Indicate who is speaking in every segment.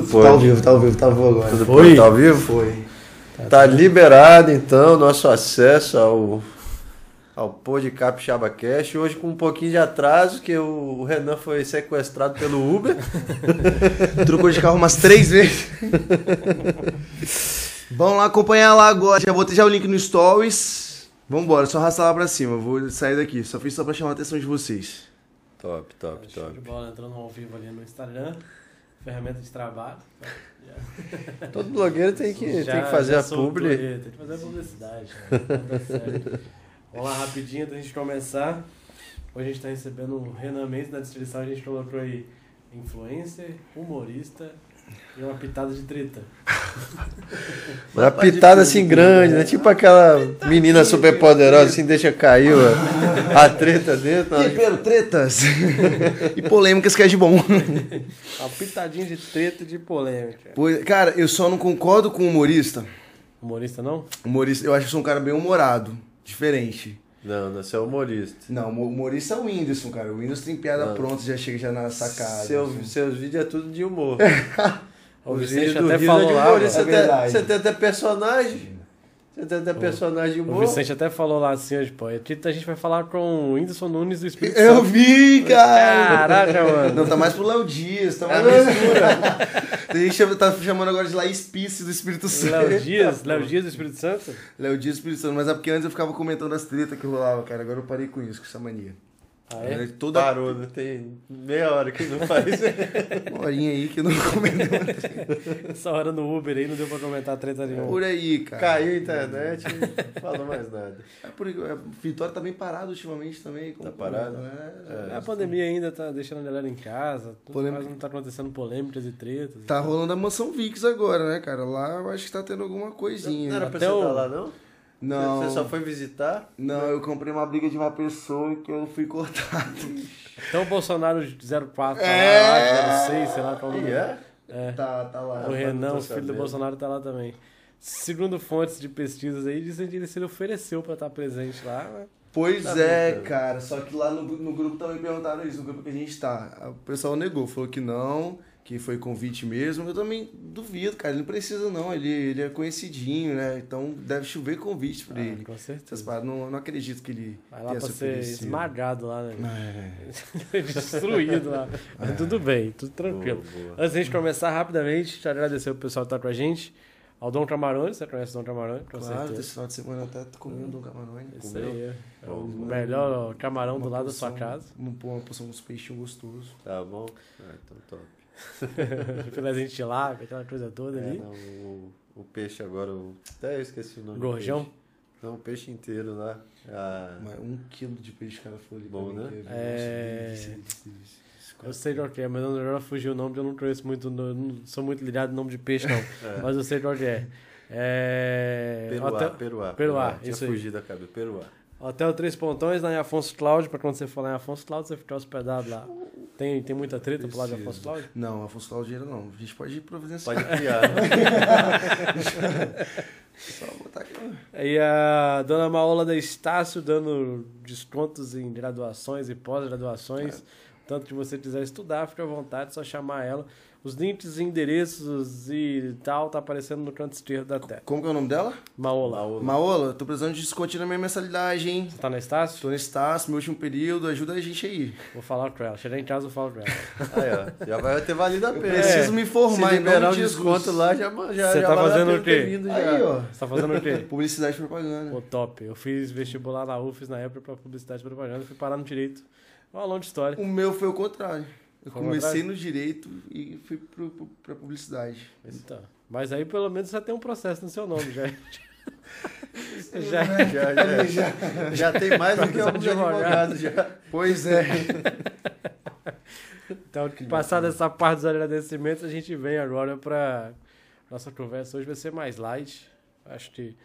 Speaker 1: Tudo
Speaker 2: Tá ao vivo, tá ao vivo, tá ao vivo agora.
Speaker 1: Tudo
Speaker 3: Foi?
Speaker 1: Tá ao vivo?
Speaker 2: Foi.
Speaker 1: Tá liberado, então, nosso acesso ao, ao Pod Capixaba Cash. Hoje com um pouquinho de atraso, que o, o Renan foi sequestrado pelo Uber.
Speaker 2: Trocou de carro umas três vezes. Vamos lá acompanhar lá agora. Já botei já o link no Stories. Vambora, só arrastar lá pra cima. Vou sair daqui. Só fiz só pra chamar a atenção de vocês.
Speaker 1: top, top,
Speaker 3: Show de
Speaker 1: top.
Speaker 3: bola entrando ao vivo ali no Instagram. Ferramenta de trabalho.
Speaker 1: Todo blogueiro tem que,
Speaker 3: Já-
Speaker 1: tem que fazer a publi.
Speaker 3: Tem que fazer a publicidade. né? Tá. Vamos lá rapidinho antes gente começar. Hoje a gente tá recebendo o Renan Mendes na descrição. A gente colocou aí influencer, humorista e uma pitada de treta.
Speaker 1: Uma pitada assim grande, né? Tipo aquela menina super poderosa, assim, deixa cair a, a treta dentro. hora que-
Speaker 2: Tempero, tretas e polêmicas que é de bom.
Speaker 3: Uma pitadinha de treta e de polêmica.
Speaker 2: Pois- cara, eu só não concordo com o humorista.
Speaker 3: Humorista não?
Speaker 2: Humorista, eu acho que eu sou um cara bem humorado. Diferente.
Speaker 1: Não, não, você é humorista.
Speaker 2: Não, o humorista é o Whindersson, cara. O Whindersson tem piada
Speaker 1: Não.
Speaker 2: pronta, já chega já na sacada.
Speaker 1: Seu-
Speaker 2: assim.
Speaker 1: seus vídeos é tudo de humor.
Speaker 3: O
Speaker 1: vídeos do
Speaker 3: até
Speaker 1: Riso
Speaker 3: falou
Speaker 1: é de
Speaker 3: lá,
Speaker 1: humor.
Speaker 3: mano.
Speaker 1: Você,
Speaker 2: É
Speaker 1: tem, você tem até personagem. Até personagem de
Speaker 3: O. Vicente até falou lá assim hoje, pô. A gente vai falar com o Whindersson Nunes do Espírito
Speaker 2: Eu
Speaker 3: Santo.
Speaker 2: vi, cara!
Speaker 3: Caraca, mano.
Speaker 2: Não, tá mais pro Léo Dias, tá mais
Speaker 1: É
Speaker 2: mistura. Tem gente chama- tá chamando agora de Laís Pisces do Espírito Santo.
Speaker 3: Léo Dias, Léo Dias do Espírito Santo?
Speaker 2: Léo Dias do Espírito Santo, mas é porque antes eu ficava comentando as tretas que rolava, cara. Agora eu parei com isso, com essa mania.
Speaker 3: Ah, é?
Speaker 2: Toda
Speaker 1: Parou, né? Tem meia hora que não faz.
Speaker 2: uma horinha aí que não comento.
Speaker 3: Essa hora no Uber aí não deu pra comentar treta nenhuma.
Speaker 2: Por aí, cara.
Speaker 1: Caiu a internet, não falou mais nada.
Speaker 2: É por, a Vitória tá bem parado ultimamente também. como-
Speaker 1: Tá parado?
Speaker 2: É.
Speaker 3: É, a pandemia ainda tá deixando a galera em casa, tudo
Speaker 2: Polêmica.
Speaker 3: quase não tá acontecendo polêmicas e tretas.
Speaker 2: Tá rolando a mansão Vix agora, né, cara? Lá eu acho que tá tendo alguma coisinha.
Speaker 1: Não era pra
Speaker 3: Até
Speaker 1: você
Speaker 3: o-
Speaker 1: estar lá, não?
Speaker 2: Não.
Speaker 1: Você só foi visitar?
Speaker 2: Não, eu comprei uma briga de uma pessoa que eu fui cortado.
Speaker 3: Então o Bolsonaro 04 tá
Speaker 2: É.
Speaker 3: lá, 06, sei lá qual
Speaker 1: E
Speaker 3: número.
Speaker 1: é?
Speaker 3: É.
Speaker 2: Tá, tá lá.
Speaker 3: O
Speaker 1: não
Speaker 3: Renan, o filho do. Bolsonaro, tá lá também. Segundo fontes de pesquisas aí, dizem que ele se ofereceu pra estar presente lá. mas-
Speaker 2: Pois
Speaker 1: Tá
Speaker 2: é,
Speaker 1: brincando.
Speaker 2: cara. Só que lá no, no grupo também perguntaram isso, no grupo que a gente tá. O pessoal negou, falou que não, que foi convite mesmo. Eu também duvido, cara. Ele não precisa, não. Ele, ele é conhecidinho, né? Então deve chover convite pra
Speaker 3: Ah,
Speaker 2: ele.
Speaker 3: com certeza.
Speaker 2: paradas, não, não acredito que ele
Speaker 3: Vai lá
Speaker 2: tenha
Speaker 3: pra
Speaker 2: se
Speaker 3: ser esmagado lá, né?
Speaker 2: É.
Speaker 3: Destruído lá. Mas tudo bem, tudo tranquilo.
Speaker 1: Boa, boa.
Speaker 3: Antes de a gente começar rapidamente, te agradecer o pessoal que tá com a gente. Ao Dom Camarões, você conhece o Dom Camarões? Com
Speaker 2: Claro,
Speaker 3: certeza.
Speaker 2: esse final de semana até tô comendo um camarão.
Speaker 3: Isso
Speaker 1: comeu?
Speaker 3: aí, é. É o melhor camarão do lado da sua casa.
Speaker 2: Uma, uma porção uns peixinhos gostosos.
Speaker 1: Tá bom? Ah, então top.
Speaker 3: Filézinho de tilápia, aquela coisa toda
Speaker 1: É,
Speaker 3: ali.
Speaker 1: não, o, o peixe agora, o, até eu esqueci o nome. do
Speaker 3: Gorjão.
Speaker 1: Não, o peixe inteiro lá. Ah,
Speaker 2: Mas um quilo de peixe, cara, foi ali.
Speaker 1: Bom, né?
Speaker 3: É.
Speaker 2: delícia, delícia, delícia.
Speaker 3: Eu sei qual que é, mas eu já fugiu o nome, porque eu não conheço muito, não, não sou muito ligado no nome de peixe, não.
Speaker 1: É.
Speaker 3: Mas eu sei qual que é. É...
Speaker 1: Peruá,
Speaker 3: Hotel,
Speaker 1: Peruá,
Speaker 3: Peruá,
Speaker 1: Tinha
Speaker 3: isso aí.
Speaker 1: fugido da cabeça. Peruá.
Speaker 3: Hotel Três Pontões, lá em Afonso Cláudio, pra quando você for lá em Afonso Cláudio, você ficar hospedado lá. Tem, tem muita treta pro lado de Afonso. Cláudio?
Speaker 2: Não, Afonso Claudio não. A gente pode ir providenciar.
Speaker 1: Pode criar. né?
Speaker 2: Só botar aqui.
Speaker 3: Aí a dona Maola da Estácio dando descontos em graduações e pós-graduações. Tanto que você quiser estudar, fica à vontade, é só chamar ela. Os links, endereços e tal tá aparecendo no canto esquerdo da tela.
Speaker 2: Como que é o nome dela?
Speaker 3: Maola.
Speaker 1: Maola.
Speaker 2: Maola, tô precisando de desconto na minha mensalidade, hein?
Speaker 3: Você tá na Estácio?
Speaker 2: Tô nesse taço, meu último período, ajuda a gente aí.
Speaker 3: Vou falar com ela. Chegar em casa, eu falo com ela.
Speaker 1: Aí, ó. Já vai ter valido a pena.
Speaker 2: Preciso me formar
Speaker 1: Se liberar o desconto lá, já, já,
Speaker 3: Você
Speaker 1: já
Speaker 3: tá
Speaker 1: vale a
Speaker 3: fazendo
Speaker 1: pena
Speaker 3: o quê?
Speaker 1: ter vindo já.
Speaker 2: Aí, ó.
Speaker 3: Você tá fazendo o quê?
Speaker 2: Publicidade e propaganda.
Speaker 3: Pô, top. Eu fiz vestibular na UFES na época pra publicidade e propaganda. Fui parar no direito. Uma longa história.
Speaker 2: O meu foi o contrário. Eu
Speaker 3: Foi
Speaker 2: comecei no direito e fui pro, pro, pra publicidade.
Speaker 3: Então, mas aí pelo menos já tem um processo no seu nome, já. já.
Speaker 1: Já, já, já, já tem mais do que alguns
Speaker 3: Advogado.
Speaker 1: advogados já.
Speaker 2: Pois é.
Speaker 3: Então, passada essa parte dos agradecimentos, a gente vem agora para nossa conversa. Hoje vai ser mais light. Acho que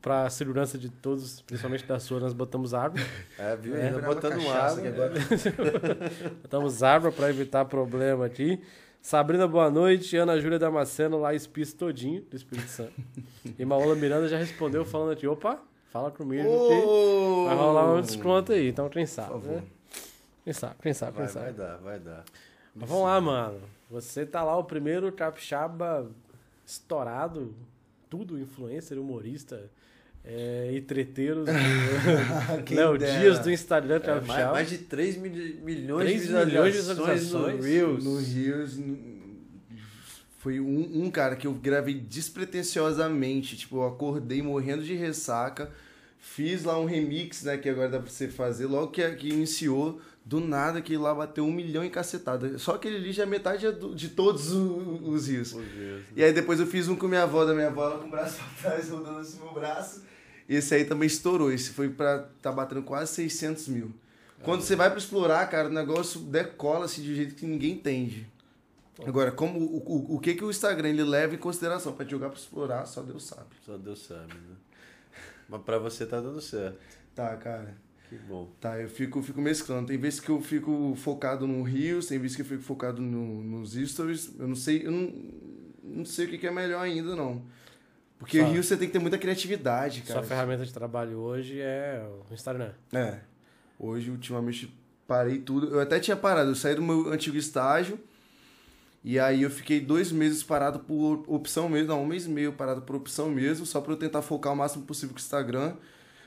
Speaker 3: para segurança de todos, principalmente da sua, nós botamos água.
Speaker 1: É, viu?
Speaker 2: É,
Speaker 1: botando
Speaker 2: aqui agora.
Speaker 3: Botamos água para evitar problema aqui. Sabrina, boa noite. Ana Júlia Damasceno, lá espis todinho do Espírito Santo. E Maola Miranda já respondeu falando aqui, opa, fala comigo que vai rolar um desconto aí. Então, quem sabe, né? Quem sabe, quem sabe, quem
Speaker 1: Vai,
Speaker 3: sabe.
Speaker 1: vai dar, vai dar.
Speaker 3: Mas vamos lá, mano. Você tá lá, o primeiro capixaba estourado, tudo influencer, humorista é, e treteiros. Léo
Speaker 2: dera.
Speaker 3: Dias do Instagram
Speaker 1: É, mais, mais de 3 mil- milhões,
Speaker 3: 3
Speaker 1: de
Speaker 3: milhões de
Speaker 1: visualizações,
Speaker 3: visualizações
Speaker 1: no Reels.
Speaker 2: No Rios n- foi um, um cara que eu gravei despretensiosamente. Tipo, eu acordei morrendo de ressaca. Fiz lá um remix, né? Que agora dá pra você fazer. Logo que, que iniciou, do nada que lá bateu um milhão em cacetada. Só aquele ali já é metade de todos os rios.
Speaker 1: Né?
Speaker 2: E aí depois eu fiz um com minha avó, da minha avó, ela com o braço pra trás, rodando assim meu braço. Esse aí também estourou. Esse foi pra. tá batendo quase 600 mil. Quando você vai pra explorar, cara, o negócio decola-se de um jeito que ninguém entende. Agora, como o, o, o que que o Instagram ele leva em consideração pra te jogar pra explorar, só Deus sabe.
Speaker 1: Só Deus sabe, né? Mas pra você tá dando certo.
Speaker 2: Tá, cara.
Speaker 1: Que bom.
Speaker 2: Tá, eu fico, fico mesclando. Tem vezes que eu fico focado no Rios, tem vezes que eu fico focado no, nos stories. Eu não sei, eu não, não sei o que, que é melhor ainda, não. Porque
Speaker 3: Só-
Speaker 2: o Rios você tem que ter muita criatividade, cara.
Speaker 3: Sua ferramenta de trabalho hoje é o Instagram.
Speaker 2: É. Hoje, ultimamente, parei tudo. Eu até tinha parado. Eu saí do meu antigo estágio. E aí eu fiquei dois meses parado por opção mesmo. Não, um mês e meio parado por opção mesmo. Só pra eu tentar focar o máximo possível com o Instagram.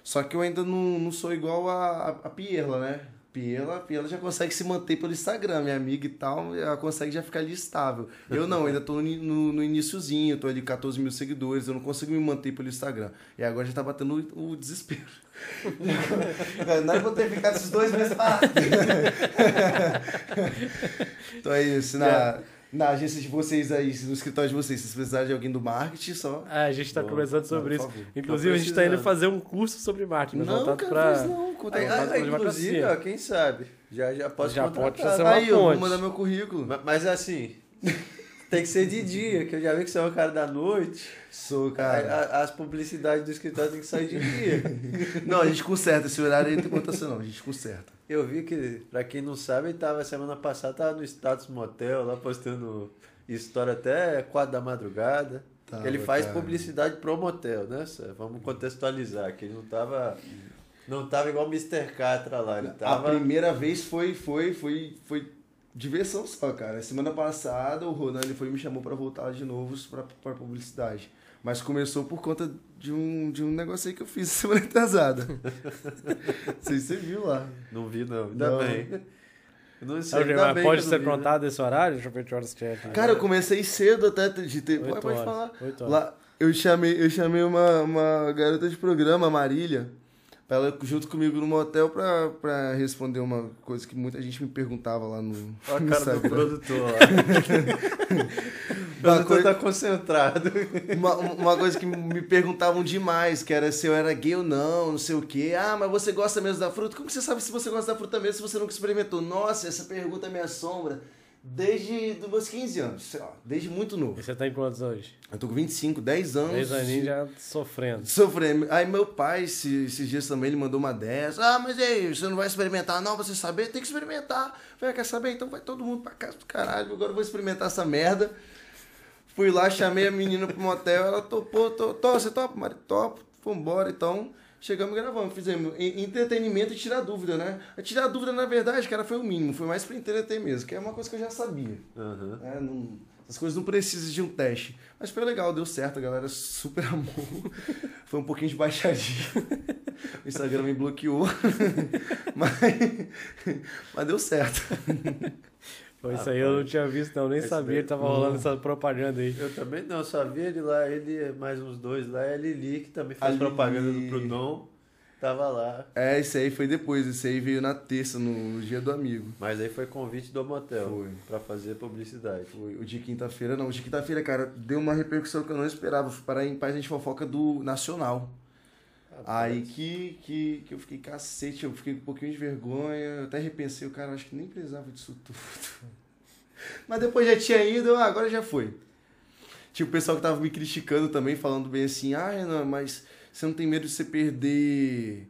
Speaker 2: Só que eu ainda não, não sou igual a, a, a Piela, né? Piela, Piela já consegue se manter pelo Instagram, minha amiga e tal, ela consegue já ficar ali estável. Eu não, ainda tô no, no, iniciozinho, tô ali 14 mil seguidores, eu não consigo me manter pelo Instagram. E agora já tá batendo o, o desespero. não é vou ter ficado esses dois meses parados. então é isso, na, na agência de vocês aí, no escritório de vocês, se vocês precisarem de alguém do marketing, só.
Speaker 3: Ah, a gente tá
Speaker 1: Bom,
Speaker 3: conversando sobre
Speaker 2: por
Speaker 3: isso.
Speaker 2: favor.
Speaker 3: Inclusive,
Speaker 1: Tá
Speaker 3: a gente tá indo fazer um curso sobre marketing,
Speaker 2: Não,
Speaker 3: voltado
Speaker 2: cara,
Speaker 3: pra...
Speaker 2: não, conta
Speaker 1: Aí,
Speaker 2: aí.
Speaker 3: Voltado
Speaker 1: aí,
Speaker 3: pra
Speaker 1: inclusive, ó, quem sabe? Já, já posso
Speaker 3: Já
Speaker 1: contratar.
Speaker 3: pode uma
Speaker 2: Aí, eu vou mandar meu currículo.
Speaker 1: Ma- Mas assim, tem que ser de dia, que eu já vi que você é um cara da noite.
Speaker 2: Sou, cara.
Speaker 1: a- as publicidades do escritório tem que sair de dia.
Speaker 2: Não, a gente conserta. Esse horário aí não tem contação, não. A gente conserta.
Speaker 1: Eu vi que, pra quem não sabe, ele tava semana passada tava no status motel, lá postando história até quatro da madrugada.
Speaker 2: Tava,
Speaker 1: ele faz
Speaker 2: cara.
Speaker 1: publicidade pro motel, né? Vamos contextualizar, que ele não tava. Não tava igual o Mr. Catra lá, ele
Speaker 2: A
Speaker 1: tava.
Speaker 2: primeira vez foi, foi, foi, foi diversão só, cara. Semana passada o Ronan ele foi me chamou pra voltar de novo pra, pra publicidade. Mas começou por conta de um, de um negócio aí que eu fiz semana atrasada. Não sei se você viu lá.
Speaker 1: Não vi, não. Ainda
Speaker 2: Não.
Speaker 1: bem. Não sei, ainda
Speaker 3: mas
Speaker 1: bem
Speaker 3: pode ser
Speaker 1: né?
Speaker 3: contado esse horário? Deixa eu ver que horas que é aqui.
Speaker 2: Cara, eu comecei cedo até de ter.
Speaker 3: Oito
Speaker 2: Pode, pode
Speaker 3: horas,
Speaker 2: falar.
Speaker 3: oito horas.
Speaker 2: Lá, eu chamei, eu chamei uma, uma garota de programa, Marília, ela junto comigo no motel pra, pra responder uma coisa que muita gente me perguntava lá no,
Speaker 1: Olha a
Speaker 2: no
Speaker 1: cara do
Speaker 2: Instagram.
Speaker 1: produtor lá. o produtor
Speaker 2: coisa-
Speaker 1: tá concentrado.
Speaker 2: Uma, uma coisa que me perguntavam demais, que era se eu era gay ou não, não sei o quê. Ah, mas você gosta mesmo da fruta? Como você sabe se você gosta da fruta mesmo se você nunca experimentou? Nossa, essa pergunta me assombra desde os meus 15 anos, sei lá, desde muito novo.
Speaker 3: E você tá em quantos hoje?
Speaker 2: Eu tô com 25, 10 anos.
Speaker 3: Três aninhos já sofrendo.
Speaker 2: Sofrendo. Aí meu pai, esse- esses dias também, ele mandou uma dessa. Ah, mas e aí, você não vai experimentar não? Você saber? Tem que experimentar. Falei, "Ah, quer saber? Então vai todo mundo pra casa do caralho. Agora eu vou experimentar essa merda. Fui lá, chamei a menina pro motel. Ela topou. To, to, você topa, Mari? Topo. Vambora, então. Chegamos e gravamos. Fizemos en- entretenimento e tirar dúvida, né? Tirar dúvida, na verdade, cara, foi o mínimo. Foi mais pra entreter mesmo, que é uma coisa que eu já sabia.
Speaker 1: Aham.
Speaker 2: É, não- as coisas não precisam de um teste. Mas foi legal, deu certo, a galera super amou. Foi um pouquinho de baixadinha. O Instagram me bloqueou. mas, mas deu certo.
Speaker 3: Pô, isso aí eu não tinha visto, não. Nem
Speaker 1: Esse
Speaker 3: sabia
Speaker 1: daí-
Speaker 3: que tava rolando essa propaganda aí.
Speaker 1: Eu também não, só vi ele lá, ele mais uns dois lá, e a Lili, que também faz
Speaker 2: A
Speaker 1: propaganda do Prudon, tava lá.
Speaker 2: É, esse aí foi depois. Esse aí veio na terça, no, no dia do amigo.
Speaker 1: Mas aí foi convite do motel
Speaker 2: Foi.
Speaker 1: pra fazer publicidade.
Speaker 2: Foi o de quinta-feira, não. O de quinta-feira, cara, deu uma repercussão que eu não esperava. Fui parar em Paz de Fofoca do Nacional. Aí que, que, que eu fiquei cacete, eu fiquei com um pouquinho de vergonha, eu até repensei, o cara, acho que nem precisava disso tudo. Mas depois já tinha ido, ah, agora já foi. Tinha o pessoal que tava me criticando também, falando bem assim, ah, Renan, mas você não tem medo de você perder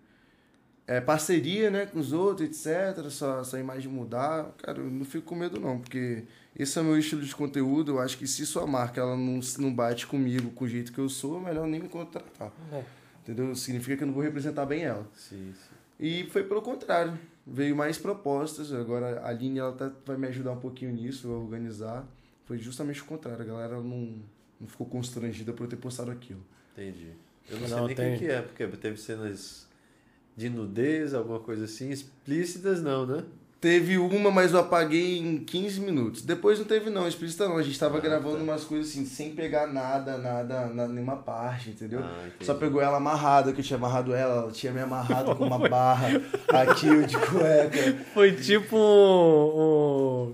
Speaker 2: é, parceria, né, com os outros, etc, sua, sua imagem mudar. Cara, eu não fico com medo não, porque esse é o meu estilo de conteúdo, eu acho que se sua marca ela não, não bate comigo, com o jeito que eu sou, é melhor nem me contratar.
Speaker 3: É.
Speaker 2: Entendeu? Significa que eu não vou representar bem ela.
Speaker 1: Sim, sim.
Speaker 2: E foi pelo contrário. Veio mais propostas. Agora a Aline ela tá, vai me ajudar um pouquinho nisso, a organizar. foi justamente o contrário. A galera não, não ficou constrangida por eu ter postado aquilo.
Speaker 1: Entendi. Eu não, sei
Speaker 3: Não,
Speaker 1: nem o
Speaker 3: tem-
Speaker 1: que é, porque teve cenas de nudez, alguma coisa assim, explícitas não, né?
Speaker 2: Teve uma, mas eu apaguei em 15 minutos. Depois não teve não, explícita não. A gente tava
Speaker 1: Ah,
Speaker 2: gravando
Speaker 1: tá.
Speaker 2: umas coisas assim, sem pegar nada, nada, na nenhuma parte, entendeu?
Speaker 1: Ah.
Speaker 2: Só pegou ela amarrada, que eu tinha amarrado ela, ela tinha me amarrado com uma barra aqui eu de cueca.
Speaker 3: Foi tipo um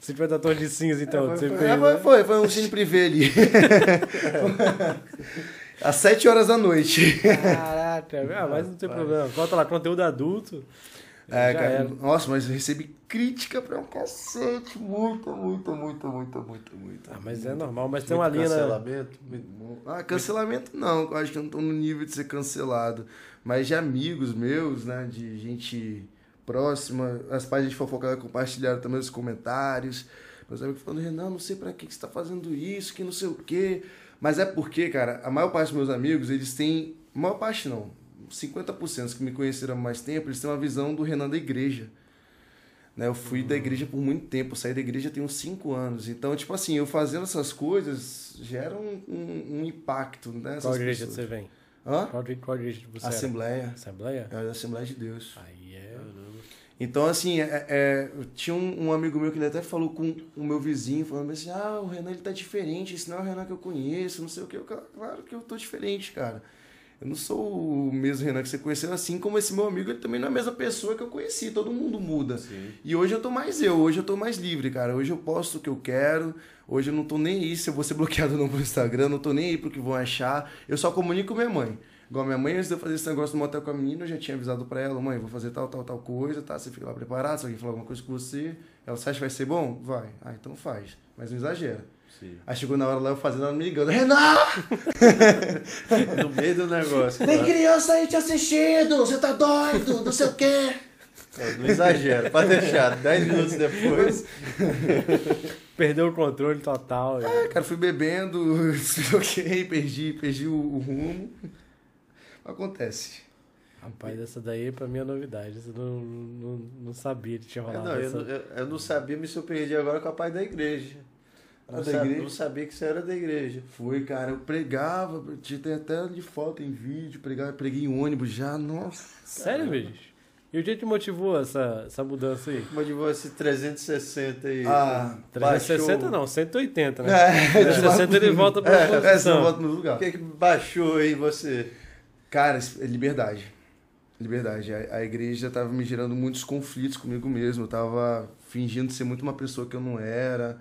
Speaker 3: 50 tons de cinza, então.
Speaker 2: foi,
Speaker 3: você
Speaker 2: foi,
Speaker 3: fez,
Speaker 2: é, foi,
Speaker 3: né?
Speaker 2: foi, foi um cine privê ali. Às 7 horas da noite.
Speaker 3: Caraca, ah, mas não tem problema. Bota lá, conteúdo adulto.
Speaker 2: É,
Speaker 3: já
Speaker 2: cara,
Speaker 3: era.
Speaker 2: nossa, mas eu recebi crítica pra um cacete. Muita, muita, muita, muita, muita, muita.
Speaker 3: Ah, mas é normal, mas tem uma linha. né?
Speaker 1: cancelamento. muito-
Speaker 2: Ah, cancelamento não, eu acho que eu não tô no nível de ser cancelado. Mas de amigos meus, né? De gente próxima, as páginas de fofoca compartilharam também os comentários. Meus amigos falando, Renan, não sei pra que que você tá fazendo isso, que não sei o quê. Mas é porque, cara, a maior parte dos meus amigos, eles têm. A maior parte não. 50% os que me conheceram há mais tempo, eles têm uma visão do Renan da igreja. Né, eu fui da igreja por muito tempo, eu saí da igreja tem uns 5 anos. Então, tipo assim, eu fazendo essas coisas gera um, um, um impacto, né?
Speaker 3: Qual igreja
Speaker 2: pessoas.
Speaker 3: você vem?
Speaker 2: Hã?
Speaker 3: Qual, qual igreja você era?
Speaker 2: Assembleia.
Speaker 3: Assembleia?
Speaker 2: É da Assembleia de Deus.
Speaker 3: Aí é.
Speaker 2: Então, assim, é, é, tinha um, um amigo meu que ele até falou com o meu vizinho, falando assim, ah, o Renan ele tá diferente, esse não é o Renan que eu conheço, não sei o que. Eu, claro que eu tô diferente, cara. Eu não sou o mesmo Renan que você conheceu, assim como esse meu amigo, ele também não é a mesma pessoa que eu conheci, todo mundo muda.
Speaker 1: Sim.
Speaker 2: E hoje eu tô mais eu, hoje eu tô mais livre, cara. Hoje eu posto o que eu quero, hoje eu não tô nem aí se eu vou ser bloqueado ou não pro Instagram, não tô nem aí pro que vão achar. Eu só comunico com minha mãe. Igual minha mãe, antes de eu fazer esse negócio no motel com a menina, eu já tinha avisado pra ela, mãe, vou fazer tal, tal, tal coisa, tá? Você fica lá preparado, se alguém falar alguma coisa com você, ela, você acha que vai ser bom? Vai. Ah, então faz. Mas não exagera.
Speaker 1: Sim.
Speaker 2: Aí chegou na hora lá, eu fazendo, ela me ligando, Renan!
Speaker 1: No meio do negócio.
Speaker 2: Tem
Speaker 1: claro.
Speaker 2: criança aí te assistindo, você tá doido, não sei o quê.
Speaker 1: É, Não exagera, pode deixar. 10 minutos depois.
Speaker 3: Perdeu o controle total.
Speaker 2: É, cara, fui bebendo, ok, perdi, perdi o, o rumo. Acontece.
Speaker 3: Rapaz, essa daí pra mim é novidade. Eu não, não, não sabia que tinha
Speaker 1: É,
Speaker 3: rolado
Speaker 1: não, eu, eu, eu não sabia, me surpreendi agora com a pai da igreja. Não,
Speaker 2: da
Speaker 1: sa-
Speaker 2: igreja?
Speaker 1: não sabia que você era da igreja.
Speaker 2: Foi, cara, eu pregava, tinha tem até de foto em vídeo, pregava, preguei em ônibus já, nossa.
Speaker 3: Sério, bicho? E o que te motivou essa, essa mudança aí?
Speaker 1: De você 360 aí.
Speaker 2: Ah,
Speaker 3: 360
Speaker 1: baixou-
Speaker 3: não, 180, né?
Speaker 2: É,
Speaker 3: 360 ele volta pra
Speaker 2: É, é, você
Speaker 3: posição.
Speaker 2: volta no
Speaker 1: O
Speaker 2: lugar.
Speaker 1: que, que baixou aí você?
Speaker 2: Cara, é liberdade. Liberdade. A, a igreja tava me gerando muitos conflitos comigo mesmo. Eu tava fingindo ser muito uma pessoa que eu não era.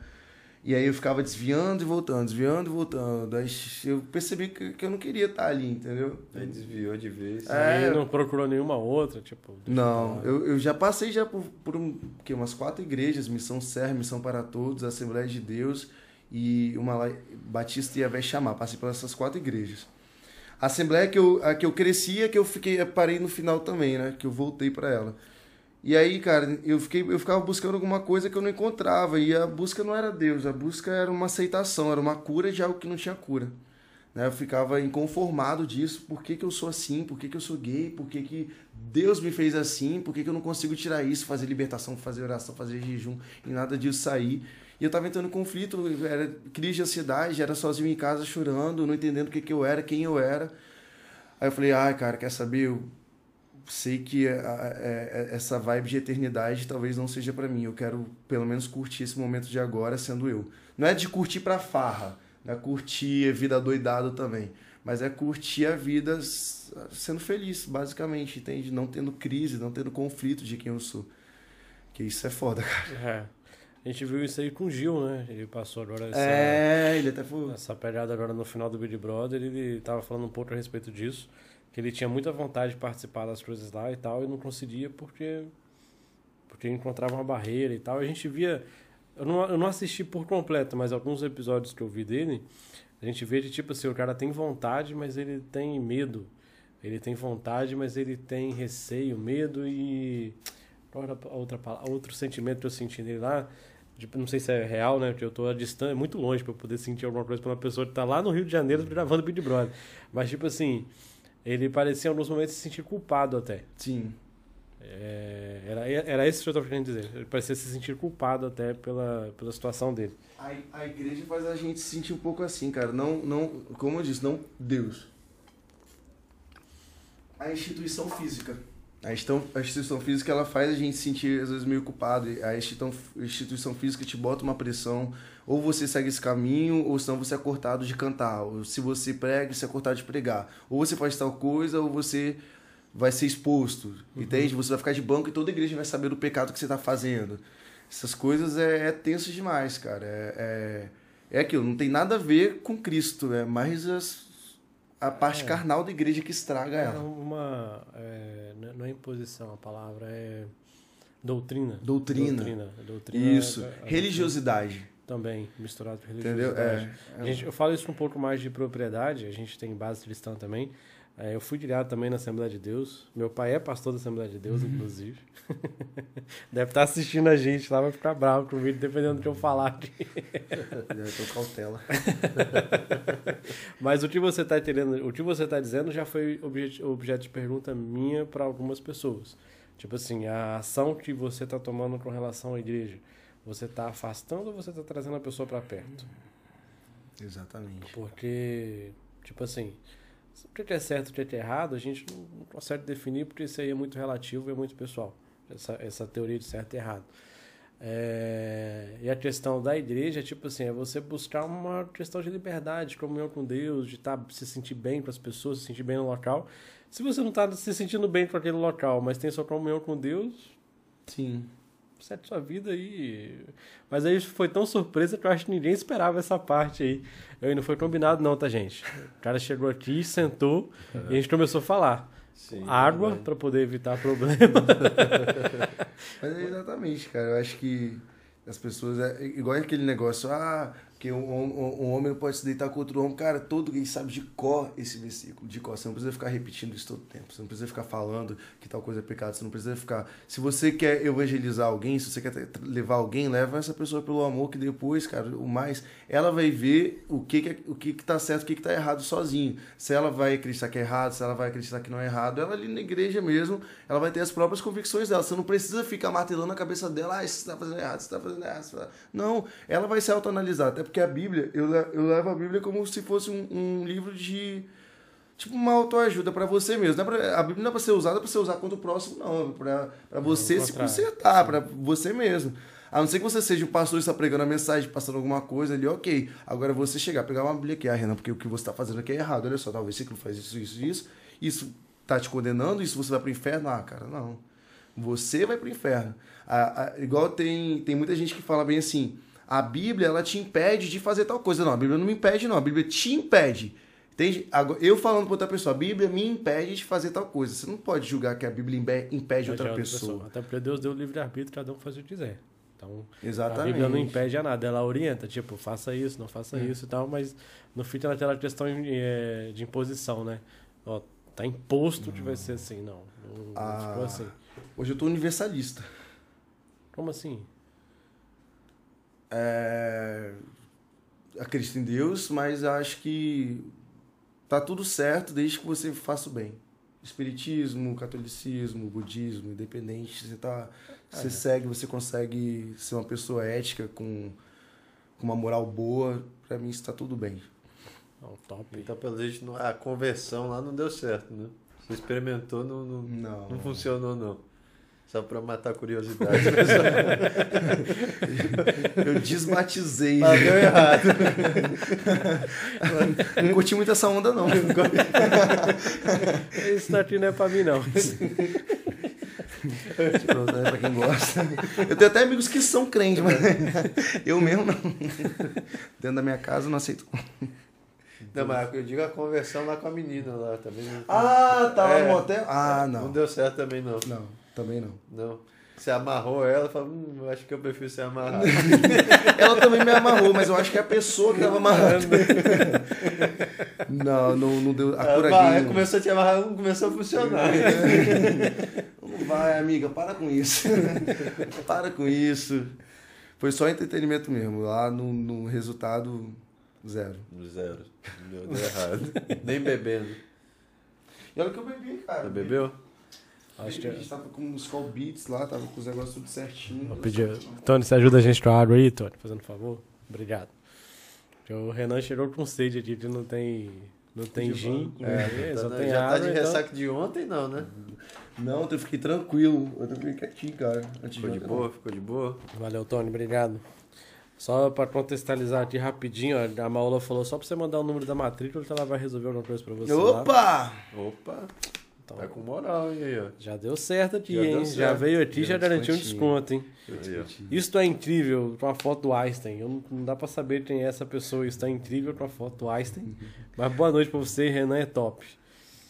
Speaker 2: E aí eu ficava desviando e voltando, desviando e voltando. Aí eu percebi que, que eu não queria estar ali, entendeu?
Speaker 1: Aí desviou de vez.
Speaker 2: É.
Speaker 3: Aí não procurou nenhuma outra, tipo.
Speaker 2: Não,
Speaker 3: eu
Speaker 2: eu, já passei já por, por um, que, umas quatro igrejas, Missão Serra, Missão para Todos, Assembleia de Deus e uma lá, Batista e Avé Chamar. Passei por essas quatro igrejas. A Assembleia que eu, a que eu cresci é que eu fiquei, parei no final também, né? Que eu voltei para ela. E aí, cara, eu, fiquei, eu ficava buscando alguma coisa que eu não encontrava. E a busca não era Deus, a busca era uma aceitação, era uma cura de algo que não tinha cura. Né? Eu ficava inconformado disso. Por que, que eu sou assim? Por que, que eu sou gay? Por que, que Deus me fez assim? Por que, que eu não consigo tirar isso, fazer libertação, fazer oração, fazer jejum e nada disso sair? E eu tava entrando em conflito, era crise de ansiedade, era sozinho em casa chorando, não entendendo o que, que eu era, quem eu era. Aí eu falei, ai, cara, quer saber? Eu sei que a- a- é- é- essa vibe de eternidade talvez não seja pra mim. Eu quero pelo menos curtir esse momento de agora sendo eu. Não é de curtir pra farra, não é curtir a vida doidado também, mas é curtir a vida sendo feliz, basicamente, entende? Não tendo crise, não tendo conflito de quem eu sou. Que isso é foda, cara.
Speaker 3: É. A gente viu isso aí com o Gil, né? Ele passou agora essa,
Speaker 2: É, ele até foi.
Speaker 3: essa pegada agora no final do Big Brother. Ele tava falando um pouco a respeito disso. Que ele tinha muita vontade de participar das coisas lá e tal, e não conseguia porque. Porque encontrava uma barreira e tal. A gente via. Eu não, eu não assisti por completo, mas alguns episódios que eu vi dele, a gente vê de tipo assim: o cara tem vontade, mas ele tem medo. Ele tem vontade, mas ele tem receio, medo e. Outra, outro sentimento que eu senti nele lá? Tipo, não sei se é real, né? Porque eu tô a distância, muito longe eu poder sentir alguma coisa pra uma pessoa que tá lá no Rio de Janeiro gravando Big Brother. Mas, tipo assim, ele parecia em alguns momentos se sentir culpado até.
Speaker 2: Sim.
Speaker 3: É, era, era esse que eu estava querendo dizer. Ele parecia se sentir culpado até pela, pela situação dele.
Speaker 2: A, a igreja faz a gente se sentir um pouco assim, cara. Não, não, como eu disse, não Deus. A instituição física. A instituição, a instituição física ela faz a gente se sentir às vezes meio culpado. A instituição, a instituição física te bota uma pressão. Ou você segue esse caminho, ou senão você é cortado de cantar. Ou se você prega, você é cortado de pregar. Ou você faz tal coisa, ou você vai ser exposto. Uhum. Entende? Você vai ficar de banco e toda a igreja vai saber do pecado que você está fazendo. Essas coisas é, é tenso demais, cara. É, é, é aquilo, não tem nada a ver com Cristo, é mais as, a parte é. carnal da igreja que estraga
Speaker 3: é
Speaker 2: ela.
Speaker 3: Uma, é, não é imposição a palavra, é doutrina.
Speaker 2: Doutrina.
Speaker 3: Doutrina. doutrina
Speaker 2: Isso. É, Religiosidade.
Speaker 3: Também, misturado com religiosidade. Entendeu? É, gente, eu falo isso com um pouco mais de propriedade, a gente tem base cristã também. É, eu fui criado também na Assembleia de Deus. Meu pai é pastor da Assembleia de Deus, uhum. inclusive. Deve estar assistindo a gente lá, vai ficar bravo comigo, dependendo do que eu falar.
Speaker 2: eu tô cautela.
Speaker 3: Mas o que você está entendendo, o que você está dizendo já foi objeto, objeto de pergunta minha para algumas pessoas. Tipo assim, a ação que você está tomando com relação à igreja, você está afastando ou você está trazendo a pessoa para perto?
Speaker 2: Exatamente.
Speaker 3: Porque, tipo assim, o que é certo e o que é errado, a gente não consegue definir porque isso aí é muito relativo e é muito pessoal. Essa, essa teoria de certo e errado. É, e a questão da igreja é tipo assim, é você buscar uma questão de liberdade, de comunhão com Deus, de tá, se sentir bem com as pessoas, se sentir bem no local. Se você não está se sentindo bem com aquele local, mas tem sua comunhão com Deus,
Speaker 2: sim,
Speaker 3: sete sua vida aí. Mas aí foi tão surpresa que eu acho que ninguém esperava essa parte aí. Eu não foi combinado, não, tá, gente? O cara chegou aqui, sentou é. e a gente começou a falar. Sim, Água para poder evitar problema.
Speaker 2: Mas é exatamente, cara. Eu acho que as pessoas. É igual aquele negócio, ah, que um, um, um, homem não pode se deitar com outro homem. Cara, todo mundo sabe de cor esse versículo, de cor. Você não precisa ficar repetindo isso todo tempo. Você não precisa ficar falando que tal coisa é pecado. Você não precisa ficar. Se você quer evangelizar alguém, se você quer levar alguém, leva essa pessoa pelo amor, que depois, cara, o mais. Ela vai ver o que, que, o que, que tá certo, o que, que tá errado sozinho. Se ela vai acreditar que é errado, se ela vai acreditar que não é errado, ela ali na igreja mesmo, ela vai ter as próprias convicções dela. Você não precisa ficar martelando a cabeça dela, ah, você tá fazendo errado, você tá fazendo errado. Não, ela vai se autoanalisar. Até porque a Bíblia, eu, eu levo a Bíblia como se fosse um, um livro de. Tipo, uma autoajuda para você mesmo. É pra, a Bíblia não é para ser usada para você usar contra o próximo, não. É para você se consertar, para você mesmo. A não ser que você seja o pastor e está pregando a mensagem, passando alguma coisa ali, ok. Agora você chegar, pegar uma Bíblia aqui, ah, Renan, porque o que você está fazendo aqui é errado. Olha só, talvez você faz isso, isso, isso. Isso tá te condenando, isso você vai para o inferno. Ah, cara, não. Você vai para o inferno. A, a, igual tem, tem muita gente que fala bem assim a Bíblia ela te impede de fazer tal coisa. Não, a Bíblia não me impede, não. A Bíblia te impede. Entende? Eu falando para outra pessoa, a Bíblia me impede de fazer tal coisa. Você não pode julgar que a Bíblia impede outra, outra pessoa. pessoa.
Speaker 3: Até porque Deus deu livre-arbítrio, cada um faz o que quiser. Então,
Speaker 2: Exatamente.
Speaker 3: a Bíblia não impede a nada, ela orienta, tipo, faça isso, não faça é. isso e tal, mas não fica naquela questão eh, de imposição, né? Ó, tá imposto que vai ser assim, não. Não,
Speaker 2: ah, ficou assim. Hoje eu tô universalista.
Speaker 3: Como assim?
Speaker 2: É, acredito em Deus, mas acho que tá tudo certo desde que você faça o bem. Espiritismo, catolicismo, budismo, independente, você tá, você é. segue, você consegue ser uma pessoa ética com, com uma moral boa, para mim está tudo bem.
Speaker 1: Oh, top. Então, pelo jeito, a conversão lá não deu certo, né? Você experimentou, não, não, não, não funcionou, não. Só para matar a curiosidade.
Speaker 2: eu desmatizei.
Speaker 1: Mas deu errado.
Speaker 2: não curti muito essa onda, não.
Speaker 3: Isso daqui não é para mim, não.
Speaker 2: Pronto, é pra quem gosta. Eu tenho até amigos que são crentes, mas eu mesmo não. Dentro da minha casa eu não aceito.
Speaker 1: Não, mas eu digo a conversão lá com a menina lá também.
Speaker 2: Ah, tava é, no motel? Ah, não.
Speaker 1: Não deu certo também, não.
Speaker 2: Não. Também não.
Speaker 1: Não. Você amarrou ela, falou, hum, acho que eu prefiro ser amarrado.
Speaker 2: ela também me amarrou, mas eu acho que é a pessoa que estava amarrando. não, não, não deu. A cura
Speaker 1: vai, começou a te amarrar, não começou a funcionar.
Speaker 2: não vai, amiga, para com isso. para com isso. Foi só entretenimento mesmo. Lá no, no resultado, zero.
Speaker 1: Zero. Deu errado. Nem bebendo.
Speaker 2: E olha que eu bebi, cara. Você
Speaker 1: bebeu?
Speaker 3: Acho que
Speaker 2: A gente tava com os call beats lá, tava com os negócios tudo certinho.
Speaker 3: Vou pedir. Tony, você ajuda a gente com a água aí, Tony? Fazendo um favor? Obrigado. O Renan chegou com sede aqui, que não tem, não tem
Speaker 2: De
Speaker 3: gin,
Speaker 2: banco.
Speaker 3: é, só
Speaker 1: Tá-
Speaker 3: tem
Speaker 1: já tá
Speaker 3: água.
Speaker 1: de
Speaker 3: então-
Speaker 1: ressaca de ontem, não, né?
Speaker 2: Não, eu fiquei tranquilo. Eu fiquei quietinho, cara. Antes
Speaker 1: Ficou de
Speaker 2: ontem,
Speaker 1: boa, ficou de boa.
Speaker 3: Valeu, Tony, obrigado. Só pra contextualizar aqui rapidinho, ó, a Maula falou só pra você mandar o número da matrícula que ela vai resolver alguma coisa pra você.
Speaker 2: não.
Speaker 3: lá.
Speaker 2: Opa!
Speaker 3: Então,
Speaker 1: tá com moral, hein, aí, ó.
Speaker 3: já deu certo aqui,
Speaker 1: Já
Speaker 3: hein? Já
Speaker 1: certo.
Speaker 3: veio aqui, já
Speaker 2: Deu
Speaker 3: garantiu um desconto, hein? Isso é incrível com a foto do Einstein. Eu não, não dá pra saber quem é essa pessoa. Isso é incrível com a foto do Einstein. Mas boa noite pra você, Renan é top.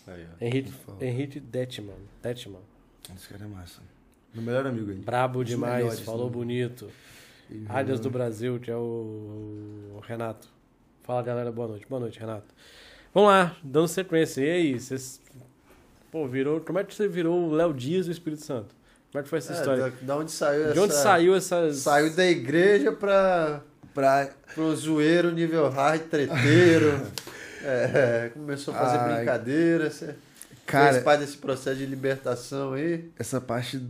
Speaker 1: Aí, ó.
Speaker 3: Henrique. Henrique Detman. Detman.
Speaker 2: Esse cara é massa. Meu melhor amigo aí.
Speaker 3: Brabo demais,
Speaker 2: melhores,
Speaker 3: falou
Speaker 2: né?
Speaker 3: bonito.
Speaker 2: E-
Speaker 3: Áreas do Brasil, que é o, o Renato. Fala galera, boa noite. Boa noite, Renato. Vamos lá, dando sequência. E aí, vocês. Pô, virou. Como é que você virou o Léo Dias do Espírito Santo? Como é que foi essa
Speaker 1: É,
Speaker 3: história?
Speaker 1: da, onde saiu essa...
Speaker 3: De onde saiu essas.
Speaker 1: Saiu da igreja pra,
Speaker 2: Pra...
Speaker 1: pro zoeiro nível hard, treteiro. É, começou a fazer
Speaker 2: Ai.
Speaker 1: brincadeira. Você
Speaker 2: Cara,
Speaker 1: fez parte desse processo de libertação aí.
Speaker 2: essa parte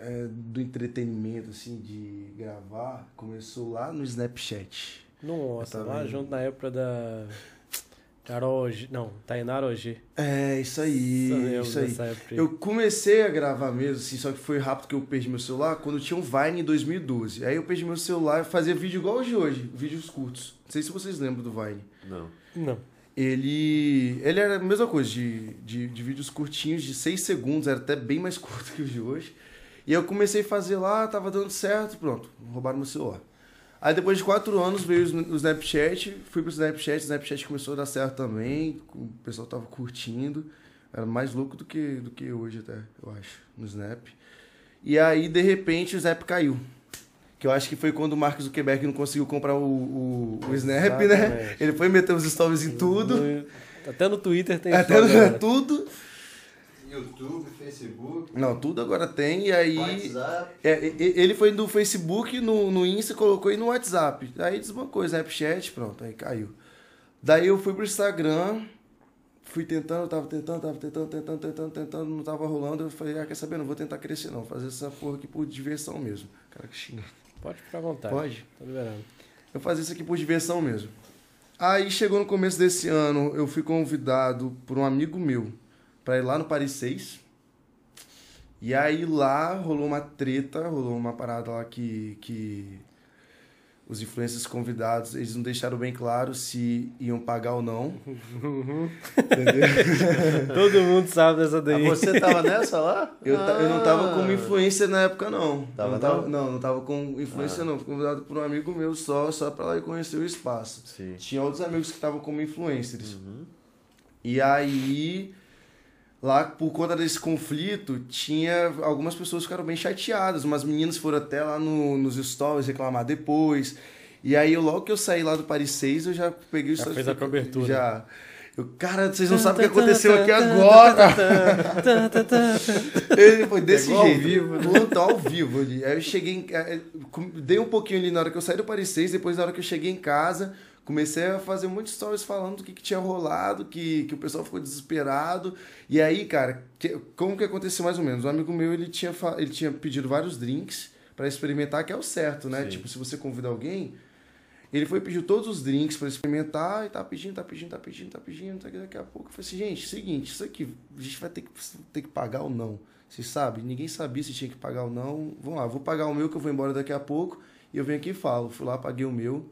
Speaker 2: é, do entretenimento, assim, de gravar, começou lá no Snapchat.
Speaker 3: Nossa, lá junto na época da. Carol. G- Não, Tainara OG.
Speaker 2: É, isso aí,
Speaker 3: Eu
Speaker 2: isso aí. Eu comecei a gravar mesmo, assim, só que foi rápido que eu perdi meu celular quando tinha um Vine em 2012. Aí eu perdi meu celular e fazia vídeo igual hoje hoje, vídeos curtos. Não sei se vocês lembram do Vine.
Speaker 1: Não.
Speaker 3: Não.
Speaker 2: Ele. Ele era a mesma coisa, de, de, de vídeos curtinhos, de 6 segundos, era até bem mais curto que o de hoje. E eu comecei a fazer lá, tava dando certo, pronto, roubaram meu celular. Aí depois de quatro anos veio o Snapchat, fui pro Snapchat, o Snapchat começou a dar certo também, o pessoal tava curtindo. Era mais louco do que, do que hoje até, eu acho, no Snap. E aí, de repente, o Snap caiu. Que eu acho que foi quando o Mark Zuckerberg não conseguiu comprar o, o, o Snap, né?
Speaker 3: Exatamente.
Speaker 2: Ele foi meter os stories em tudo.
Speaker 3: Até no Twitter tem
Speaker 2: Até no- tudo.
Speaker 1: YouTube, Facebook,
Speaker 2: Não, tudo agora tem. E aí.
Speaker 1: WhatsApp.
Speaker 2: é, e- e- ele foi do Facebook, no, no Insta, colocou aí no WhatsApp. Aí desbancou, Snapchat, pronto, aí caiu. Daí eu fui pro Instagram, fui tentando, tava tentando, tava tentando, tentando, tentando, tentando, não tava rolando. Eu falei, ah, quer saber? Não vou tentar crescer, não. Fazer essa porra aqui por diversão mesmo. Cara que xinga.
Speaker 3: Pode ficar à vontade.
Speaker 2: Pode?
Speaker 3: Tô liberando.
Speaker 2: Eu fazia isso aqui por diversão mesmo. Aí chegou no começo desse ano, eu fui convidado por um amigo meu para ir lá no Paris 6. E aí lá rolou uma treta, rolou uma parada lá que, que os influencers convidados, eles não deixaram bem claro se iam pagar ou não. Entendeu?
Speaker 3: Todo mundo sabe dessa
Speaker 1: Ah,
Speaker 3: daí.
Speaker 1: você tava nessa lá?
Speaker 2: Eu, ta- eu não tava como
Speaker 1: Ah.
Speaker 2: influencer na época, não.
Speaker 1: Tava
Speaker 2: não, tava,
Speaker 1: não?
Speaker 2: não, não tava com influência, não. Fui convidado por um amigo meu só, só pra lá ir conhecer o espaço.
Speaker 1: Sim.
Speaker 2: Tinha outros amigos que estavam como influencers.
Speaker 1: Uhum.
Speaker 2: E aí, lá por conta desse conflito, tinha algumas pessoas que ficaram bem chateadas. Umas meninas foram até lá no, nos stories reclamar depois. E aí, logo que eu saí lá do Paris 6, eu já peguei o
Speaker 3: Já
Speaker 2: stories-
Speaker 3: fez a cobertura.
Speaker 2: Já. Eu, cara, vocês não sabem o que aconteceu aqui agora. Ele foi desse
Speaker 1: Pegou ao
Speaker 2: jeito.
Speaker 1: vivo, né?
Speaker 2: Pronto, ao vivo ali. Aí eu cheguei em, com- Dei um pouquinho ali na hora que eu saí do Paris 6, depois na hora que eu cheguei em casa, comecei a fazer de stories falando do que, que tinha rolado, que, que o pessoal ficou desesperado. E aí, cara, que- como que aconteceu mais ou menos? Um amigo meu, ele tinha, ele tinha pedido vários drinks para experimentar, que é o certo, né?
Speaker 1: Sim.
Speaker 2: Tipo, se você convida alguém, ele foi pedir todos os drinks para experimentar e tá pedindo, tá pedindo, tá pedindo, tá pedindo. Tá, daqui a pouco eu falei assim, gente, seguinte, isso aqui a gente vai ter que, ter que pagar ou não. Vocês sabem? Ninguém sabia se tinha que pagar ou não. Vamos lá, vou pagar o meu que eu vou embora daqui a pouco e eu venho aqui e falo. Fui lá, paguei o meu.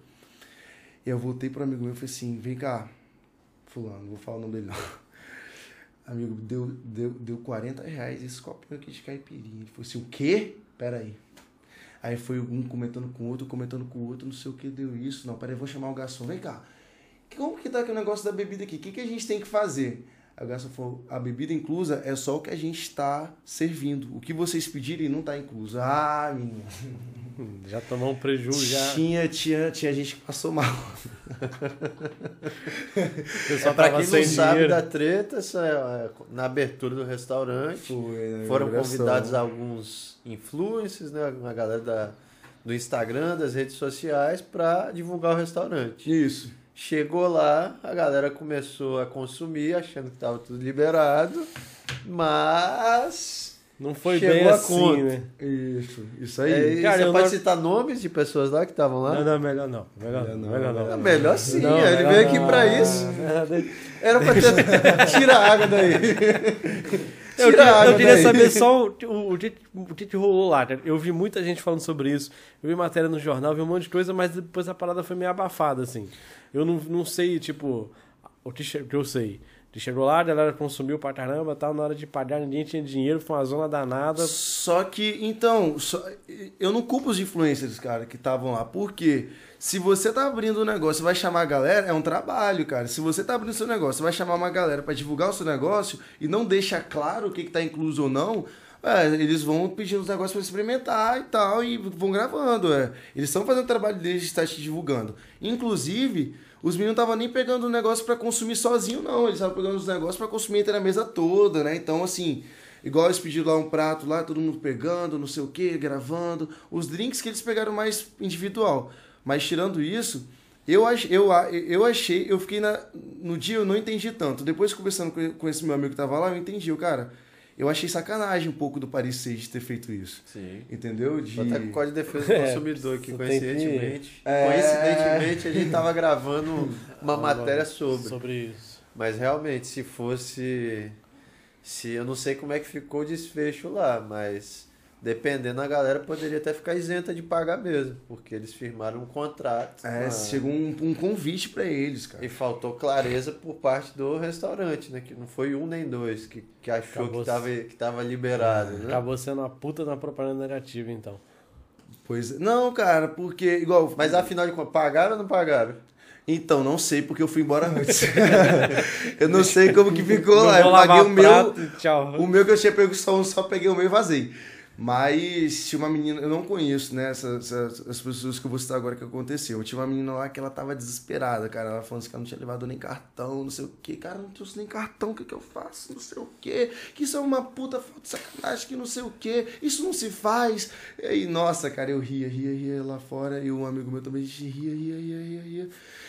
Speaker 2: E eu voltei pro amigo meu e falei assim, vem cá, fulano, vou falar o nome dele não. Amigo, deu, deu, deu 40 reais esse copinho aqui de caipirinha. Ele falou assim, o quê? Pera aí. Aí foi um comentando com o outro, comentando com o outro, não sei o que deu isso. Não, peraí, vou chamar o garçom. Vem cá. Como que tá aqui o negócio da bebida aqui? O que, que a gente tem que fazer? Aí o garçom falou, a bebida inclusa é só o que a gente está servindo. O que vocês pedirem não tá incluso. Ah, menino.
Speaker 3: Já tomou um prejuízo, já.
Speaker 2: Tinha, tinha, tinha gente que passou mal.
Speaker 1: É,
Speaker 3: tava
Speaker 1: quem não sabe
Speaker 3: dinheiro.
Speaker 1: da treta, essa é, na abertura do restaurante,
Speaker 2: Foi, né?
Speaker 1: foram
Speaker 2: Inauguração.
Speaker 1: convidados alguns influencers, né, uma galera da, do Instagram, das redes sociais, para divulgar o restaurante.
Speaker 2: Isso.
Speaker 1: Chegou lá, a galera começou a consumir, achando que estava tudo liberado, mas
Speaker 3: Não foi
Speaker 1: Chegou
Speaker 3: bem
Speaker 1: a
Speaker 3: assim,
Speaker 1: conta.
Speaker 3: né?
Speaker 2: Isso, isso
Speaker 1: É,
Speaker 2: aí.
Speaker 1: e
Speaker 3: Cara,
Speaker 1: você
Speaker 3: eu
Speaker 1: pode
Speaker 3: não-
Speaker 1: citar nomes de pessoas lá que estavam lá?
Speaker 3: Não, não, melhor não. Melhor não. Melhor não.
Speaker 1: É melhor sim,
Speaker 3: Não,
Speaker 1: ele
Speaker 3: melhor
Speaker 1: veio aqui pra isso. Era pra ter. Tira a água daí.
Speaker 3: Eu, eu queria saber só o, o, o, que, o que que rolou lá. cara. Eu vi muita gente falando sobre isso. Eu vi matéria no jornal, vi um monte de coisa, mas depois a parada foi meio abafada, assim. Eu não, não sei, tipo, o que, que eu sei. Chegou lá, a galera consumiu pra caramba tal, na hora de pagar ninguém tinha dinheiro, foi uma zona danada.
Speaker 2: Só que, então, só- eu não culpo os influencers, cara, que estavam lá. Porque se você tá abrindo um negócio vai chamar a galera, é um trabalho, cara. Se você tá abrindo seu negócio, vai chamar uma galera pra divulgar o seu negócio e não deixa claro o que, que tá incluso ou não, é, eles vão pedindo os negócios pra experimentar e tal, e vão gravando. É. Eles estão fazendo o trabalho deles de estar te divulgando. Inclusive, os meninos não estavam nem pegando o negócio pra consumir sozinho, não. Eles estavam pegando os negócios pra consumir entre a mesa toda, né? Então, assim, igual eles pediram lá um prato lá, todo mundo pegando, não sei o que, gravando. Os drinks que eles pegaram mais individual. Mas tirando isso, eu, eu, a- eu achei, eu fiquei na. No dia eu não entendi tanto. Depois conversando com, com esse meu amigo que tava lá, eu entendi, o cara. Eu achei sacanagem um pouco do Paris 6 de ter feito isso.
Speaker 1: Sim.
Speaker 2: Entendeu? De...
Speaker 1: Até com o Código de Defesa do
Speaker 3: É,
Speaker 1: Consumidor aqui,
Speaker 3: tem
Speaker 1: coincidentemente.
Speaker 2: É.
Speaker 1: Coincidentemente, a gente tava gravando uma matéria sobre.
Speaker 3: Sobre isso.
Speaker 1: Mas realmente, se fosse. Se eu não sei como é que ficou o desfecho lá, mas dependendo, a galera poderia até ficar isenta de pagar mesmo, porque eles firmaram um contrato.
Speaker 2: É,
Speaker 1: Ah,
Speaker 2: chegou um, um convite pra eles, cara.
Speaker 1: E faltou clareza por parte do restaurante, né? Que não foi um nem dois que, que achou
Speaker 3: Acabou
Speaker 1: que tava, que tava liberado, né?
Speaker 3: Acabou sendo uma puta da propaganda negativa, então.
Speaker 2: Pois é. Não, cara, porque, igual.
Speaker 1: Mas afinal de contas, pagaram ou não pagaram?
Speaker 2: Então, não sei porque eu fui embora antes. eu não sei como que ficou
Speaker 3: Não
Speaker 2: lá. Eu paguei o meu.
Speaker 3: prato e Tchau.
Speaker 2: O meu que eu tinha pego só, só peguei o meu e vazei. Mas tinha uma menina, eu não conheço, né? Essas, essas- as pessoas que eu vou citar agora que aconteceu. Tinha uma menina lá que ela tava desesperada, cara. Ela falando assim que ela não tinha levado nem cartão, não sei o quê. Cara, não trouxe nem cartão, o que, que eu faço? Não sei o quê. Que isso é uma puta falta de sacanagem, que não sei o quê. Isso não se faz. E aí, nossa, cara, eu ria, ria, ria lá fora. E um amigo meu também a gente ria, ria, ria, ria, ria.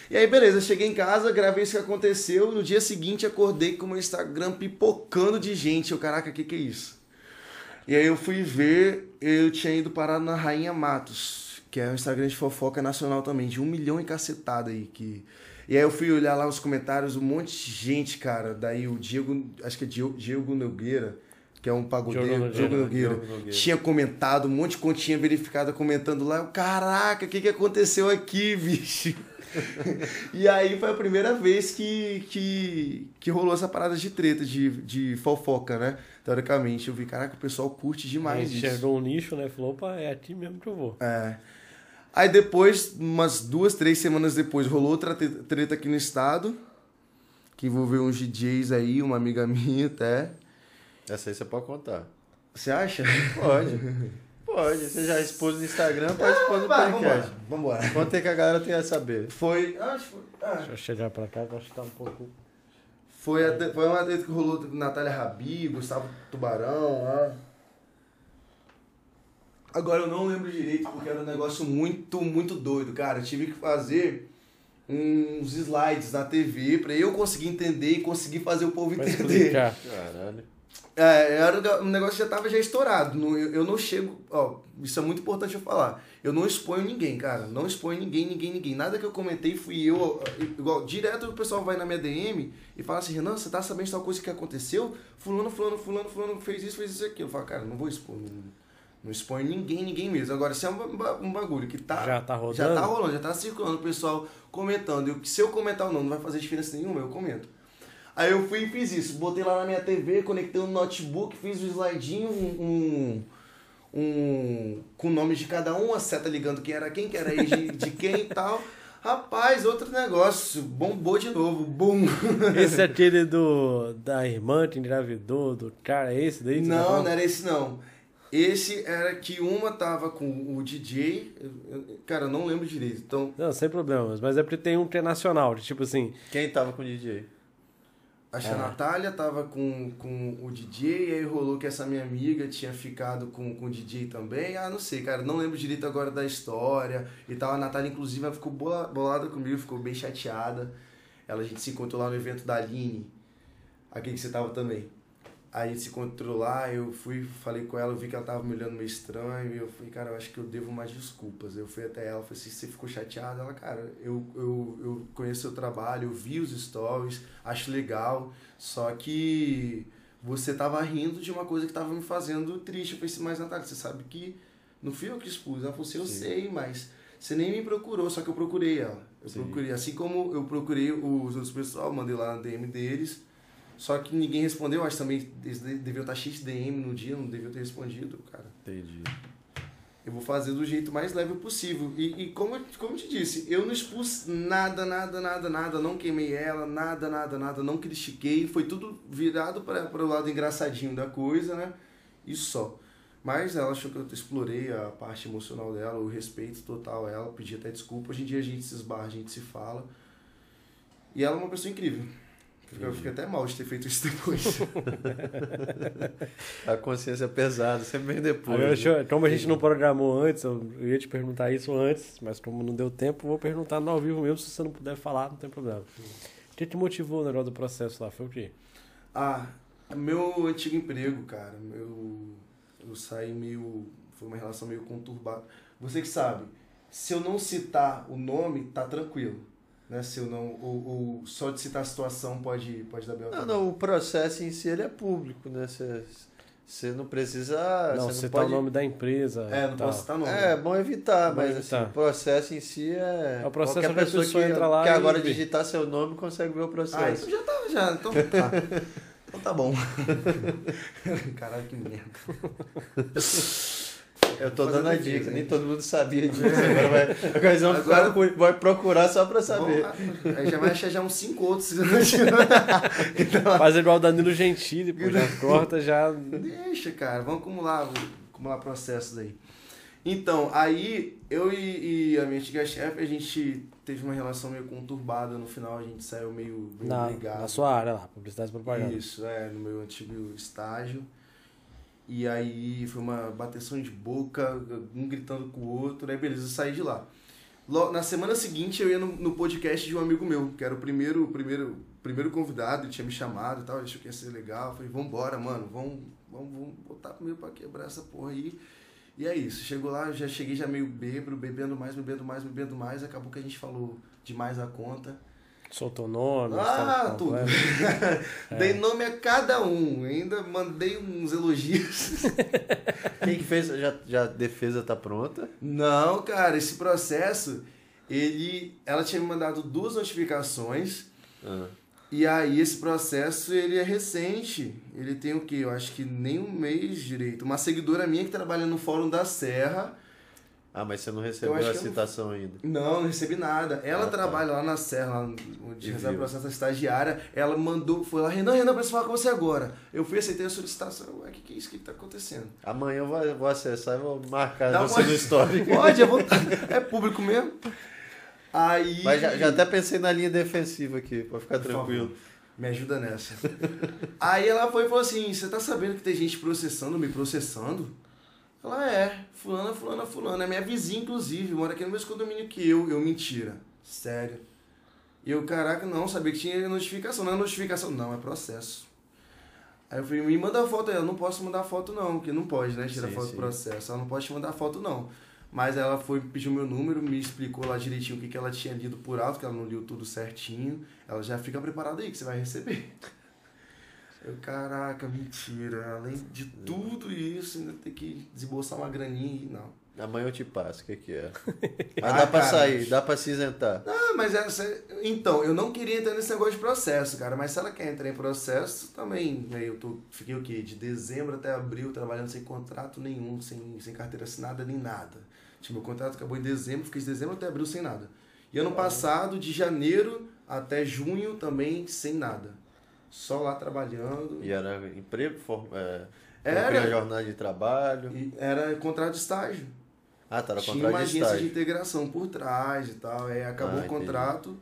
Speaker 2: E aí, beleza, cheguei em casa, gravei isso que aconteceu. No dia seguinte, acordei com o meu Instagram pipocando de gente. Eu, caraca, o que, que é isso? E aí eu fui ver, eu tinha ido parar na Rainha Matos, que é um Instagram de fofoca nacional também, de um milhão e cacetada aí. Que... E aí eu fui olhar lá os comentários, um monte de gente, cara. Daí o Diego, acho que é Diego, Diego Nogueira, que é um pagodeiro,
Speaker 3: Diogo Nogueira,
Speaker 2: Diogo Nogueira,
Speaker 1: Diogo Nogueira.
Speaker 2: tinha comentado, um monte de continha verificada comentando lá. Eu, Caraca, o que, que aconteceu aqui, bicho? e aí foi a primeira vez que, que, que rolou essa parada de treta, de, de fofoca, né? Teoricamente, eu vi, caraca, o pessoal curte
Speaker 3: Aí
Speaker 2: demais isso.
Speaker 3: enxergou um nicho, né? Falou, opa, é aqui mesmo que eu vou.
Speaker 2: É. Aí depois, umas duas, três semanas depois, rolou outra treta aqui no estado, que envolveu uns DJs aí, uma amiga minha até.
Speaker 1: Essa aí você pode contar.
Speaker 2: Você acha?
Speaker 1: Pode. Pode. Você já expôs no Instagram, pode expor no
Speaker 2: Vai,
Speaker 1: podcast.
Speaker 2: vambora. vambora.
Speaker 1: Conta aí que a galera tem a saber.
Speaker 2: Foi. Acho que foi. ah,
Speaker 3: Deixa eu chegar pra cá, que eu acho que tá um pouco...
Speaker 2: Foi, a- foi uma treta que rolou com Natália Rabi, Gustavo Tubarão lá. Agora eu não lembro direito porque era um negócio muito, muito doido, cara. Eu tive que fazer uns slides na TV pra eu conseguir entender e conseguir fazer o povo entender.
Speaker 3: explicar.
Speaker 1: Caralho.
Speaker 2: É, era, o negócio já tava já estourado. Não- Eu, eu não chego. Ó, isso é muito importante eu falar. Eu não exponho ninguém, cara. Não exponho ninguém, ninguém, ninguém. Nada que eu comentei fui eu. Igual, direto o pessoal vai na minha DM e fala assim: Renan, você tá sabendo de tal coisa que aconteceu? Fulano, fulano, fulano, fulano fez isso, fez isso e aquilo. Eu falo, cara, não vou expor. Não, não exponho ninguém, ninguém mesmo. Agora, se é um, ba- um bagulho que tá.
Speaker 3: Já tá rodando?
Speaker 2: Já tá rolando, já tá circulando, o pessoal comentando. Eu, se eu comentar ou não, não vai fazer diferença nenhuma, eu comento. Aí eu fui e fiz isso. Botei lá na minha TV, conectei um notebook, fiz o slidinho, um. um, um com nomes de cada um, a seta ligando quem era quem, que era de, de quem e tal. Rapaz, outro negócio. Bombou de novo. Bum!
Speaker 3: Esse é aquele do, da irmã que engravidou, do cara, é esse daí? tá
Speaker 2: Não, não era esse não. Esse era que uma tava com o DJ. Cara, eu não lembro direito. Então,
Speaker 3: Não, sem problemas. Mas é porque tem um que é nacional, tipo assim,
Speaker 1: Quem tava com o DJ?
Speaker 2: Acho que a Natália tava com, com o DJ, e aí rolou que essa minha amiga tinha ficado com, com o DJ também. Ah, não sei, cara, não lembro direito agora da história e tal. A Natália, inclusive, ela ficou bola- bolada comigo, ficou bem chateada. Ela, a gente se encontrou lá no evento da Aline, aquele que você tava também. Aí a gente se encontrou lá, eu fui, falei com ela, eu vi que ela tava me olhando meio estranho, e eu falei, cara, eu acho que eu devo umas desculpas. Eu fui até ela, falei assim, você ficou chateada? Ela, cara, eu, eu, eu conheço seu trabalho, eu vi os stories, acho legal, só que você tava rindo de uma coisa que tava me fazendo triste. Eu pensei, mas Natália, você sabe que não fui eu que expus. Ela falou assim, eu
Speaker 1: Sim.
Speaker 2: sei, mas você nem me procurou, só que eu procurei ela. Eu
Speaker 1: Sim.
Speaker 2: procurei, assim como eu procurei os outros pessoal, mandei lá na DM deles, só que ninguém respondeu, acho que também eles de- deviam estar cheios de DM no dia, não deviam ter respondido, cara.
Speaker 1: Entendi.
Speaker 2: Eu vou fazer do jeito mais leve possível. E, e como, eu- como eu te disse, eu não expus nada, nada, nada, nada, não queimei ela, nada, nada, nada, não critiquei. Foi tudo virado para o lado engraçadinho da coisa, né? E só. Mas ela achou que eu explorei a parte emocional dela, o respeito total a ela, pedi até desculpa. Hoje em dia a gente se esbarra, a gente se fala. E ela é uma pessoa incrível. Eu fiquei até mal de ter feito isso depois.
Speaker 1: A consciência é pesada, sempre vem depois. Né?
Speaker 3: deixa eu- como a gente não programou antes, eu ia te perguntar isso antes, mas como não deu tempo, vou perguntar no ao vivo mesmo. Se você não puder falar, não tem problema. O que te motivou no negócio do processo lá? Foi o quê?
Speaker 2: Ah, meu antigo emprego, cara, meu eu saí meio foi uma relação meio conturbada. Você que sabe, se eu não citar o nome, tá tranquilo, né? Se eu não ou, ou só de citar a situação pode pode dar
Speaker 1: Não, não, o processo em si ele é público, né? Você, você não precisa.
Speaker 3: não,
Speaker 1: você não
Speaker 3: tá o
Speaker 1: pode...
Speaker 3: nome da empresa.
Speaker 2: É, não
Speaker 3: tal.
Speaker 2: posso citar nome.
Speaker 1: É, é bom evitar,
Speaker 3: Bom
Speaker 1: mas
Speaker 3: evitar.
Speaker 1: assim, o processo em si é.
Speaker 3: É o processo
Speaker 1: qualquer pessoa
Speaker 3: pessoa
Speaker 1: que,
Speaker 3: entra lá
Speaker 1: que agora
Speaker 3: vê.
Speaker 1: digitar seu nome consegue ver o
Speaker 2: Ah,
Speaker 1: processo.
Speaker 2: então já tá, já. Então tá. então tá bom. Caralho, que merda.
Speaker 1: Eu tô dando a dica,
Speaker 2: hein?
Speaker 1: nem todo mundo sabia disso. Agora vai, agora eles vão
Speaker 2: Agora-
Speaker 1: cu- vai procurar só pra saber.
Speaker 2: Lá. Aí já vai achar já uns cinco outros.
Speaker 3: Faz igual o Danilo Gentili, pô, já corta, já.
Speaker 2: Deixa, cara, vamos acumular, vamos acumular processos aí. Então, aí eu e, e a minha antiga chefe, a gente teve uma relação meio conturbada, no final a gente saiu meio, meio
Speaker 3: Na,
Speaker 2: brigado.
Speaker 3: na sua área lá, publicidade e propaganda.
Speaker 2: Isso, é, no meu antigo estágio. E aí foi uma bateção de boca, um gritando com o outro, aí beleza, eu saí de lá. Na semana seguinte eu ia no, no podcast de um amigo meu, que era o primeiro, primeiro, primeiro convidado, ele tinha me chamado e tal, achou que ia ser legal. Eu falei, vambora, mano, vamos, vamos, vamos botar comigo pra quebrar essa porra aí. E é isso, chegou lá, já cheguei já meio bêbado, bebendo mais, bebendo mais, bebendo mais, acabou que a gente falou demais a conta.
Speaker 3: Soltou nome,
Speaker 2: Ah, tudo.
Speaker 3: completa.
Speaker 2: Dei nome a cada um, ainda mandei uns elogios.
Speaker 1: Quem que fez? Já, já a defesa tá pronta?
Speaker 2: Não, cara, esse processo, ele, ela tinha me mandado duas notificações
Speaker 1: Ah,
Speaker 2: e aí esse processo ele é recente. Ele tem o quê? Eu acho que nem um mês direito. Uma seguidora minha que trabalha no Fórum da Serra.
Speaker 1: Ah, mas você não recebeu a
Speaker 2: eu não-
Speaker 1: citação ainda.
Speaker 2: Não, não recebi nada. Ela
Speaker 1: Ah, tá.
Speaker 2: trabalha lá na Serra, lá onde recebe o processo estagiária. Ela mandou, foi lá, Renan, Renan, preciso falar com você agora. Eu fui, aceitei a solicitação. Ué, o que, que é isso que tá acontecendo?
Speaker 1: Amanhã eu vou, vou acessar e vou marcar
Speaker 2: Dá
Speaker 1: você
Speaker 2: uma-
Speaker 1: no histórico.
Speaker 2: Pode, vou. É público mesmo. Aí.
Speaker 1: Mas já, já até pensei na linha defensiva aqui, pra ficar
Speaker 2: Por
Speaker 1: tranquilo.
Speaker 2: favor, Me ajuda nessa. Aí ela foi e falou assim: Você tá sabendo que tem gente processando, me processando? Ela é, fulana, fulana, fulana. É minha vizinha, inclusive, mora aqui no mesmo condomínio que eu. Eu, mentira. Sério. E eu, caraca, não, sabia que tinha notificação. Não é notificação, não, é processo. Aí eu falei, me manda a foto. Eu não posso mandar foto, não, porque não pode, né? Tirar
Speaker 1: Sim,
Speaker 2: foto do processo. Ela não pode te mandar foto, não. Mas ela foi, pediu meu número, me explicou lá direitinho o que, que ela tinha lido por alto, que ela não liu tudo certinho. Ela já fica preparada aí, que você vai receber. Eu, caraca, mentira. Além de tudo isso, ainda tem que desembolsar uma graninha e não.
Speaker 1: Amanhã eu te passo, o que que é? Mas
Speaker 2: Ah,
Speaker 1: dá pra
Speaker 2: cara.
Speaker 1: sair, dá pra se isentar.
Speaker 2: Ah, mas essa. Então, eu não queria entrar nesse negócio de processo, cara. Mas se ela quer entrar em processo, também. Aí eu tô, fiquei o quê? De dezembro até abril trabalhando sem contrato nenhum, sem, sem carteira assinada nem nada. Tipo, meu contrato acabou em dezembro, fiquei de dezembro até abril sem nada. E ano passado, de janeiro até junho, também sem nada. Só lá trabalhando.
Speaker 1: E era emprego, form... é,
Speaker 2: Era.
Speaker 1: cumprir a jornada de trabalho.
Speaker 2: E era contrato de estágio.
Speaker 1: Ah, tá, era
Speaker 2: Tinha
Speaker 1: contrato
Speaker 2: uma
Speaker 1: de
Speaker 2: agência de
Speaker 1: estágio.
Speaker 2: integração por trás e tal. Aí acabou
Speaker 1: Ah,
Speaker 2: o contrato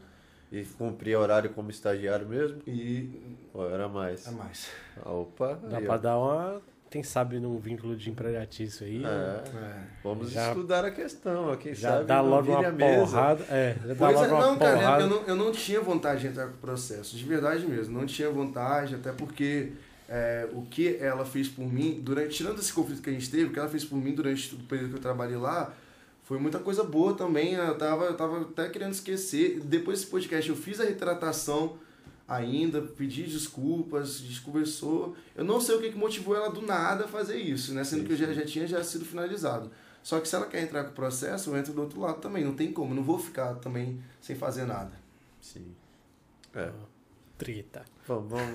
Speaker 1: E cumpria horário como estagiário mesmo?
Speaker 2: e.
Speaker 1: Ou era mais?
Speaker 2: É mais.
Speaker 1: Opa,
Speaker 3: Dá
Speaker 1: aí,
Speaker 3: pra
Speaker 1: ó.
Speaker 3: dar uma. Quem sabe num vínculo de empregatício aí.
Speaker 1: É,
Speaker 2: É.
Speaker 1: vamos
Speaker 3: Já-
Speaker 1: estudar a questão, quem
Speaker 3: Já
Speaker 1: sabe
Speaker 3: dá logo uma porrada. É, já dá
Speaker 2: Pois
Speaker 3: logo
Speaker 2: é,
Speaker 3: uma
Speaker 2: não, cara,
Speaker 3: porrada.
Speaker 2: eu não, eu não tinha vontade de entrar com o processo, de verdade mesmo, não tinha vontade, até porque é, o que ela fez por mim, durante tirando esse conflito que a gente teve, o que ela fez por mim durante o período que eu trabalhei lá, foi muita coisa boa também. Eu tava, eu tava até querendo esquecer. Depois desse podcast, eu fiz a retratação ainda, pedi desculpas, desconversou. Eu não sei o que, que motivou ela do nada a fazer isso, né? Sendo que eu já, já tinha já sido finalizado. Só que se ela quer entrar com o processo, eu entro do outro lado também. Não tem como. Não vou ficar também sem fazer nada.
Speaker 1: Sim. É.
Speaker 3: Treta.
Speaker 1: Vamos, vamos,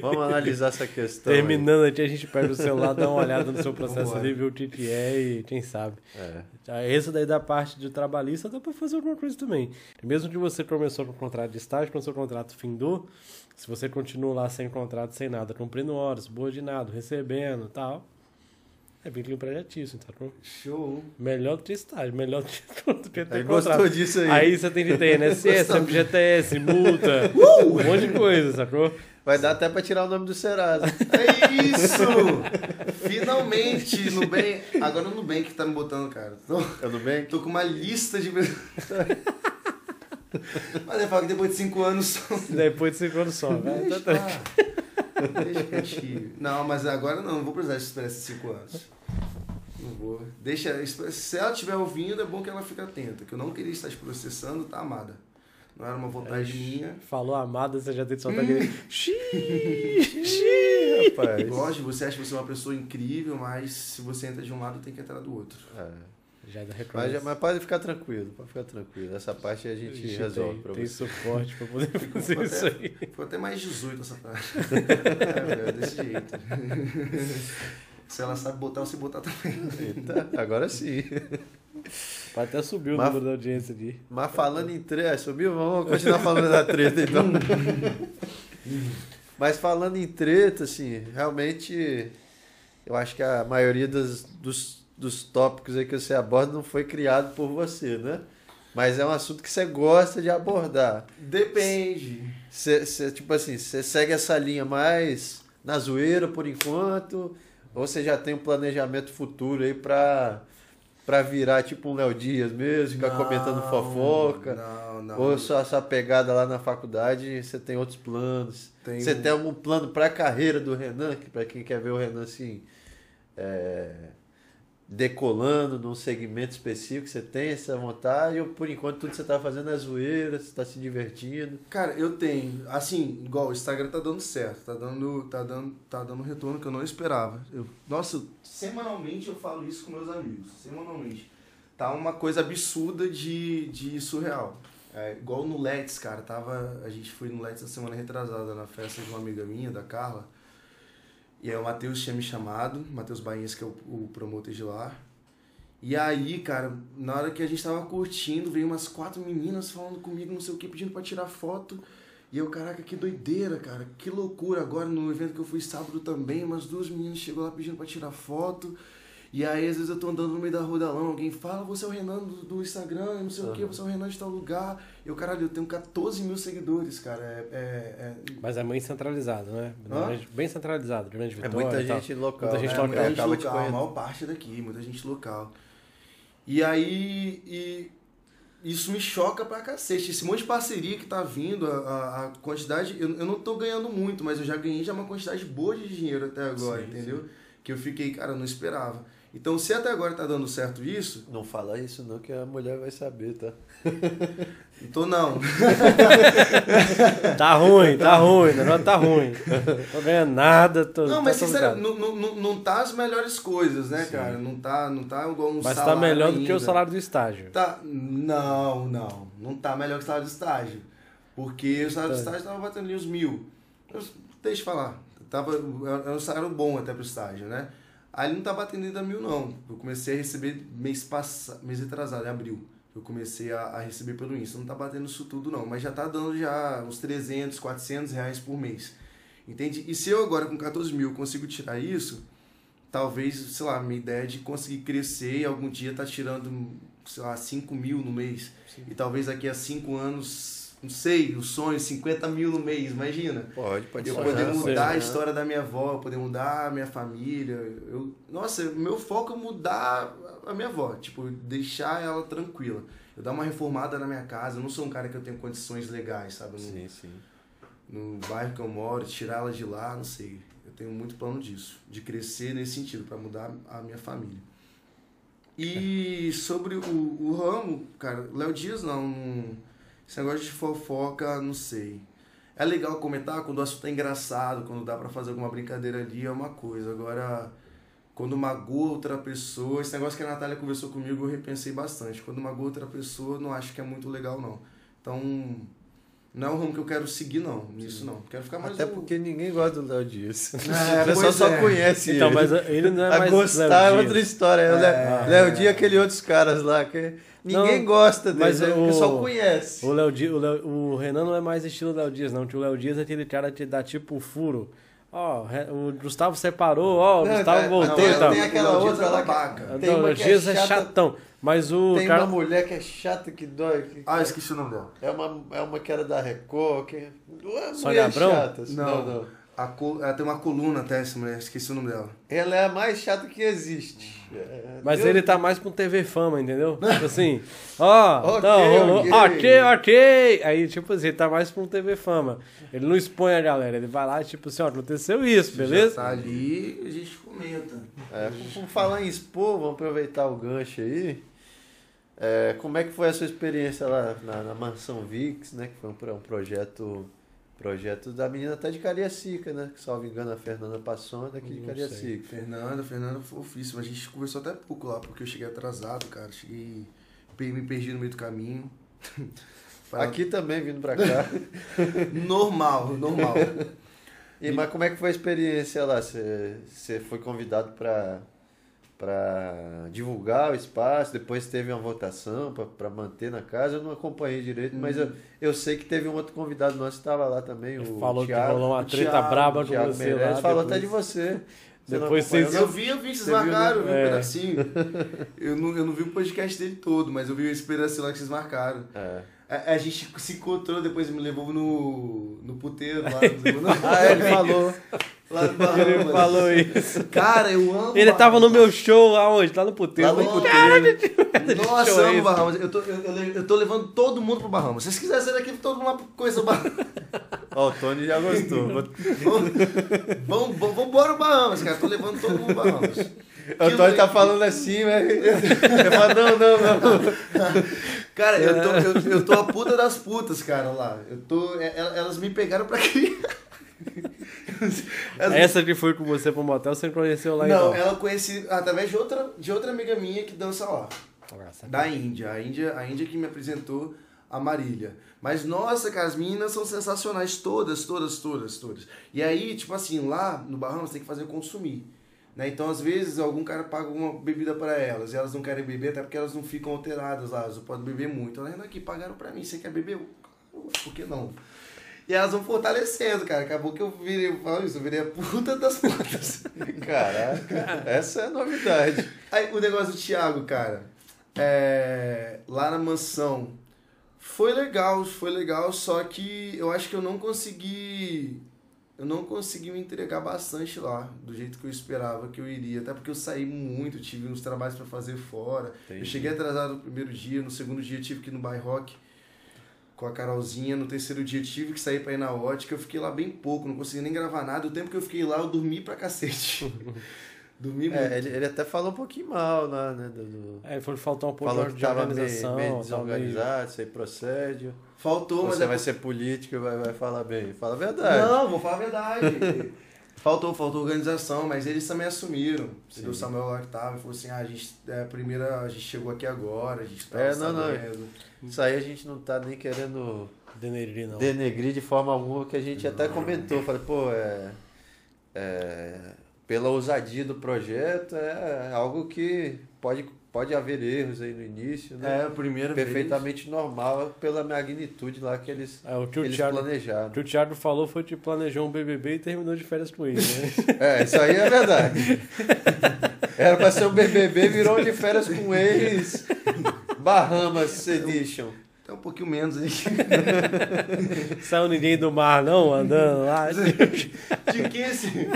Speaker 1: vamos analisar essa questão. aí.
Speaker 3: Terminando aqui, a gente pega o celular, dá uma olhada no seu processo ali, vê o que que é e quem sabe.
Speaker 1: É.
Speaker 3: Ah, Esse daí da parte de trabalhista dá pra fazer alguma coisa também. Mesmo que você começou com contrato de estágio, quando seu contrato findou, se você continua lá sem contrato, sem nada, cumprindo horas, subordinado, recebendo e tal, é vínculo empregatício, então
Speaker 2: Show.
Speaker 3: melhor do que estágio, melhor do que, do que
Speaker 1: Aí
Speaker 3: contrato.
Speaker 1: gostou disso aí.
Speaker 3: Aí você tem que ter INSS,
Speaker 1: Gostou.
Speaker 3: FGTS, multa,
Speaker 1: Uh!
Speaker 3: um monte de coisa, sacou?
Speaker 1: Vai dar até pra tirar o nome do Serasa.
Speaker 2: É isso! Finalmente, Nubank. Agora o Nubank tá me botando, cara. Tô,
Speaker 1: Eu não bem?
Speaker 2: tô com uma lista de. Mas eu falo que depois de cinco anos. só-
Speaker 3: Depois de cinco anos só, né?
Speaker 2: Deixa,
Speaker 3: Tá- tá-
Speaker 2: pá. Deixa quietinho. Não, mas agora não, não vou precisar esperar esses cinco anos. Não vou. Deixa. Se ela estiver ouvindo, é bom que ela fique atenta. Que eu não queria estar te processando, tá amada. Não era uma vontade minha.
Speaker 3: Falou amada, você já tem que soltar aquele. Xiii, xiii.
Speaker 1: Rapaz.
Speaker 2: Lógico, você acha que você é uma pessoa incrível, mas se você entra de um lado, tem que entrar do outro.
Speaker 1: É.
Speaker 3: Já dá
Speaker 1: Mas, mas pode ficar tranquilo, pode ficar tranquilo. Essa parte a gente resolve
Speaker 3: tem,
Speaker 1: pra
Speaker 3: tem
Speaker 1: você.
Speaker 3: suporte pra poder fazer
Speaker 2: Ficou
Speaker 3: isso
Speaker 2: até-
Speaker 3: aí.
Speaker 2: Ficou até mais 18 essa frase. é, velho, desse jeito. Se ela sabe botar, você botar também.
Speaker 1: Eita, agora sim.
Speaker 3: Pode até subir o
Speaker 1: Mas-
Speaker 3: número da audiência ali.
Speaker 1: Mas falando em treta, subiu? Vamos continuar falando da treta então. Mas falando em treta, assim, realmente eu acho que a maioria das, dos, dos tópicos aí que você aborda não foi criado por você, né? Mas é um assunto que você gosta de abordar.
Speaker 2: Depende.
Speaker 1: Você, você, tipo assim, você segue essa linha mais na zoeira por enquanto? Ou você já tem um planejamento futuro aí pra, pra virar tipo um Léo Dias mesmo, ficar comentando fofoca?
Speaker 2: Não, não.
Speaker 1: Ou só essa pegada lá na faculdade, você tem outros planos?
Speaker 2: Tem
Speaker 1: Você tem algum plano pra carreira do Renan? Que pra quem quer ver o Renan assim, é, decolando num segmento específico, você tem essa vontade? Ou por enquanto tudo que você tá fazendo é zoeira, você tá se divertindo?
Speaker 2: Cara, eu tenho. Assim, igual o Instagram tá dando certo, tá dando, tá dando, tá dando retorno que eu não esperava. Eu, nossa, semanalmente eu falo isso com meus amigos. Semanalmente. Tá uma coisa absurda de, de surreal. É, igual no Let's, cara. Tava, a gente foi no Let's a semana retrasada na festa de uma amiga minha, da Carla. E aí o Matheus tinha me chamado, Matheus Bainhas, que é o, o promotor de lá. E aí, cara, na hora que a gente tava curtindo, veio umas quatro meninas falando comigo, não sei o que, pedindo pra tirar foto. E eu, caraca, que doideira, cara, que loucura. Agora no evento que eu fui sábado também, umas duas meninas chegou lá pedindo pra tirar foto. E aí, às vezes eu tô andando no meio da rua da lama, alguém fala, você é o Renan do, do Instagram, não sei o que, você é o Renan de tal lugar. Eu, caralho, eu tenho 14 mil seguidores, cara. É, é, é-
Speaker 3: Mas é bem centralizado, né?
Speaker 2: Hã?
Speaker 3: Bem centralizado, Grande
Speaker 1: É
Speaker 3: Vitória.
Speaker 1: muita
Speaker 3: e tal.
Speaker 1: gente local.
Speaker 3: Muita gente
Speaker 1: né?
Speaker 2: é,
Speaker 3: local.
Speaker 2: muita gente local, a maior parte daqui, muita gente local. E aí, e isso me choca pra cacete. Esse monte de parceria que tá vindo, a, a, a quantidade, eu, eu não tô ganhando muito, mas eu já ganhei já uma quantidade boa de dinheiro até agora,
Speaker 3: Sim,
Speaker 2: entendeu? Que eu fiquei, cara, não esperava. Então, se até agora tá dando certo isso,
Speaker 1: Não fala isso não, que a mulher vai saber, tá?
Speaker 2: então não.
Speaker 3: Tá ruim, tá ruim, o negócio tá ruim. Tô ganhando nada, tô.
Speaker 2: Não,
Speaker 3: tá
Speaker 2: mas sinceramente, não, não, não, não tá as melhores coisas, né,
Speaker 1: Sim.
Speaker 2: cara? Não tá, não tá igual um
Speaker 3: Mas tá
Speaker 2: salário
Speaker 3: melhor do que o
Speaker 2: ainda.
Speaker 3: salário do estágio.
Speaker 2: Tá. Não, não. Não tá melhor que o salário de estágio. Porque o salário de
Speaker 3: Tá.
Speaker 2: estágio tava batendo ali uns mil. Eu- deixa eu falar. Tava, era um salário bom até pro estágio, né? Aí não tá batendo ainda mil, não. Eu comecei a receber mês passado, mês atrasado, em abril. Eu comecei a, a receber pelo Insta. Não tá batendo isso tudo, não. Mas já tá dando já uns 300, 400 reais por mês. Entende? E se eu agora com 14 mil consigo tirar isso, talvez, sei lá, minha ideia é de conseguir crescer e algum dia tá tirando, sei lá, 5 mil no mês. E talvez daqui a 5 anos, não sei, o sonho, 50 mil no mês, imagina.
Speaker 1: Pode, pode
Speaker 2: Eu poder
Speaker 1: pode
Speaker 2: mudar a
Speaker 1: sonhar.
Speaker 2: história da minha avó, poder mudar a minha família. Eu, nossa, meu foco é mudar a minha avó, tipo, deixar ela tranquila. Eu dar uma reformada na minha casa. Eu não sou um cara que eu tenho condições legais, sabe? Não-
Speaker 1: Sim, sim.
Speaker 2: no bairro que eu moro, tirar ela de lá, não sei. Eu tenho muito plano disso, de crescer nesse sentido, para mudar a minha família. E sobre o, o ramo, cara, Léo Dias não, não. Esse negócio de fofoca, não sei. É legal comentar quando o assunto é engraçado, quando dá para fazer alguma brincadeira ali, é uma coisa. Agora, quando magoa outra pessoa, esse negócio que a Natália conversou comigo, eu repensei bastante. Quando magoa outra pessoa, não acho que é muito legal, não. Então, não é um rumo que eu quero seguir, não. Nisso, não. Quero ficar mais...
Speaker 1: Até porque ninguém gosta do Léo Dias.
Speaker 2: É,
Speaker 1: o pessoal
Speaker 2: pois
Speaker 1: só
Speaker 2: é.
Speaker 1: conhece
Speaker 3: Então,
Speaker 1: ele.
Speaker 3: mas ele não é
Speaker 1: A
Speaker 3: mais
Speaker 1: gostar
Speaker 3: Léo
Speaker 1: é
Speaker 3: Dias.
Speaker 1: outra história. É, o Léo- Léo Dias e aquele outros caras lá que ninguém
Speaker 3: Não,
Speaker 1: gosta
Speaker 3: mas
Speaker 1: dele,
Speaker 3: o-
Speaker 1: o só conhece.
Speaker 3: O, Léo Di- o, Léo- o Renan não é mais estilo Léo Dias, não. O Léo Dias é aquele cara que dá tipo furo. Ó, re- o Gustavo separou, ó, o
Speaker 1: Não,
Speaker 3: Gustavo
Speaker 1: é-
Speaker 3: voltou e tal.
Speaker 1: tem aquela
Speaker 2: O Léo Dias
Speaker 1: outra
Speaker 2: é
Speaker 1: lá que-. Tem
Speaker 3: o
Speaker 1: uma
Speaker 3: Léo
Speaker 1: que é
Speaker 3: Dias é, chatão. Mas o
Speaker 1: Tem
Speaker 3: cara.
Speaker 1: uma mulher que é chata que dói. que-
Speaker 2: Ah, esqueci o nome dela.
Speaker 1: é, uma, é uma que era da Record. Que... Não
Speaker 3: Sônia Abrão?
Speaker 1: chata.
Speaker 2: Não.
Speaker 1: Não, não.
Speaker 2: A col- ela tem uma coluna até, essa mulher, esqueci o nome dela.
Speaker 1: Ela é a mais chata que existe. É,
Speaker 3: Mas
Speaker 1: Deus-
Speaker 3: ele tá mais com TV Fama, entendeu? Tipo assim, ó,
Speaker 1: Ok,
Speaker 3: então, rolou,
Speaker 1: ok.
Speaker 3: ok, ok. Aí, tipo assim, ele tá mais com TV Fama. Ele não expõe a galera, ele vai lá, tipo assim, ó, aconteceu isso,
Speaker 2: Já
Speaker 3: beleza?
Speaker 2: tá ali, a gente comenta.
Speaker 1: É, por falar em expor, vamos aproveitar o gancho aí. É, como é que foi a sua experiência lá na, na Mansão Vix, né? Que foi um, um projeto projeto da menina até de Cariacica, né? Que, salvo engano, a Fernanda Passou daqui de
Speaker 3: Não
Speaker 1: Cariacica.
Speaker 2: Fernanda, Fernanda foi fofíssima. A gente conversou até pouco lá, porque eu cheguei atrasado, cara. Cheguei. Me perdi no meio do caminho.
Speaker 1: Aqui também, vindo pra cá.
Speaker 2: Normal, normal.
Speaker 1: E, mas como é que foi a experiência lá? Você você foi convidado para para divulgar o espaço, depois teve uma votação para manter na casa. Eu não acompanhei direito, mas eu, eu sei que teve um outro convidado nosso que estava lá também, o
Speaker 3: Falou
Speaker 1: Thiago.
Speaker 3: que rolou uma treta
Speaker 2: Thiago,
Speaker 3: braba com
Speaker 1: Thiago
Speaker 3: você
Speaker 1: Meirelles
Speaker 3: lá.
Speaker 1: falou
Speaker 3: depois-
Speaker 1: até de você.
Speaker 3: Depois vocês-
Speaker 2: Eu vi, eu vi, vocês
Speaker 1: Você viu, né?
Speaker 2: marcaram, eu vi um
Speaker 3: É.
Speaker 2: pedacinho. Eu não, eu não vi o podcast dele todo, mas eu vi esse pedacinho lá que vocês marcaram.
Speaker 1: É.
Speaker 2: A, a gente se encontrou depois, me levou no, no puteiro lá. No,
Speaker 1: Ah, ele falou.
Speaker 2: Lá no
Speaker 3: Ele falou isso.
Speaker 2: Cara, eu amo
Speaker 3: Ele tava no meu show aonde? Lá no puteiro.
Speaker 1: Lá no puteiro.
Speaker 2: Nossa,
Speaker 3: show
Speaker 2: eu
Speaker 3: é
Speaker 2: amo? Bahamas. Eu tô, eu, eu, eu tô levando todo mundo pro Bahamas. Se vocês quiserem sair daqui, todo mundo lá conhecer o Bahamas.
Speaker 1: Ó, o Tony já gostou.
Speaker 2: Vamos, vamos, vamos embora pro Bahamas, cara. Tô levando todo mundo pro Bahamas.
Speaker 1: O Tony tá falando assim, mas. Eu falo, não, não, não.
Speaker 2: Cara, eu tô, eu, eu tô a puta das putas, cara, lá. Eu tô. é- el- Elas me pegaram pra criar.
Speaker 3: Essa que foi com você pro motel, você conheceu lá
Speaker 2: Não,
Speaker 3: então.
Speaker 2: ela conheci através de outra, de outra amiga minha que dança lá.
Speaker 3: Nossa,
Speaker 2: Da Índia. A Índia, a Índia que me apresentou a Marília. Mas, nossa, cara, as meninas são sensacionais. Todas, todas, todas, todas. E aí, tipo assim, lá no Bahamas tem que fazer consumir. Né? Então, às vezes, algum cara paga uma bebida para elas e elas não querem beber, até porque elas não ficam alteradas lá, elas não podem beber muito. Elas, aqui, pagaram pra mim, você quer beber? Por que não? E elas vão fortalecendo, cara. Acabou que eu virei, eu falo isso, eu virei a puta das putas.
Speaker 1: Caraca, essa é a novidade.
Speaker 2: Aí o negócio do Thiago, cara, é, lá na mansão, foi legal, foi legal, só que eu acho que eu não consegui. Eu não consegui me entregar bastante lá, do jeito que eu esperava que eu iria. Até porque eu saí muito, tive uns trabalhos pra fazer fora. Eu
Speaker 1: Entendi.
Speaker 2: cheguei atrasado no primeiro dia, no segundo dia tive que ir no By Rock com a Carolzinha, no terceiro dia tive que sair pra ir na ótica. Eu fiquei lá bem pouco, não consegui nem gravar nada. O tempo que eu fiquei lá, eu dormi pra cacete. dormi muito.
Speaker 1: É, ele, ele até falou um pouquinho mal lá, né? Do, do-
Speaker 3: É, foi faltou um pouco
Speaker 1: Falou
Speaker 3: de
Speaker 1: que tava meio,
Speaker 3: organização.
Speaker 1: meio
Speaker 3: tava meio-
Speaker 1: desorganizado, isso aí procede.
Speaker 2: Faltou, mas
Speaker 1: Você
Speaker 2: é
Speaker 1: vai ser político e vai, vai falar bem. Fala a verdade.
Speaker 2: Não, vou falar a verdade. faltou, faltou organização, mas eles também assumiram.
Speaker 1: Sim.
Speaker 2: O Samuel lá que tava, falou assim, ah, a gente, é, a primeira, a gente chegou aqui agora, a gente tava
Speaker 1: É, não, não.
Speaker 2: sabendo.
Speaker 1: Isso aí a gente não tá nem querendo
Speaker 3: Denegrir, não.
Speaker 1: denegrir de forma alguma, que a gente até comentou. Falei, pô, é, é, pela ousadia do projeto, é algo que pode, pode haver erros aí no início, né?
Speaker 2: É, a primeira
Speaker 1: Perfeitamente normal pela magnitude lá que eles,
Speaker 3: É, o que
Speaker 1: que
Speaker 3: o
Speaker 1: eles
Speaker 3: Thiago,
Speaker 1: planejaram.
Speaker 3: o que o Thiago falou foi que planejou um BBB e terminou de férias com ele, né?
Speaker 1: É, isso aí é verdade. Era pra ser um BBB, virou um de férias com ex. Bahamas Edition.
Speaker 2: Até um pouquinho menos aí.
Speaker 3: Saiu ninguém do mar, não, andando lá.
Speaker 2: De que esse...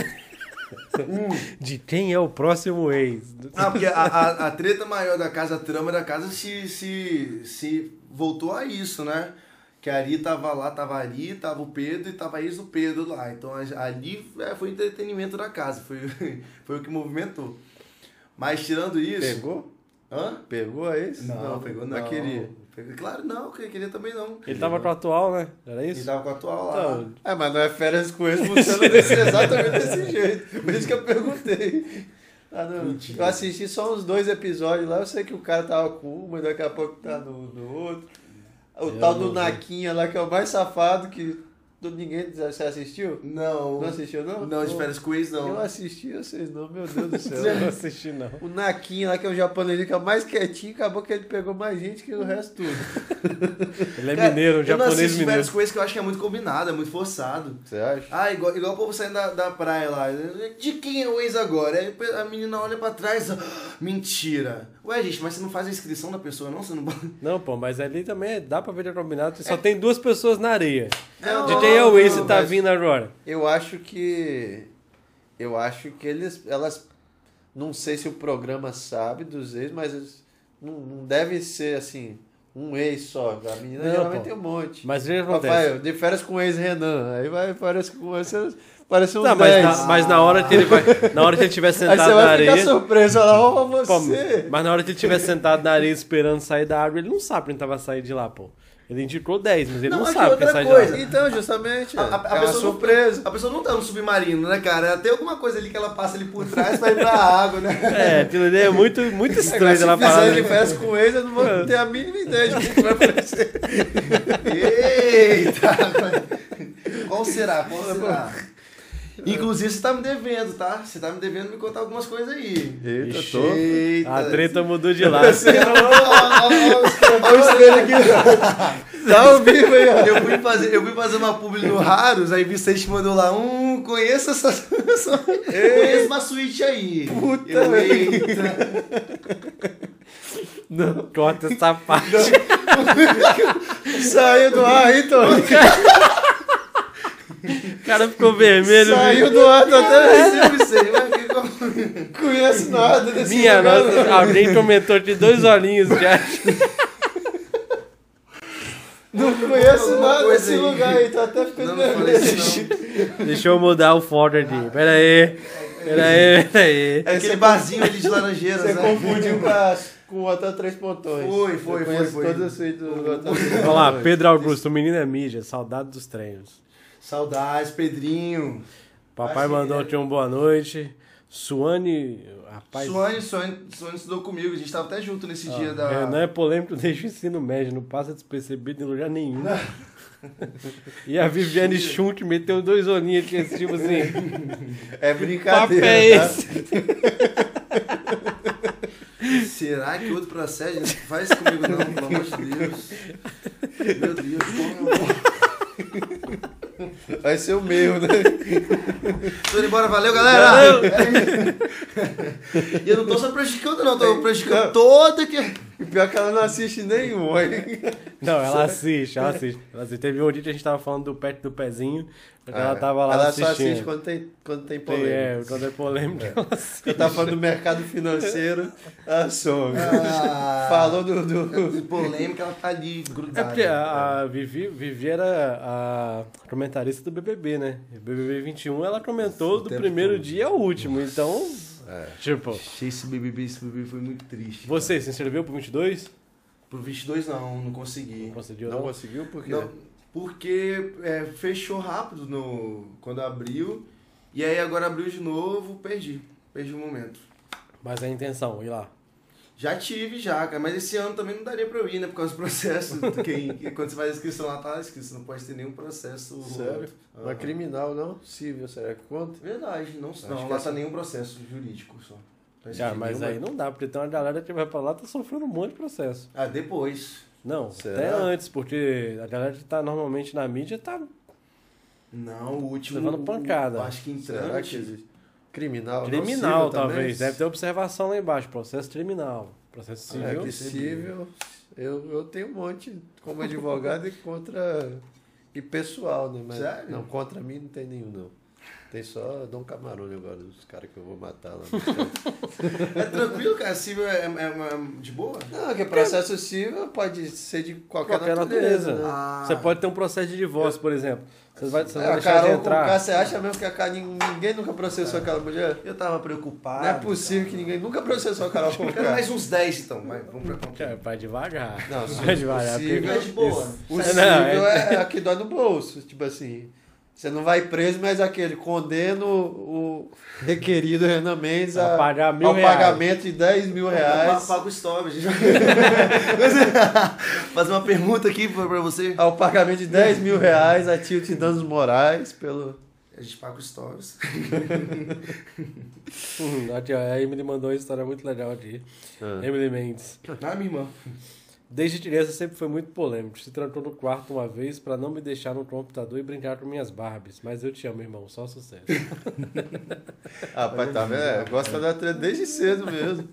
Speaker 3: De quem é o próximo ex?
Speaker 2: Ah, porque a, a, a treta maior da Casa Trama da Casa se, se, se voltou a isso, né? Que a Ari tava lá, tava a Ari, tava o Pedro e tava a ex do Pedro lá. Então a- ali é, foi o entretenimento da casa, foi, foi o que movimentou. Mas tirando isso.
Speaker 1: Pegou?
Speaker 2: Hã?
Speaker 1: Pegou a esse?
Speaker 2: Não, pegou não.
Speaker 1: Mas queria.
Speaker 2: Pegou- Claro, não, que queria também não.
Speaker 3: Ele tava com o atual, né? Era
Speaker 2: Ele
Speaker 3: isso?
Speaker 2: tava com a atual lá.
Speaker 3: Então,
Speaker 1: É, mas não é férias com esse funciona desse, exatamente desse jeito. Por isso que eu perguntei. Ah, não. Eu assisti só uns dois episódios lá, eu sei que o cara tava com uma daqui a pouco tá no, no outro. O
Speaker 3: Eu
Speaker 1: tal
Speaker 3: não
Speaker 1: do
Speaker 3: vi.
Speaker 1: Naquinha lá, que é o mais safado que ninguém. Você assistiu?
Speaker 2: Não.
Speaker 1: Não assistiu, não?
Speaker 2: Não, de férias com ex,
Speaker 1: Eu
Speaker 2: não.
Speaker 1: assisti, vocês não, meu Deus do céu.
Speaker 3: eu não assisti, não.
Speaker 1: O Naquinha lá, que é o japonês que é o mais quietinho, acabou que ele pegou mais gente que o resto tudo.
Speaker 3: Ele é
Speaker 2: Cara,
Speaker 3: mineiro, um
Speaker 2: eu não
Speaker 3: japonês mineiro.
Speaker 2: férias com ex que eu acho que é muito combinado, é muito forçado.
Speaker 1: Você acha?
Speaker 2: Ah, igual, igual o povo saindo da, da praia lá. De quem é o ex agora? Aí a menina olha pra trás. ah, Mentira. Ué, gente, mas você não faz a inscrição da pessoa, não? Você não.
Speaker 3: Não, pô, mas ali também dá pra ver que é combinado. Só tem duas pessoas na areia.
Speaker 1: Não,
Speaker 3: De quem é o ex
Speaker 1: não,
Speaker 3: que tá vindo agora?
Speaker 1: Eu acho que. Eu acho que eles. Elas. Não sei se o programa sabe dos ex, mas eles não, não deve ser assim. Um ex só. A menina
Speaker 3: Não,
Speaker 1: geralmente
Speaker 3: pô.
Speaker 1: tem um monte.
Speaker 3: Mas acontece?
Speaker 1: Papai, de férias com o ex Renan. Aí vai, parece com você. Parece um
Speaker 3: Tá, mas,
Speaker 1: 10.
Speaker 3: na, mas na hora que ele vai. Na hora que ele estiver
Speaker 1: Aí
Speaker 3: sentado
Speaker 1: você
Speaker 3: na
Speaker 1: vai ficar
Speaker 3: areia.
Speaker 1: surpreso. Olha lá, ó,
Speaker 3: Pô,
Speaker 1: você.
Speaker 3: mas na hora que ele estiver sentado na areia esperando sair da árvore, ele não sabe quem tava saindo de lá, pô. Ele indicou 10, mas ele não,
Speaker 2: Não,
Speaker 3: sabe
Speaker 2: outra
Speaker 3: sai
Speaker 2: coisa.
Speaker 3: lá.
Speaker 1: Então, justamente.
Speaker 2: A,
Speaker 1: é,
Speaker 2: a- a
Speaker 1: é uma
Speaker 2: pessoa não-
Speaker 1: surpresa.
Speaker 2: a pessoa não tá no submarino, né, cara? Tem alguma coisa ali que ela passa ali por trás pra ir pra água, né?
Speaker 3: É, aquilo ali é muito, muito estranho
Speaker 1: se
Speaker 3: ela falar.
Speaker 1: de férias com o ex, eu não vou ter a mínima ideia de quem vai aparecer.
Speaker 2: Eita! Qual será? Qual será? Inclusive, você tá me devendo, tá? Você tá me devendo me contar algumas coisas aí.
Speaker 1: Eita,
Speaker 3: Ixi.
Speaker 2: Eita!
Speaker 3: A treta mudou de lado.
Speaker 1: Olha o espelho aqui. Tá ao vivo aí, ó.
Speaker 2: Eu fui fazer, eu fui fazer uma publi no Raros, aí Vicente mandou lá, um, conheço essa. essa- conheço uma suíte aí.
Speaker 1: Puta
Speaker 2: eu,
Speaker 1: merda.
Speaker 2: eita.
Speaker 1: Não.
Speaker 3: Corta essa parte.
Speaker 1: Saiu do ar aí, Tony.
Speaker 3: O cara ficou vermelho.
Speaker 1: Saiu do ar, tô até
Speaker 2: Eu sei, mas que como-
Speaker 1: não conheço nada desse
Speaker 3: Minha
Speaker 1: lugar,
Speaker 3: nossa,
Speaker 1: não.
Speaker 3: alguém comentou aqui dois olhinhos já.
Speaker 1: Não conheço nada desse
Speaker 2: aí.
Speaker 1: lugar aí, tô até ficando
Speaker 2: Não,
Speaker 1: vermelho.
Speaker 2: não.
Speaker 3: Deixa eu mudar o foto aqui. Pera aí. Pera aí, pera aí.
Speaker 2: É aquele barzinho ali de laranjeiras,
Speaker 1: Você
Speaker 2: né?
Speaker 1: confundiu com, a, com o Três Pontões.
Speaker 2: Foi, foi, foi, foi.
Speaker 1: as suítes do
Speaker 3: Vamos lá. Pedro Augusto, o menino é mídia, saudade dos treinos.
Speaker 2: Saudades, Pedrinho.
Speaker 3: Papai
Speaker 2: Assim,
Speaker 3: mandou
Speaker 2: é.
Speaker 3: aqui um boa noite. Suane, rapaz.
Speaker 2: Suane, Suane, Suane estudou comigo, a gente tava até junto nesse dia da.
Speaker 3: Renan é polêmico desde o ensino médio, não passa despercebido em lugar nenhum. E a Viviane Schunt meteu dois olhinhos aqui, assim, tipo assim.
Speaker 1: É
Speaker 3: Papo
Speaker 1: brincadeira.
Speaker 3: é
Speaker 1: tá?
Speaker 3: esse?
Speaker 2: Será que outro processo? Não faz isso comigo não, pelo amor de Deus. Meu Deus, como eu vou.
Speaker 1: Vai ser o meu, né?
Speaker 2: Tô indo embora, valeu galera! E eu não tô só prejudicando não, tô prejudicando todo que...
Speaker 1: E pior que ela não assiste nenhum. Aí.
Speaker 3: Não, ela assiste, ela assiste. Ela assiste. Teve um dia que a gente tava falando do pet do pezinho, ela
Speaker 1: É,
Speaker 3: tava lá
Speaker 1: Ela
Speaker 3: assistindo.
Speaker 1: só assiste quando tem, quando tem
Speaker 3: Tem,
Speaker 1: polêmica.
Speaker 3: é, quando é polêmica, ela assiste.
Speaker 1: Eu tava falando do mercado financeiro, a sogra.
Speaker 2: Ah,
Speaker 1: Falou do, do-
Speaker 2: polêmica, ela tá ali
Speaker 3: É
Speaker 2: grudada.
Speaker 3: porque a, a Vivi, Vivi era a comentarista do BBB, né? BBB 21, ela comentou do primeiro
Speaker 2: todo.
Speaker 3: dia ao último, então...
Speaker 1: É.
Speaker 3: Tipo,
Speaker 2: Achei esse BBB, esse BBB foi muito triste.
Speaker 3: você se inscreveu pro 22?
Speaker 2: Pro 22 não, não consegui.
Speaker 3: Não conseguiu,
Speaker 1: Não
Speaker 3: não?
Speaker 1: conseguiu porque
Speaker 2: Não, porque é, fechou rápido no, quando abriu. E aí agora abriu de novo, perdi. Perdi o momento.
Speaker 3: Mas a intenção, ir lá.
Speaker 2: Já tive, já, cara. Mas esse ano também não daria pra eu ir, né? Por causa do processo. Quem, quando você faz a inscrição lá, tá lá escrito. Você não pode ter nenhum processo.
Speaker 1: Sério?
Speaker 2: Aham.
Speaker 1: Mas criminal não? Civil, será que conta?
Speaker 2: Verdade, não,
Speaker 1: Acho
Speaker 2: não lá
Speaker 1: essa-
Speaker 2: tá nenhum processo jurídico só. Tá
Speaker 3: Ah,
Speaker 2: escrito
Speaker 3: mas
Speaker 2: nenhuma-
Speaker 3: aí não dá, porque tem uma galera que vai pra lá tá sofrendo um monte de processo.
Speaker 2: Ah, depois.
Speaker 3: Não,
Speaker 1: Será?
Speaker 3: até antes, porque a galera que tá normalmente na mídia tá.
Speaker 2: Não, o último.
Speaker 3: Levando pancada.
Speaker 2: eu Acho que
Speaker 1: Será
Speaker 2: entrante.
Speaker 1: que existe? Criminal?
Speaker 3: Criminal,
Speaker 1: civil também?
Speaker 3: talvez. Deve ter observação lá embaixo. Processo criminal. Processo
Speaker 1: É
Speaker 3: civil.
Speaker 1: que civil, eu, eu tenho um monte como advogado e contra. E pessoal, né? Mas,
Speaker 2: Sério?
Speaker 1: Não, contra mim não tem nenhum, não. Tem só Dom Camarone agora, os caras que eu vou matar lá.
Speaker 2: É tranquilo, cara? Cível é, é- é de boa?
Speaker 1: Não, que processo civil pode ser de qualquer,
Speaker 3: Qualquer
Speaker 1: natureza.
Speaker 3: natureza.
Speaker 1: né?
Speaker 2: Ah.
Speaker 3: Você pode ter um processo de divórcio, por exemplo. Você vai, você
Speaker 1: É,
Speaker 3: vai
Speaker 1: a
Speaker 3: deixar
Speaker 1: Carol
Speaker 3: de
Speaker 1: cara,
Speaker 3: entrar.
Speaker 1: você acha mesmo que a Carol, ninguém nunca processou aquela mulher?
Speaker 2: Eu tava preocupado.
Speaker 1: Não é possível que ninguém nunca processou a Carol cara.
Speaker 2: mais uns 10 então, vai, vamos pra conta.
Speaker 3: Cara, vai devagar.
Speaker 1: Não,
Speaker 3: vai devagar.
Speaker 1: possível,
Speaker 2: é de boa.
Speaker 3: Isso-
Speaker 1: O
Speaker 3: Não, é-
Speaker 1: é, aqui dói no bolso. Tipo assim, você não vai preso, mas aquele condena o requerido Renan Mendes
Speaker 3: A
Speaker 1: a,
Speaker 3: pagar mil
Speaker 1: ao
Speaker 3: reais.
Speaker 1: pagamento de 10 mil reais.
Speaker 2: Paga o stop, gente. Fazer uma pergunta aqui pra pra você.
Speaker 1: Ao pagamento de 10 mil reais a Tilt Danos Morais pelo.
Speaker 2: A gente paga os stories.
Speaker 3: Hum, aqui, ó, a Emily mandou uma história muito legal aqui.
Speaker 1: Ah.
Speaker 3: Emily Mendes.
Speaker 2: Ah, minha irmã.
Speaker 3: Desde criança sempre foi muito polêmico. Se trancou no quarto uma vez pra não me deixar no computador e brincar com minhas Barbies. Mas eu te amo, irmão. Só sucesso.
Speaker 1: Ah, pai, tá vendo? É, gosta da treta desde cedo mesmo.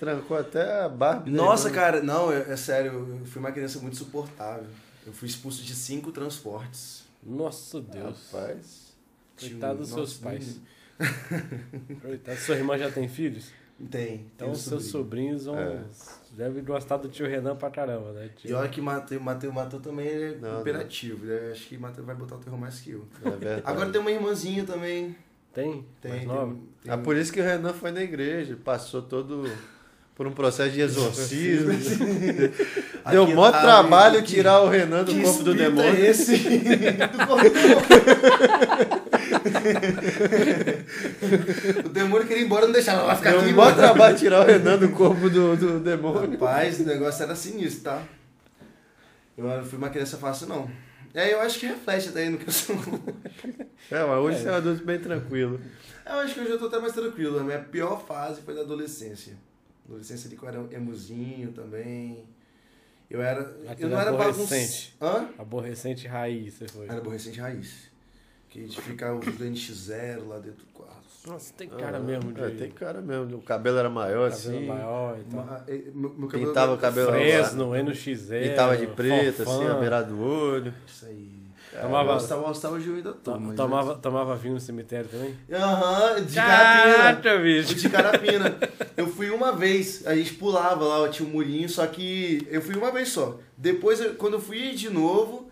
Speaker 1: Trancou até a Barbie.
Speaker 2: Nossa,
Speaker 1: né?
Speaker 2: cara, não, é, é sério, eu fui uma criança muito suportável. Eu fui expulso de cinco transportes.
Speaker 3: Nossa Deus.
Speaker 1: Rapaz.
Speaker 3: Coitado dos seus pais. Coitado. Sua irmã já tem filhos?
Speaker 2: Tem.
Speaker 3: Então
Speaker 2: tem
Speaker 3: os seus
Speaker 2: sobrinho.
Speaker 3: sobrinhos vão.
Speaker 1: É.
Speaker 3: Devem gostar do tio Renan pra caramba, né? Tio-
Speaker 2: E olha que Mateu, Mateu, Mateu também é
Speaker 1: Não,
Speaker 2: imperativo. né? Acho que Mateu vai botar o terror mais que eu.
Speaker 1: É verdade.
Speaker 2: Agora tem uma irmãzinha também.
Speaker 3: Tem?
Speaker 2: Tem.
Speaker 3: Mais
Speaker 2: tem,
Speaker 3: nova?
Speaker 2: tem
Speaker 1: Ah, por isso que o Renan foi na igreja, passou todo por um processo de exorcismo. Deu mó
Speaker 2: ah,
Speaker 1: trabalho
Speaker 2: que-
Speaker 1: tirar o Renan do corpo do
Speaker 2: espírito
Speaker 1: demônio.
Speaker 2: É esse? do corpo do demônio. o demônio queria ir embora, não deixava. Vai ficar
Speaker 1: Deu
Speaker 2: aqui, mano.
Speaker 1: trabalho tirar o Renan do corpo do, do demônio.
Speaker 2: Rapaz, o negócio era sinistro, tá? Eu não fui uma criança fácil, não. E aí eu acho que reflete até aí no que eu sou.
Speaker 1: É, mas hoje você é um adulto bem tranquilo.
Speaker 2: Eu acho que hoje eu tô até mais tranquilo. A minha pior fase foi da adolescência. Adolescência ali que eu era emozinho também. Eu era.
Speaker 3: Aquele
Speaker 2: Eu não era
Speaker 3: aborrecente.
Speaker 2: bagunçado. Hã?
Speaker 3: Aborrecente raiz, você foi.
Speaker 2: Era aborrecente raiz. Que a gente ficava ouvindo NX0 lá dentro do quarto.
Speaker 3: Nossa, tem cara
Speaker 1: Ah,
Speaker 3: mesmo de
Speaker 1: É, tem cara mesmo. O cabelo era maior
Speaker 3: cabelo
Speaker 1: assim.
Speaker 3: maior e tal.
Speaker 2: Uma- eh, meu, meu cabelo
Speaker 1: Pintava o cabelo
Speaker 3: Fresno, NX0.
Speaker 1: Pintava de preto, assim, a beirada do olho.
Speaker 2: Isso aí.
Speaker 3: Tomava-
Speaker 2: Eu gostava, eu gostava de ainda
Speaker 3: To-
Speaker 2: tomo. mas-
Speaker 3: Tomava, tomava vinho no cemitério também?
Speaker 2: Aham, de carapina.
Speaker 3: Caraca,
Speaker 2: O
Speaker 3: bicho.
Speaker 2: de carapina. Eu fui uma vez, a gente pulava lá, tinha um murinho, só que eu fui uma vez só. Depois, quando eu fui de novo,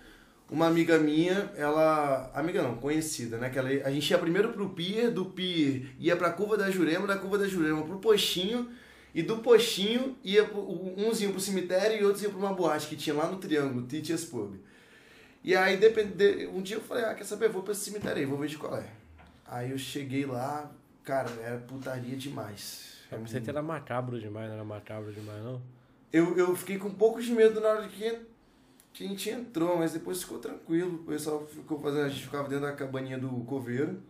Speaker 2: uma amiga minha, ela. Amiga não, conhecida, né? Que ela, a gente ia primeiro pro pier, do pier ia pra curva da Jurema, da curva da Jurema pro postinho, e do postinho ia pro, uns iam pro cemitério e outros iam pra uma boate que tinha lá no Triângulo, Titias Pub. E aí, depende, um dia eu falei, ah, quer saber, vou pra esse cemitério aí, vou ver de qual é. Aí eu cheguei lá, cara, era putaria demais.
Speaker 3: Eu pensei que era macabro demais, não era macabro demais, não?
Speaker 2: Eu, eu fiquei com um pouco de medo na hora que, que a gente entrou, mas depois ficou tranquilo. O pessoal ficou fazendo, a gente ficava dentro da cabaninha do coveiro,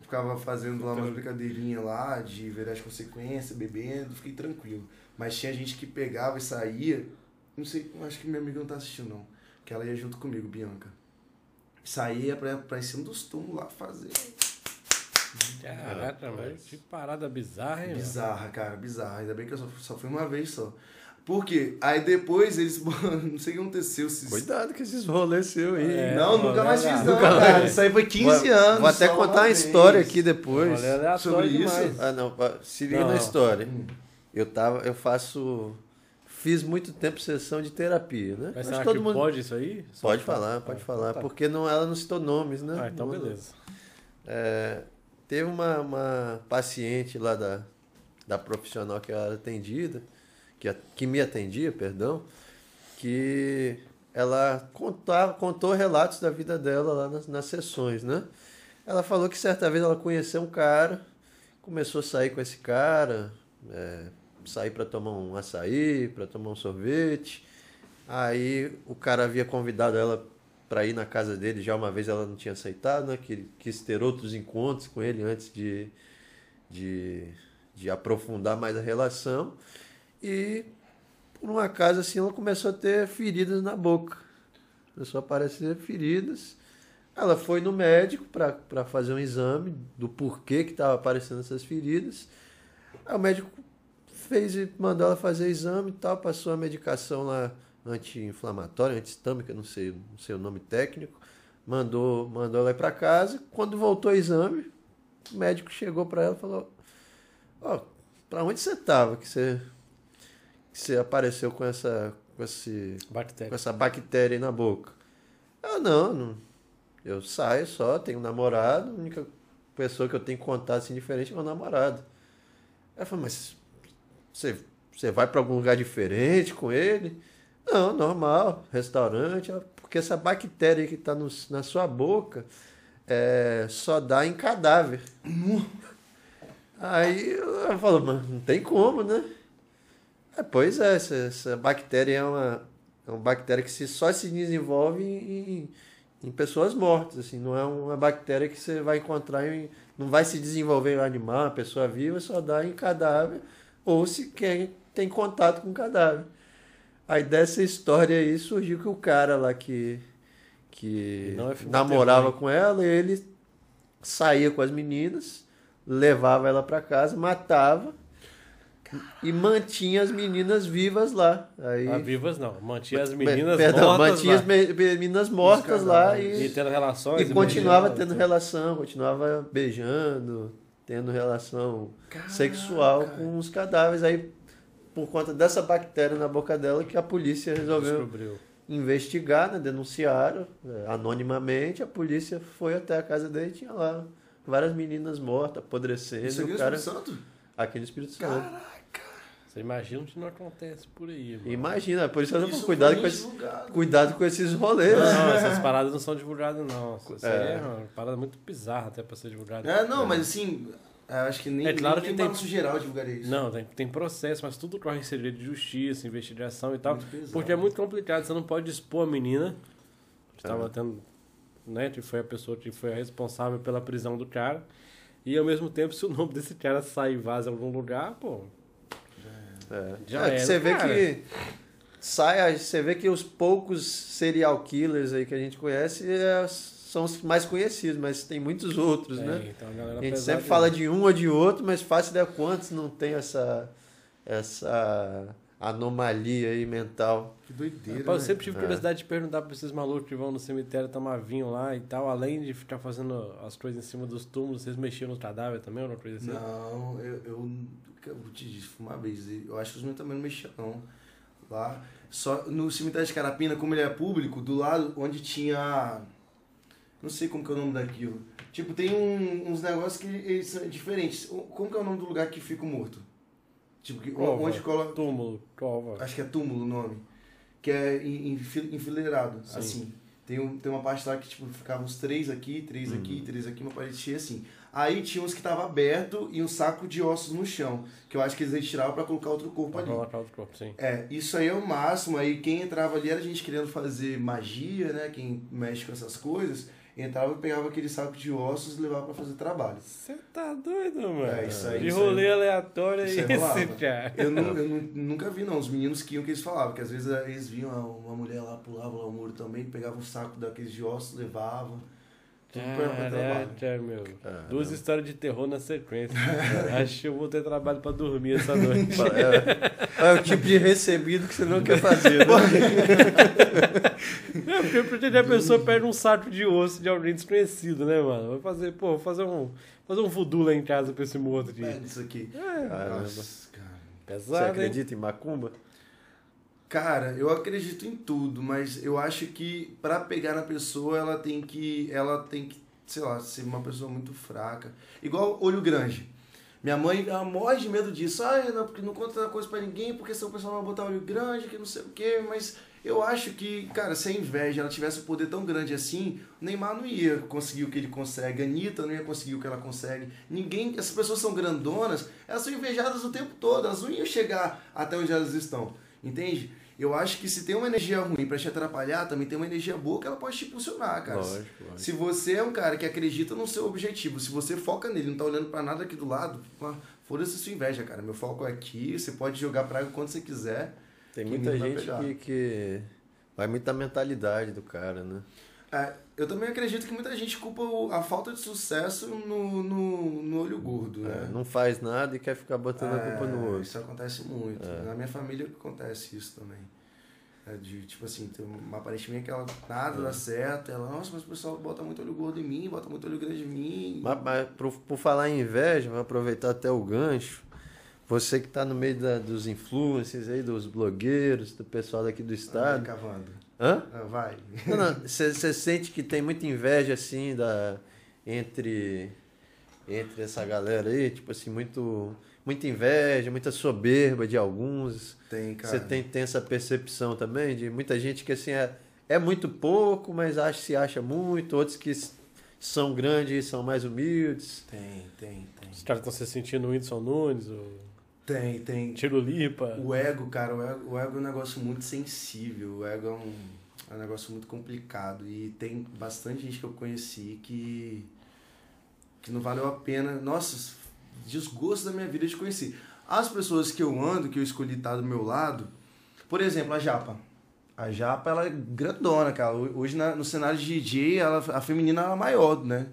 Speaker 2: ficava fazendo lá umas brincadeirinhas lá, de ver as consequências, bebendo, fiquei tranquilo. Mas tinha gente que pegava e saía, não sei, acho que minha amiga não tá assistindo não, que ela ia junto comigo, Bianca. Saía pra, pra em cima dos túmulos lá fazer.
Speaker 3: Caraca, velho. Que parada bizarra, hein?
Speaker 2: Bizarra, cara, bizarra. Ainda bem que eu só, só fui uma vez só. Por quê? Aí depois eles. Não sei o que aconteceu. Se...
Speaker 1: Cuidado com esses rolês seus aí.
Speaker 3: É,
Speaker 2: não, nunca mais fiz, não,
Speaker 1: Nunca
Speaker 2: cara.
Speaker 1: mais.
Speaker 2: Isso aí foi 15
Speaker 1: Vou-
Speaker 2: anos.
Speaker 1: Vou até contar
Speaker 2: uma
Speaker 1: história aqui depois.
Speaker 2: Sobre isso?
Speaker 3: demais.
Speaker 1: Ah, não, se liga
Speaker 3: Não.
Speaker 1: na história. Eu tava, eu faço, fiz muito tempo sessão de terapia, né?
Speaker 3: Mas
Speaker 1: que todo
Speaker 3: que
Speaker 1: mundo
Speaker 3: pode isso aí? Só
Speaker 1: pode falar, pode
Speaker 3: Ah,
Speaker 1: falar,
Speaker 3: tá.
Speaker 1: porque não, ela não citou nomes, né?
Speaker 3: Ah, então
Speaker 1: Não-
Speaker 3: beleza.
Speaker 1: É, teve uma, uma paciente lá da, da profissional que era atendida, que, que me atendia, perdão, que ela contava, contou relatos da vida dela lá nas, nas sessões, né? Ela falou que certa vez ela conheceu um cara, começou a sair com esse cara, é, sair para tomar um açaí, para tomar um sorvete. Aí o cara havia convidado ela para ir na casa dele, já uma vez ela não tinha aceitado, né? Que quis ter outros encontros com ele antes de, de, de aprofundar mais a relação. E por um acaso assim ela começou a ter feridas na boca. Começou a aparecer feridas. Ela foi no médico para fazer um exame do porquê que estava aparecendo essas feridas. Aí o médico fez e mandou ela fazer exame e tal, passou a medicação lá anti-inflamatória, antistâmica, não sei, não sei o nome técnico, mandou, mandou ela ir pra casa. Quando voltou o exame, o médico chegou pra ela e falou: Ó, pra onde você tava que você, que você apareceu com essa, com, esse,
Speaker 3: Bactéria.
Speaker 1: com essa bactéria aí na boca? Eu não, não. Eu saio só, tenho um namorado, a única pessoa que eu tenho contato assim diferente é meu namorado. Ela falou, mas você, você vai pra algum lugar diferente com ele? Não, normal, restaurante, porque essa bactéria que tá no, na sua boca é, só dá em cadáver. Aí ela falou, mas não tem como, né? É, pois é, essa, essa bactéria é uma, é uma bactéria que se, só se desenvolve em, em pessoas mortas, assim, não é uma bactéria que você vai encontrar em, não vai se desenvolver em um animal, uma pessoa viva, só dá em cadáver, ou se quem tem contato com cadáver. Aí dessa história aí surgiu que o cara lá que, que
Speaker 3: Não é
Speaker 1: namorava com ela, ele saía com as meninas, levava ela pra casa, matava e mantinha as meninas vivas lá. Aí,
Speaker 3: Ah, vivas não. Mantinha as meninas
Speaker 1: Perdão,
Speaker 3: mortas
Speaker 1: mantinha
Speaker 3: lá.
Speaker 1: as me- meninas mortas lá
Speaker 3: E
Speaker 1: e,
Speaker 3: tendo relações.
Speaker 1: e continuava
Speaker 3: beijando,
Speaker 1: tendo relação, continuava beijando, tendo relação sexual com os cadáveres. Aí, por conta dessa bactéria na boca dela, que a polícia resolveu
Speaker 3: Descobriu.
Speaker 1: investigar, né? denunciaram é, anonimamente. A polícia foi até a casa dele e tinha lá várias meninas mortas, apodrecendo.
Speaker 2: Isso aqui
Speaker 1: o
Speaker 2: no
Speaker 1: cara,
Speaker 2: Espírito Santo?
Speaker 1: aqui no Espírito Santo.
Speaker 3: Você imagina o que não acontece por aí, mano.
Speaker 1: Imagina, por isso
Speaker 2: Isso
Speaker 1: cuidado com, esse, cuidado com esses rolês.
Speaker 3: Não, essas paradas não são divulgadas, não. Isso aí
Speaker 1: É.
Speaker 3: é uma parada muito bizarra até pra ser divulgada.
Speaker 2: É, não, mas assim, eu acho que nem,
Speaker 3: É claro
Speaker 2: nem
Speaker 3: que tem-
Speaker 2: Balanço geral divulgaria isso.
Speaker 3: Não, tem, tem processo, mas tudo corre em segredo de justiça, investigação e tal. Porque é muito complicado, você não pode expor a menina que
Speaker 1: É.
Speaker 3: estava tendo, né, que foi a pessoa que foi a responsável pela prisão do cara. E ao mesmo tempo, se o nome desse cara sair e vaza em algum lugar, pô,
Speaker 1: É.
Speaker 3: Já
Speaker 1: É, você vê
Speaker 3: cara.
Speaker 1: que sai, você vê que os poucos serial killers aí que a gente conhece é, são os mais conhecidos, mas tem muitos outros,
Speaker 3: é,
Speaker 1: né?
Speaker 3: então a
Speaker 1: A gente
Speaker 3: pesada
Speaker 1: sempre fala de um ou de outro, mas fácil ideia quantos não tem essa essa anomalia aí mental.
Speaker 2: Que doideira,
Speaker 3: Rapaz, eu
Speaker 2: né?
Speaker 3: sempre tive
Speaker 1: É.
Speaker 3: curiosidade de perguntar pra esses malucos que vão no cemitério tomar vinho lá e tal, além de ficar fazendo as coisas em cima dos túmulos, vocês mexiam nos cadáveres também ou alguma coisa assim?
Speaker 2: Não, eu, eu, eu vou te dizer, uma vez, eu acho que os meus também não mexiam, não. Lá, só no cemitério de Carapina, como ele é público, do lado onde tinha. Não sei como que é o nome daquilo. Tipo, tem um- uns negócios que eles são diferentes. Como que é o nome do lugar que fica o morto? Tipo, que,
Speaker 3: Cova,
Speaker 2: onde coloca.
Speaker 3: Túmulo, cova.
Speaker 2: Acho que é túmulo o nome. Que é enfileirado,
Speaker 3: Sim.
Speaker 2: assim. Tem, um, tem uma parte lá que, tipo, ficavam uns três aqui, três aqui, três aqui, uma parede cheia assim. Aí tinha uns que tava aberto e um saco de ossos no chão. Que eu acho que eles retiravam pra colocar outro corpo
Speaker 3: Pra
Speaker 2: ali.
Speaker 3: colocar outro corpo, sim.
Speaker 2: É, isso aí é o máximo. Aí quem entrava ali era gente querendo fazer magia, né? Quem mexe com essas coisas. Entrava, pegava aquele saco de ossos e levava pra fazer trabalho.
Speaker 3: Você tá doido, mano?
Speaker 2: É, isso aí,
Speaker 3: De
Speaker 2: isso
Speaker 3: rolê aleatório
Speaker 2: Isso
Speaker 3: isso,
Speaker 2: aí rolava.
Speaker 3: cara.
Speaker 2: Eu, nu- eu nu- nunca vi, não. Os meninos que iam que eles falavam, que às vezes eles viam uma mulher lá, pulava lá o muro também, pegava um saco daqueles de ossos, levava. Tudo.
Speaker 3: Caraca, meu.
Speaker 1: Caramba.
Speaker 3: Duas histórias de terror na sequência. Acho que eu vou ter trabalho pra dormir essa noite.
Speaker 1: É, é o tipo de recebido que você não quer fazer, né?
Speaker 3: É, porque a pessoa perde um saco de osso de alguém desconhecido, né, mano? Vou fazer, pô, vou fazer um, fazer um voodoo lá em casa pra esse morto aqui.
Speaker 2: Pega isso aqui.
Speaker 1: Caramba.
Speaker 2: Nossa, cara.
Speaker 1: Você
Speaker 3: Pesado, hein?
Speaker 1: acredita em macumba?
Speaker 2: Cara, eu acredito em tudo, mas eu acho que pra pegar na pessoa ela tem que. Ela tem que, sei lá, ser uma pessoa muito fraca. Igual olho grande. Minha mãe ela morre de medo disso. Ah, não, porque não conta coisa pra ninguém, porque senão o pessoal vai botar olho grande, que não sei o quê, mas eu acho que, cara, se a inveja ela tivesse um poder tão grande assim, o Neymar não ia conseguir o que ele consegue, a Anitta não ia conseguir o que ela consegue. Ninguém, essas pessoas são grandonas, elas são invejadas o tempo todo, elas não iam chegar até onde elas estão. Entende? Eu acho que se tem uma energia ruim pra te atrapalhar, também tem uma energia boa que ela pode te impulsionar, cara.
Speaker 1: Lógico, lógico.
Speaker 2: Se você é um cara que acredita no seu objetivo, se você foca nele, não tá olhando pra nada aqui do lado, foda-se sua inveja, cara. Meu foco é aqui, você pode jogar praga quando você quiser.
Speaker 1: Tem muita gente que, que vai muito da mentalidade do cara, né?
Speaker 2: É, eu também acredito que muita gente culpa a falta de sucesso no, no, no olho gordo,
Speaker 1: É,
Speaker 2: né?
Speaker 1: não faz nada e quer ficar botando a culpa no
Speaker 2: É,
Speaker 1: outro.
Speaker 2: Isso acontece muito. Na minha família acontece isso também. né, De, tipo assim, tem uma parente minha que ela nada dá certo. Ela, nossa, mas o pessoal bota muito olho gordo em mim, bota muito olho grande em mim.
Speaker 1: Mas, mas por, por falar em inveja, vou aproveitar até o gancho. Você que está no meio da- dos influencers aí, dos blogueiros, do pessoal daqui do estado.
Speaker 2: cavando.
Speaker 1: Hã?
Speaker 2: Ah, vai.
Speaker 1: Não, não. Você sente que tem muita inveja, assim, da, entre, entre essa galera aí? Tipo assim, muito, muita inveja, muita soberba de alguns.
Speaker 2: Tem, cara.
Speaker 1: Você tem, tem essa percepção também de muita gente que, assim, é, é muito pouco, mas acha, se acha muito. Outros que são grandes e são mais humildes.
Speaker 2: Tem, tem, tem.
Speaker 3: Os caras estão se sentindo o Whindersson Nunes, o
Speaker 2: Tem, tem.
Speaker 3: Tiro Lipa.
Speaker 2: O ego, cara, o ego, o ego é um negócio muito sensível. O ego é um, é um negócio muito complicado. E tem bastante gente que eu conheci que, que não valeu a pena. Nossa, desgosto da minha vida de conhecer. As pessoas que eu ando, que eu escolhi estar do meu lado, por exemplo, a Japa. A Japa, ela é grandona, cara. Hoje na- no cenário de DJ, ela, a feminina ela é maior, né?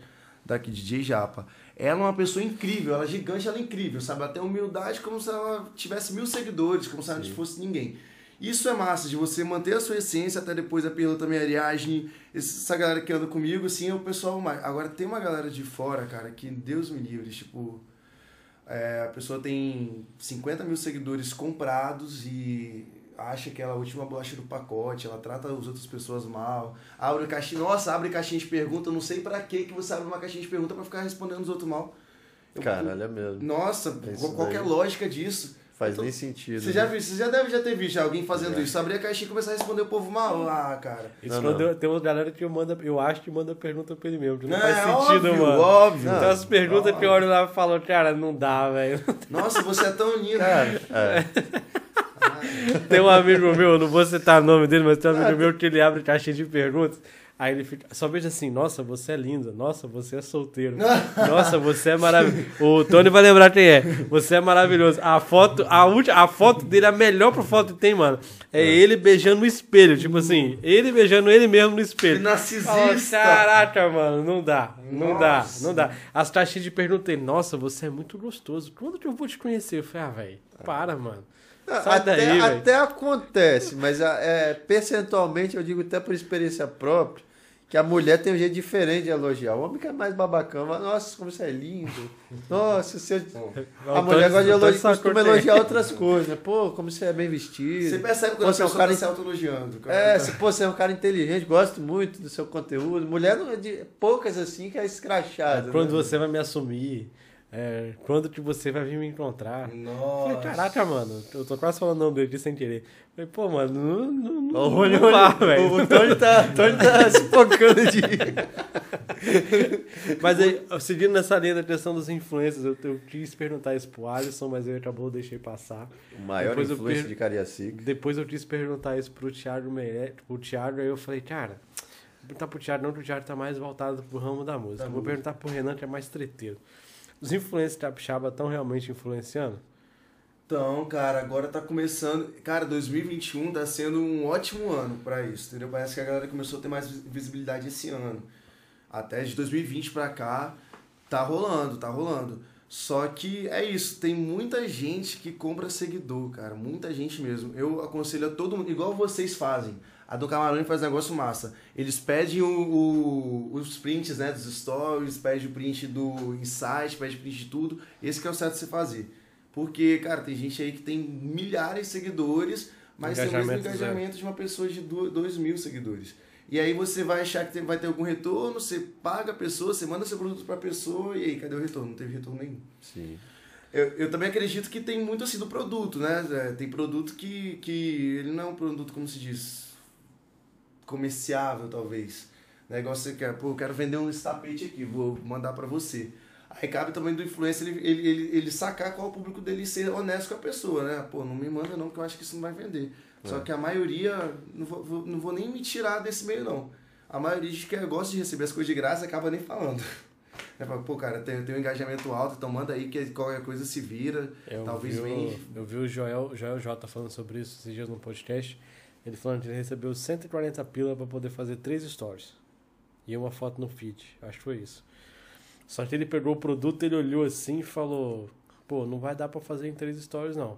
Speaker 2: Daqui, DJ Japa. Ela é uma pessoa incrível, ela é gigante, ela é incrível, sabe? Ela tem humildade como se ela tivesse mil seguidores, como se ela não fosse ninguém. Isso é massa, de você manter a sua essência, até depois a pergunta minha Ariadne, essa galera que anda comigo, assim, é o pessoal mais. Agora tem uma galera de fora, cara, que Deus me livre, tipo. é, a pessoa tem 50 mil seguidores comprados e acha que ela é a última bolacha do pacote, ela trata as outras pessoas mal, abre caixinha, nossa, abre caixinha de pergunta, eu não sei pra que que você abre uma caixinha de pergunta pra ficar respondendo os outros mal. Eu-
Speaker 1: Caralho, é mesmo.
Speaker 2: Nossa,
Speaker 1: Isso
Speaker 2: qual, qual que é a lógica disso?
Speaker 1: Faz
Speaker 2: tô-
Speaker 1: nem sentido.
Speaker 2: Você já
Speaker 1: né?
Speaker 2: viu, você já deve já ter visto alguém fazendo
Speaker 1: Já.
Speaker 2: isso, abrir a caixinha e começar a responder o povo mal. Ah, cara.
Speaker 3: Isso
Speaker 1: Não,
Speaker 3: quando
Speaker 1: não.
Speaker 3: eu- tem uma galera que manda, eu acho que manda pergunta pra ele mesmo. Não,
Speaker 2: É,
Speaker 3: faz sentido,
Speaker 2: óbvio,
Speaker 3: mano.
Speaker 2: óbvio.
Speaker 3: Então as perguntas que eu olho lá e falo, cara, não dá, velho.
Speaker 2: Nossa, você é tão lindo.
Speaker 1: Cara, é.
Speaker 3: Tem um amigo meu, eu não vou citar o nome dele, mas tem um amigo meu que ele abre caixinha de perguntas. Aí ele fica, só veja assim, nossa, você é linda, nossa, você é solteiro, nossa, você é maravilhoso. O Tony vai lembrar quem é. Você é maravilhoso. A foto, a última, a foto dele, a melhor pro foto que tem, mano, é ele beijando no espelho, tipo assim, ele beijando ele mesmo no espelho.
Speaker 2: Narcisista.
Speaker 3: Caraca, mano, não dá, não
Speaker 2: Nossa.
Speaker 3: dá, não dá. As caixinhas de pergunta dele, nossa, você é muito gostoso. Quando que eu vou te conhecer? Eu falei, ah, velho, para, mano. Sai
Speaker 1: até,
Speaker 3: daí,
Speaker 1: até acontece, mas a- é, percentualmente, eu digo até por experiência própria, que a mulher tem um jeito diferente de elogiar. O homem que é mais babacão, fala, nossa, como você é lindo. Nossa, você... a mulher gosta de elogiar, costuma elogiar outras coisas, né? Pô, como você é bem vestido.
Speaker 2: Você percebe quando
Speaker 1: você é um
Speaker 2: pessoa
Speaker 1: cara
Speaker 2: tá se autoelogiando.
Speaker 1: É, se, pô, você é um cara inteligente, gosto muito do seu conteúdo. Mulher não é de poucas assim que é escrachada.
Speaker 3: Quando
Speaker 1: né?
Speaker 3: você vai me assumir, é, quando que você vai vir me encontrar. Eu Falei,
Speaker 2: Nossa.
Speaker 3: caraca, mano, eu tô quase falando o nome dele aqui sem querer. Falei, pô, mano, não, não, não,
Speaker 1: O Rony, Rony-
Speaker 3: velho.
Speaker 1: o Tony tá, Tony tá se focando de.
Speaker 3: Mas aí, seguindo nessa linha da questão dos influencers, eu, eu quis perguntar isso pro Alisson, mas ele acabou, eu deixei passar.
Speaker 1: O maior
Speaker 3: Depois eu
Speaker 1: influência
Speaker 3: per-
Speaker 1: de Cariacica.
Speaker 3: Depois eu quis perguntar isso pro Thiago Meirelles, pro Thiago, aí eu falei, cara, vou perguntar pro Thiago não, que o Thiago tá mais voltado pro ramo da música.
Speaker 2: Da
Speaker 3: vou perguntar pro Renan, que é mais treteiro. Os influencers capixaba estão realmente influenciando?
Speaker 2: Então, cara, agora tá começando. Cara, 2021 tá sendo um ótimo ano pra isso, entendeu? Parece que a galera começou a ter mais visibilidade esse ano. Até de 2020 pra cá, tá rolando, tá rolando. Só que é isso, tem muita gente que compra seguidor, cara. Muita gente mesmo. Eu aconselho a todo mundo, igual vocês fazem. A do Camarão faz negócio massa. Eles pedem o, o- os prints né, dos stories, pedem o print do insight, pedem o print de tudo. Esse que é o certo de você fazer. Porque, cara, tem gente aí que tem milhares de seguidores, mas tem o mesmo
Speaker 3: Engajamento zero.
Speaker 2: de uma pessoa de 2 mil seguidores. E aí você vai achar que vai ter algum retorno, você paga a pessoa, você manda seu produto pra pessoa, e aí, cadê o retorno? Não teve retorno nenhum.
Speaker 1: Sim.
Speaker 2: Eu, eu também acredito que tem muito assim do produto, né? Tem produto que, que ele não é um produto, como se diz, comerciável, talvez. Igual você quer, pô, eu quero vender um tapete aqui, vou mandar pra você. Aí cabe também do influencer ele, ele, ele, ele sacar qual é o público dele e ser honesto com a pessoa, né? Pô, não me manda não, que eu acho que isso não vai vender. Só que a maioria, não vou, não vou nem me tirar desse meio, não. A maioria de que gosta de receber as coisas de graça acaba nem falando. É, pô, cara, tem, tem um engajamento alto, então manda aí que qualquer coisa se vira.
Speaker 3: Eu
Speaker 2: Talvez
Speaker 3: vi, o, eu vi o Joel, Joel J falando sobre isso esses dias no podcast. Ele falando que ele recebeu 140 pila pra poder fazer três stories. E uma foto no feed. Acho que foi isso. Só que ele pegou o produto, ele olhou assim e falou: Pô, não vai dar pra fazer em três stories, não.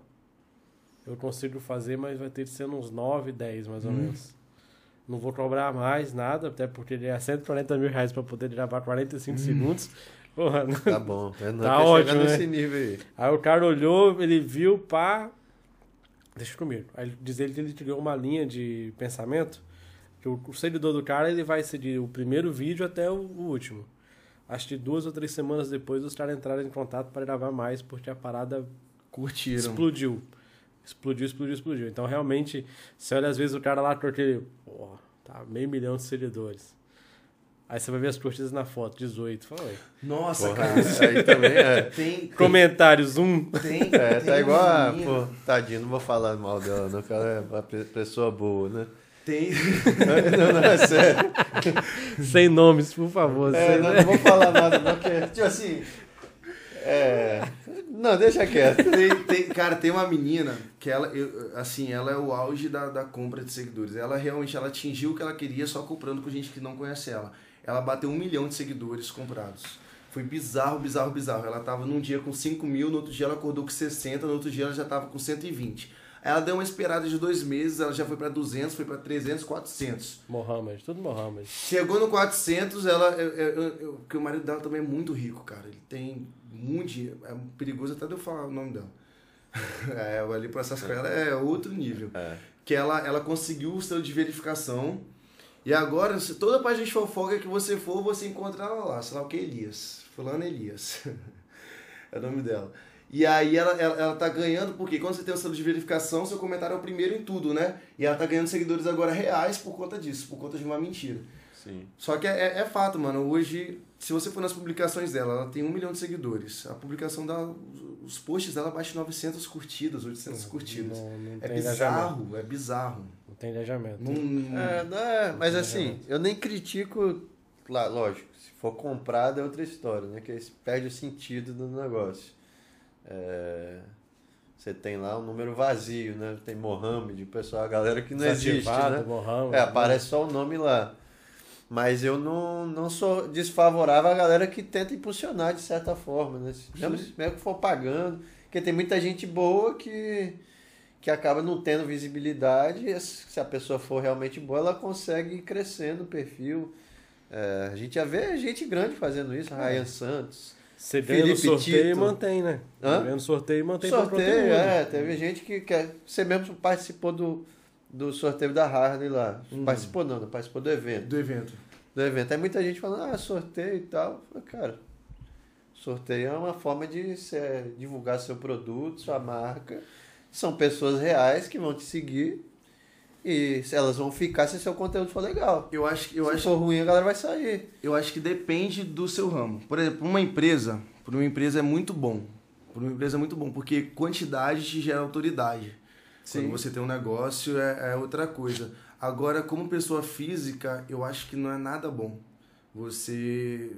Speaker 3: eu consigo fazer, mas vai ter que ser uns 9, 10 mais ou menos. Não vou cobrar mais nada, até porque ele é 140 mil reais pra poder gravar 45 segundos. Porra, não-
Speaker 1: Tá bom. É, não
Speaker 3: Tá ótimo,
Speaker 1: chegar
Speaker 3: né?
Speaker 1: nesse nível aí.
Speaker 3: Aí o cara olhou, ele viu, pá. Deixa comigo. Aí ele diz ele que ele criou uma linha de pensamento. Que o, o seguidor do cara ele vai seguir o primeiro vídeo até o, o último. Acho que duas ou três semanas depois os caras entraram em contato para gravar mais, porque a parada
Speaker 2: Curtiram.
Speaker 3: explodiu. Explodiu, explodiu, explodiu. Então realmente, você olha às vezes o cara lá com aquele. Porra, tá meio milhão de seguidores. Aí você vai ver as curtidas na foto, 18. Fala, "Oi."
Speaker 2: Nossa,
Speaker 1: Porra,
Speaker 2: cara.
Speaker 1: isso aí também é.
Speaker 2: Tem,
Speaker 3: Comentários, um.
Speaker 2: tem,
Speaker 1: É,
Speaker 2: tem
Speaker 1: tá igual a. Pô, tadinho, não vou falar mal dela, não, porque ela é uma pe- pessoa boa, né?
Speaker 2: Tem,
Speaker 1: Não, não, é sério.
Speaker 3: Sem nomes, por favor.
Speaker 1: É,
Speaker 3: sem-
Speaker 1: não, não vou falar nada, não, porque, tipo assim. É. Não, deixa quieto.
Speaker 2: tem, tem- cara, tem uma menina que ela, eu, assim, ela é o auge da, da compra de seguidores. Ela realmente ela atingiu o que ela queria só comprando com gente que não conhece ela. Ela bateu um milhão de seguidores comprados. Foi bizarro, bizarro, bizarro. Ela tava num dia com 5 mil, no outro dia ela acordou com 60, no outro dia ela já tava com 120. Aí ela deu uma esperada de dois meses, ela já foi pra 200, foi pra 300, 400.
Speaker 3: Mohamed, tudo Mohamed.
Speaker 2: Chegou no 400, ela. Eu, eu, eu- porque o marido dela também é muito rico, cara. Ele tem muito dinheiro. É perigoso até de eu falar o nome dela. é, ali pra essas coisas ela é outro nível.
Speaker 1: É.
Speaker 2: Que ela, ela conseguiu o selo de verificação. E agora, se toda página de fofoca que você for, você encontra ela lá. Sei lá o que, Elias. Fulano Elias. é o nome dela. E aí ela, ela, ela tá ganhando, porque quando você tem o selo de verificação, seu comentário é o primeiro em tudo, né? E ela tá ganhando seguidores agora reais por conta disso, por conta de uma mentira.
Speaker 1: Sim.
Speaker 2: Só que é, é- é fato, mano. Hoje, se você for nas publicações dela, ela tem um milhão de seguidores. A publicação dela, os posts dela baixam 900 curtidas, 800 curtidas.
Speaker 3: Não, não
Speaker 2: É bizarro, é bizarro.
Speaker 3: Tem engajamento.
Speaker 2: Não, não-
Speaker 1: É, não é, mas assim, eu nem critico, lá, lógico, se for comprado é outra história, né? Que aí perde o sentido do negócio. É, você tem lá um número vazio, né? Tem Mohamed, o pessoal, a galera que não existe,
Speaker 3: Desativado,
Speaker 1: né?
Speaker 3: Mohamed.
Speaker 1: É, aparece só o nome lá. Mas eu não, não sou desfavorável à galera que tenta impulsionar de certa forma, né? Mesmo, mesmo que for pagando. Porque tem muita gente boa que, que acaba não tendo visibilidade. e Se a pessoa for realmente boa, ela consegue ir crescendo o perfil. É, a gente já vê gente grande fazendo isso, Ryan Santos.
Speaker 3: Você ganha no
Speaker 1: Felipe
Speaker 3: sorteio e
Speaker 1: Tito.
Speaker 3: mantém, né?
Speaker 1: Hã?
Speaker 3: Ganha no sorteio e mantém
Speaker 1: Sorteio,
Speaker 3: conteúdo.
Speaker 1: é. Teve gente que quer. Você mesmo participou do, do sorteio da Harley lá.
Speaker 2: Uhum.
Speaker 1: Participou não, não participou do evento.
Speaker 2: do evento.
Speaker 1: do evento. Aí muita gente falando, ah, sorteio e tal. Falei, Cara, sorteio é uma forma de você divulgar seu produto, sua marca. São pessoas reais que vão te seguir e elas vão ficar se seu conteúdo for legal.
Speaker 2: Eu acho, que- eu
Speaker 1: se
Speaker 2: acho,
Speaker 1: for ruim, a galera vai sair.
Speaker 2: eu acho que depende do seu ramo. Por exemplo, uma empresa, para uma empresa é muito bom. Para uma empresa é muito bom, porque quantidade te gera autoridade. Quando
Speaker 1: Sim.
Speaker 2: você tem um negócio é, é outra coisa. Agora, como pessoa física, eu acho que não é nada bom. Você.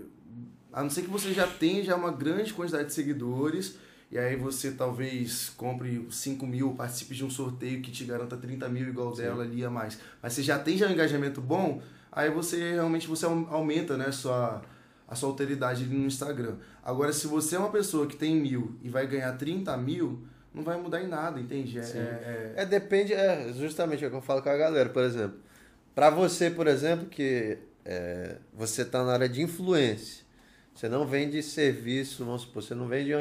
Speaker 2: A não ser que você já tenha já uma grande quantidade de seguidores, e aí você talvez compre 5 mil, participe de um sorteio que te garanta 30 mil igual o dela ali a mais. Mas você já tem já um engajamento bom, aí você realmente você au- aumenta né, sua, a sua autoridade ali no Instagram. Agora, se você é uma pessoa que tem mil e vai ganhar 30 mil, não vai mudar em nada, entende? É,
Speaker 1: Sim.
Speaker 2: é-
Speaker 1: É, depende, é justamente é o que eu falo com a galera, por exemplo. Pra você, por exemplo, que é, você tá na área de influência, você não vende serviço, vamos supor, você não vende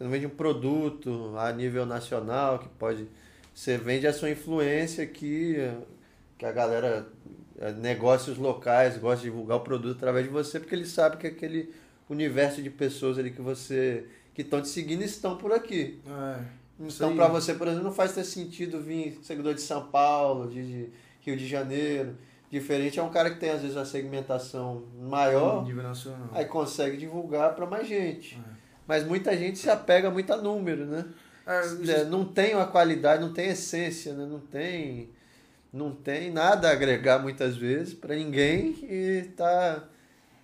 Speaker 1: você não vende um produto a nível nacional que pode. Você vende a sua influência que, que a galera, é, negócios locais gostam de divulgar o produto através de você, porque eles sabem que aquele universo de pessoas ali que você. que estão te seguindo estão por aqui.
Speaker 2: é,
Speaker 1: Então, para você, por exemplo, não faz ter sentido vir seguidor de São Paulo, de, de Rio de Janeiro. Diferente é um cara que tem, às vezes, uma segmentação maior, aí consegue divulgar para mais gente. Mas muita gente se apega muito a número, né?
Speaker 2: É,
Speaker 1: É, não tem uma qualidade, não tem essência, né? não tem não tem nada a agregar muitas vezes para ninguém e tá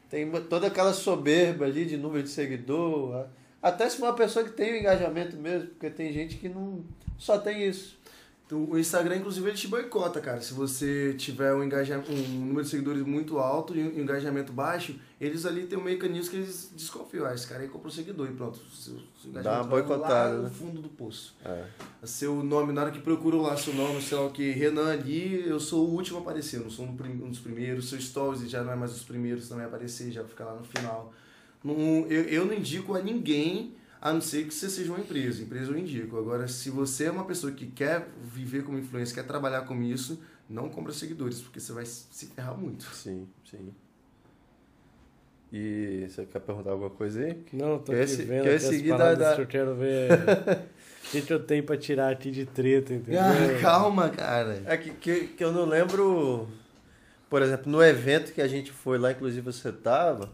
Speaker 1: tem toda aquela soberba ali de número de seguidor, até se uma pessoa que tem o engajamento mesmo, porque tem gente que não só tem isso.
Speaker 2: O Instagram, inclusive, ele te boicota, cara. Se você tiver um, engajamento, um número de seguidores muito alto e um engajamento baixo, eles ali têm um mecanismo que eles desconfiam. Ah, esse cara aí comprou seguidor e pronto. Seu, seu
Speaker 1: Dá uma boicotada, lá
Speaker 2: no né? fundo do poço. É. Seu nome, na hora que procuram lá seu nome, sei lá o que, Renan ali, eu sou o último a aparecer, não sou um dos primeiros. Seu stories já não é mais os primeiros também a aparecer, já fica lá no final. Não, eu, eu não indico a ninguém a não ser que você seja uma empresa. Empresa eu indico. Agora, se você é uma pessoa que quer viver como influência, quer trabalhar com isso, não compra seguidores, porque você vai se ferrar muito.
Speaker 1: Sim, sim. E você quer perguntar alguma coisa aí?
Speaker 3: Não, tô quer aqui vendo quer seguir da, da... eu quero ver o que, que eu tenho pra tirar aqui de treta, entendeu?
Speaker 2: Ah, calma, cara.
Speaker 1: É que, que, que eu não lembro... Por exemplo, no evento que a gente foi lá, inclusive você tava,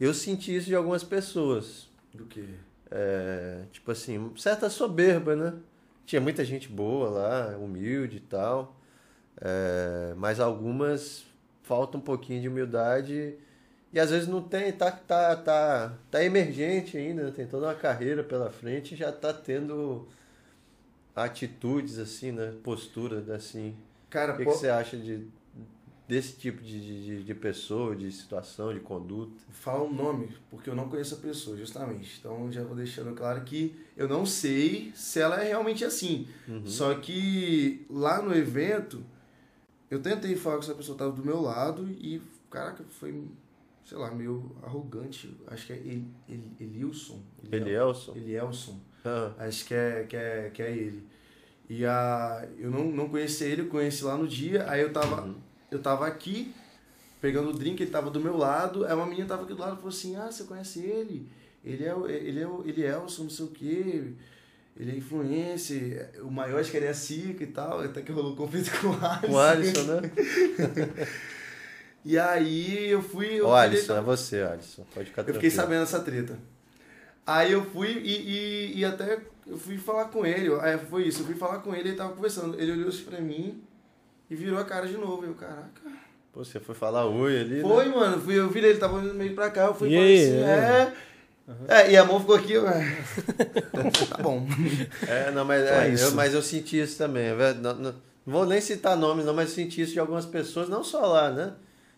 Speaker 1: eu senti isso de algumas pessoas.
Speaker 2: Do quê?
Speaker 1: É, tipo assim, certa soberba, né? Tinha muita gente boa lá, humilde e tal. É, mas algumas falta um pouquinho de humildade e às vezes não tem, tá, tá, tá, tá emergente ainda, tem toda uma carreira pela frente e já tá tendo atitudes assim, né? Posturas assim. Cara, o que, que você acha de, desse tipo de, de, de pessoa, de situação, de conduta?
Speaker 2: Fala o um nome, porque eu não conheço a pessoa, justamente. Então já vou deixando claro que eu não sei se ela é realmente assim. Uhum. Só que lá no evento, eu tentei falar com essa pessoa estava do meu lado e, caraca, foi, sei lá, meio arrogante. Acho que é El, El, Elilson.
Speaker 1: Elielson?
Speaker 2: Elielson. Uhum. Acho que é, que, é, que é ele. E a, eu não, não conheci ele, eu conheci lá no dia, aí eu tava... Uhum eu tava aqui, pegando o drink, ele tava do meu lado, aí uma menina tava aqui do lado e falou assim, ah, você conhece ele? Ele é, ele é, ele é Elson, não sei o quê, ele é influencer, o maior acho que ele é Cica e tal, até que rolou conflito com o Alisson.
Speaker 1: Com o Alisson, né?
Speaker 2: e aí eu fui...
Speaker 1: Eu Alisson, falei, é você, Alisson, pode ficar
Speaker 2: Eu fiquei sabendo essa treta. Aí eu fui e, e, e até eu fui falar com ele, aí foi isso, eu fui falar com ele, ele tava conversando, ele olhou assim pra mim e virou a cara de novo. Eu, caraca.
Speaker 1: Pô, você foi falar oi ali?
Speaker 2: Foi, né? mano. Fui, eu virei, ele tava vindo meio pra cá. Eu fui e falei assim, é. Uhum. É, e a mão ficou aqui, eu... tá bom.
Speaker 1: É, não, mas, então é, é eu, mas eu senti isso também. É não, não, não, vou nem citar nomes, não, mas senti isso de algumas pessoas, não só lá, né?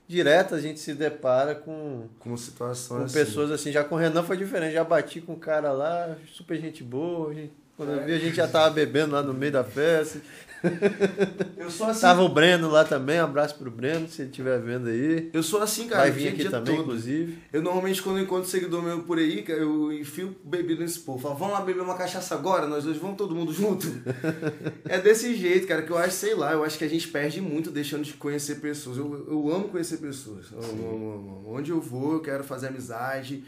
Speaker 1: Direto a gente se depara com.
Speaker 2: Com situações.
Speaker 1: Com assim. pessoas assim. Já com o Renan foi diferente. Já bati com um cara lá, super gente boa. Gente, quando é. eu vi, a gente já tava bebendo lá no meio da festa. Eu sou assim. Tava o Breno lá também, um abraço pro Breno, se ele estiver vendo aí.
Speaker 2: Eu sou assim, cara.
Speaker 1: Vai vir aqui também, todo. inclusive.
Speaker 2: Eu normalmente, quando eu encontro seguidor meu por aí, eu enfio bebida nesse povo. Falo, vamos lá beber uma cachaça agora, nós dois vamos todo mundo junto. é desse jeito, cara, que eu acho, sei lá, eu acho que a gente perde muito deixando de conhecer pessoas. Eu, eu amo conhecer pessoas. Eu amo, amo. Onde eu vou, eu quero fazer amizade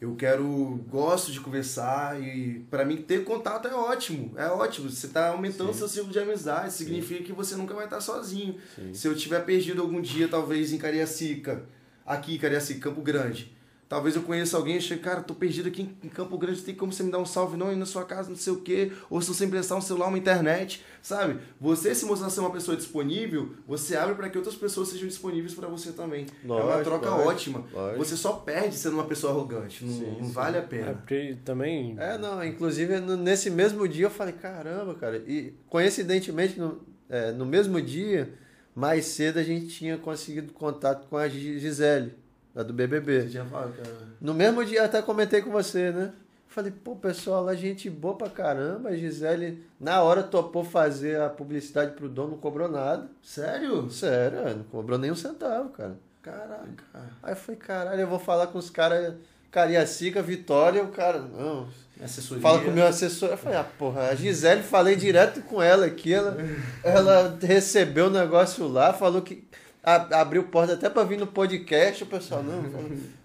Speaker 2: eu quero gosto de conversar e para mim ter contato é ótimo é ótimo você está aumentando Sim. seu ciclo de amizade significa Sim. que você nunca vai estar sozinho Sim. se eu tiver perdido algum dia talvez em Cariacica aqui Cariacica Campo Grande Talvez eu conheça alguém e chegue, cara, tô perdido aqui em Campo Grande, tem como você me dar um salve não ir na sua casa, não sei o quê, ou se você emprestar um celular, uma internet, sabe? Você se mostrar ser uma pessoa disponível, você abre para que outras pessoas sejam disponíveis para você também. Lógico, é uma troca lógico, ótima. Lógico. Você só perde sendo uma pessoa arrogante, não, sim, não sim. vale a pena. É
Speaker 3: porque também...
Speaker 1: É, não, inclusive nesse mesmo dia eu falei, caramba, cara, e coincidentemente no, é, no mesmo dia, mais cedo a gente tinha conseguido contato com a Gisele da do BBB.
Speaker 2: Você tinha falado, cara.
Speaker 1: No mesmo dia até comentei com você, né? Falei, pô, pessoal, a gente boa pra caramba. A Gisele, na hora, topou fazer a publicidade pro dono, não cobrou nada.
Speaker 2: Sério?
Speaker 1: Sério, não cobrou nem um centavo, cara.
Speaker 2: Caraca.
Speaker 1: Aí eu falei, caralho, eu vou falar com os caras, Cariacica, Vitória, o cara, não.
Speaker 2: Assessoria.
Speaker 1: Fala com o meu assessor. Eu falei, ah, porra, a Gisele, falei direto com ela aqui, ela, ela recebeu o negócio lá, falou que abriu porta até para vir no podcast, o pessoal, não,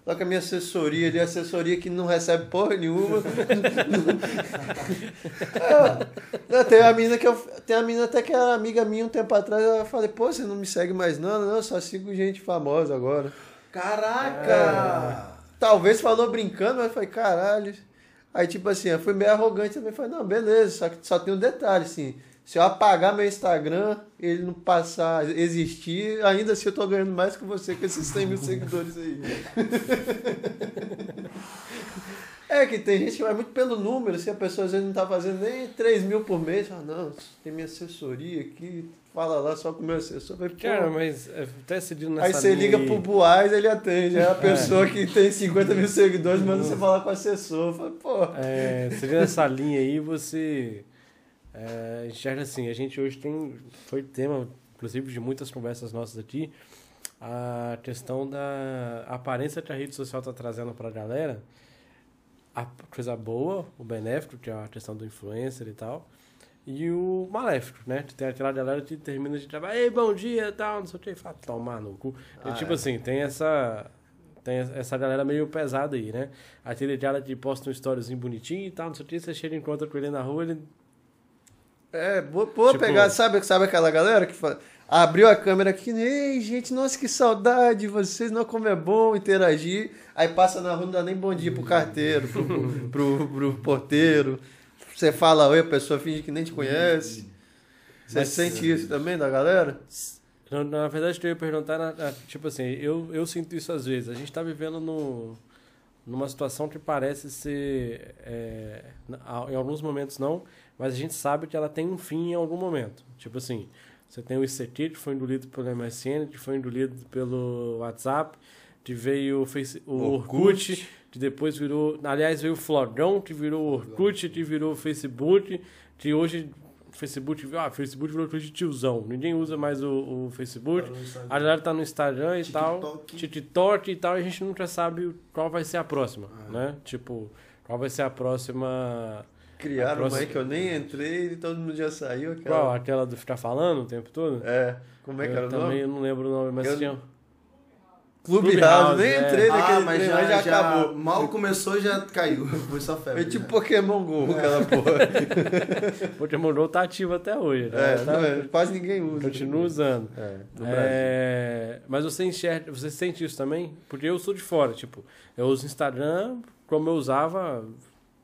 Speaker 1: só que a minha assessoria ali, assessoria que não recebe porra nenhuma. é, tem a menina que eu. Tem a menina até que era amiga minha um tempo atrás, eu falei, pô, você não me segue mais não, não, eu só sigo gente famosa agora.
Speaker 2: Caraca!
Speaker 1: É, talvez falou brincando, mas eu falei, caralho. Aí tipo assim, eu fui meio arrogante também, falei, não, beleza, só que só tem um detalhe, assim. Se eu apagar meu Instagram, ele não passar a existir, ainda assim eu tô ganhando mais que você com esses 100 mil seguidores aí. é É, que tem gente que vai muito pelo número, se a pessoa às vezes não tá fazendo nem 3 mil por mês, fala, não, tem minha assessoria aqui, fala lá só com o meu assessor. Vai,
Speaker 3: Cara, mas é, até seguindo nessa
Speaker 1: Aí você liga
Speaker 3: aí-
Speaker 1: pro Buais, ele atende. Aí a pessoa que tem 50 mil seguidores manda você falar com o assessor. Fala, pô.
Speaker 3: É, seguindo essa linha aí, você é, enxerga assim, a gente hoje tem, foi tema, inclusive, de muitas conversas nossas aqui, a questão da aparência que a rede social está trazendo para a galera, a coisa boa, o benéfico, que é a questão do influencer e tal, e o maléfico, né? Tem aquela galera que termina de trabalhar, ei, bom dia e tal, não sei o que, e fala, tomar no cu. E,
Speaker 1: Ah,
Speaker 3: tipo
Speaker 1: é.
Speaker 3: assim, tem essa... Tem essa galera meio pesada aí, né? Aquele cara que posta um storyzinho bonitinho e tal, não sei o que, você chega e encontra com ele na rua, ele...
Speaker 1: É, boa, boa
Speaker 3: Tipo-
Speaker 1: pegar, sabe, sabe aquela galera que fala, abriu a câmera aqui, ei, gente, nossa, que saudade, vocês não como é bom interagir. Aí passa na rua, não dá nem bom dia pro carteiro, pro, pro, pro, pro porteiro. Você fala oi, a pessoa finge que nem te conhece. Você
Speaker 3: Mas-
Speaker 1: sente isso também da galera?
Speaker 3: Na, na verdade, eu ia perguntar, na- na- tipo assim, eu, eu sinto isso às vezes. A gente tá vivendo no, numa situação que parece ser, é, em alguns momentos não, mas a gente sabe que ela tem um fim em algum momento. Tipo assim, você tem o ICT, que foi engolido pelo MSN, que foi engolido pelo WhatsApp, que veio o, Face, o Orkut, que depois virou... Aliás, veio o Flogão, que virou o Orkut, que virou o Facebook, que hoje... Facebook, ah, Facebook virou coisa de tiozão. Ninguém usa mais o, o Facebook. A galera tá no Instagram e tal,
Speaker 2: TikTok.
Speaker 3: TikTok e tal, e a gente nunca sabe qual vai ser a próxima,
Speaker 2: Ah.
Speaker 3: né? Tipo, qual vai ser a próxima...
Speaker 1: Criaram
Speaker 3: próxima-
Speaker 1: uma aí que eu nem entrei e todo mundo já saiu. Aquela...
Speaker 3: Qual? Aquela do ficar falando o tempo todo?
Speaker 1: É, como é que
Speaker 3: eu
Speaker 1: era o
Speaker 3: também
Speaker 1: nome?
Speaker 3: eu não lembro o nome, mas
Speaker 1: Eu-
Speaker 3: tinha...
Speaker 1: Clubhouse,
Speaker 3: Clubhouse,
Speaker 1: nem
Speaker 3: é.
Speaker 1: entrei naquele
Speaker 2: Ah, mas já,
Speaker 1: já,
Speaker 2: já
Speaker 1: acabou.
Speaker 2: Mal começou, já caiu. Foi só febre.
Speaker 1: Foi tipo
Speaker 2: já.
Speaker 1: Pokémon GO, aquela porra.
Speaker 3: Pokémon Go tá ativo até hoje, né?
Speaker 1: É,
Speaker 3: Tá-
Speaker 1: não, é, quase ninguém usa.
Speaker 3: Continua usando.
Speaker 1: É, no Brasil.
Speaker 3: É, mas você enxerga, você sente isso também? Porque eu sou de fora, tipo, eu uso Instagram como eu usava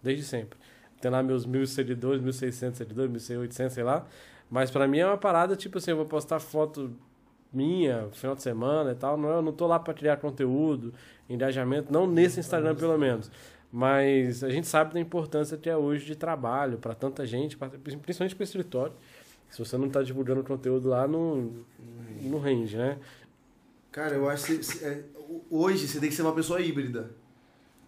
Speaker 3: desde sempre. Tem lá meus mil seguidores, 1.600 seguidores, 1.800, sei lá. Mas pra mim é uma parada, tipo assim, eu vou postar foto minha, final de semana e tal. Não, eu não tô lá pra criar conteúdo, engajamento, não nesse Instagram pelo menos. Mas a gente sabe da importância que é hoje de trabalho para tanta gente, principalmente para escritório. Se você não tá divulgando conteúdo lá, não, não rende, né?
Speaker 2: Cara, eu acho que é, hoje você tem que ser uma pessoa híbrida.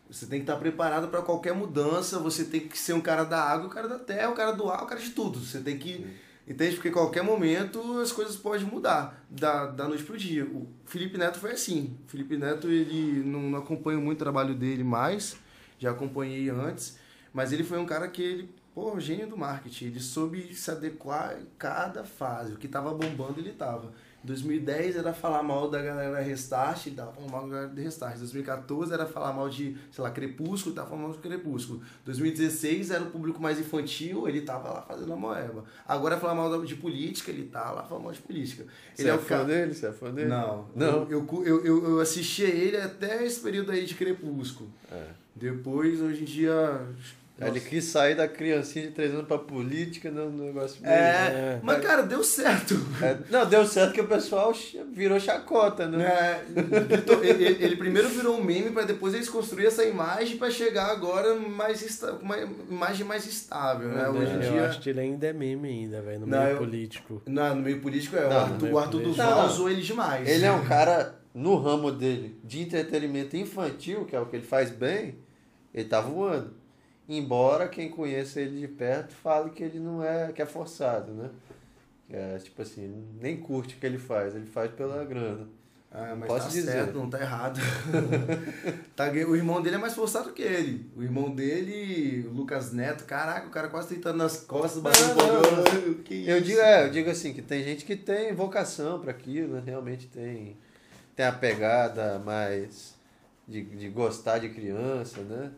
Speaker 2: Você tem que estar preparado para qualquer mudança, você tem que ser um cara da água, um cara da terra, um cara do ar, um cara de tudo. Você tem que. Entende? Porque em qualquer momento as coisas podem mudar da, da noite pro dia. O Felipe Neto foi assim. O Felipe Neto, ele não, não acompanho muito o trabalho dele mais, já acompanhei antes, mas ele foi um cara que ele, pô, gênio do marketing. Ele soube se adequar em cada fase. O que tava bombando, ele tava. Em 2010 era falar mal da galera Restart, ele tava falando mal da galera de Restart. Em 2014 era falar mal de, sei lá, Crepúsculo, tava falando mal de Crepúsculo. 2016 era o público mais infantil, ele tava lá fazendo a moeba. Agora falar mal de política, ele tá lá falando mal de política.
Speaker 1: Você
Speaker 2: Ele
Speaker 1: é,
Speaker 2: é o
Speaker 1: fã dele? Você é fã dele?
Speaker 2: Não,
Speaker 1: Não?
Speaker 2: Eu, eu, eu, eu, assisti a ele até esse período aí de Crepúsculo.
Speaker 1: É.
Speaker 2: Depois, hoje em dia.
Speaker 1: Ele
Speaker 2: nossa.
Speaker 1: quis sair da criancinha de 3 anos pra política no no negócio dele.
Speaker 2: É,
Speaker 3: É.
Speaker 2: mas cara, deu certo.
Speaker 1: É, não, deu certo que o pessoal virou chacota, né?
Speaker 2: É, ele, ele- ele- ele primeiro virou um meme para depois eles construir essa imagem para chegar agora mais com uma imagem mais estável, né? Hoje em
Speaker 3: eu
Speaker 2: dia,
Speaker 3: acho que ele ainda é meme ainda, velho, no
Speaker 2: Não,
Speaker 3: meio
Speaker 2: eu-
Speaker 3: político.
Speaker 2: não, no meio político é, o
Speaker 1: Não,
Speaker 2: Arthur, o Arthur. Duval
Speaker 1: Não, não.
Speaker 2: usou ele demais.
Speaker 1: Ele é um cara, no ramo dele, de entretenimento infantil, que é o que ele faz bem, ele tá voando. Embora quem conheça ele de perto fale que ele não é, que é forçado, né? É, tipo assim, nem curte o que ele faz, ele faz pela grana.
Speaker 2: Ah, mas
Speaker 1: Posso
Speaker 2: tá
Speaker 1: dizer.
Speaker 2: certo, não tá errado. tá, o irmão dele é mais forçado que ele. O irmão dele, o Lucas Neto, caraca, o cara quase deitando nas costas, batendo programa. Que
Speaker 1: Eu
Speaker 2: isso?
Speaker 1: digo, é, eu digo assim, que tem gente que tem vocação para aquilo, né? Realmente tem, tem a pegada mais de, de gostar de criança, né?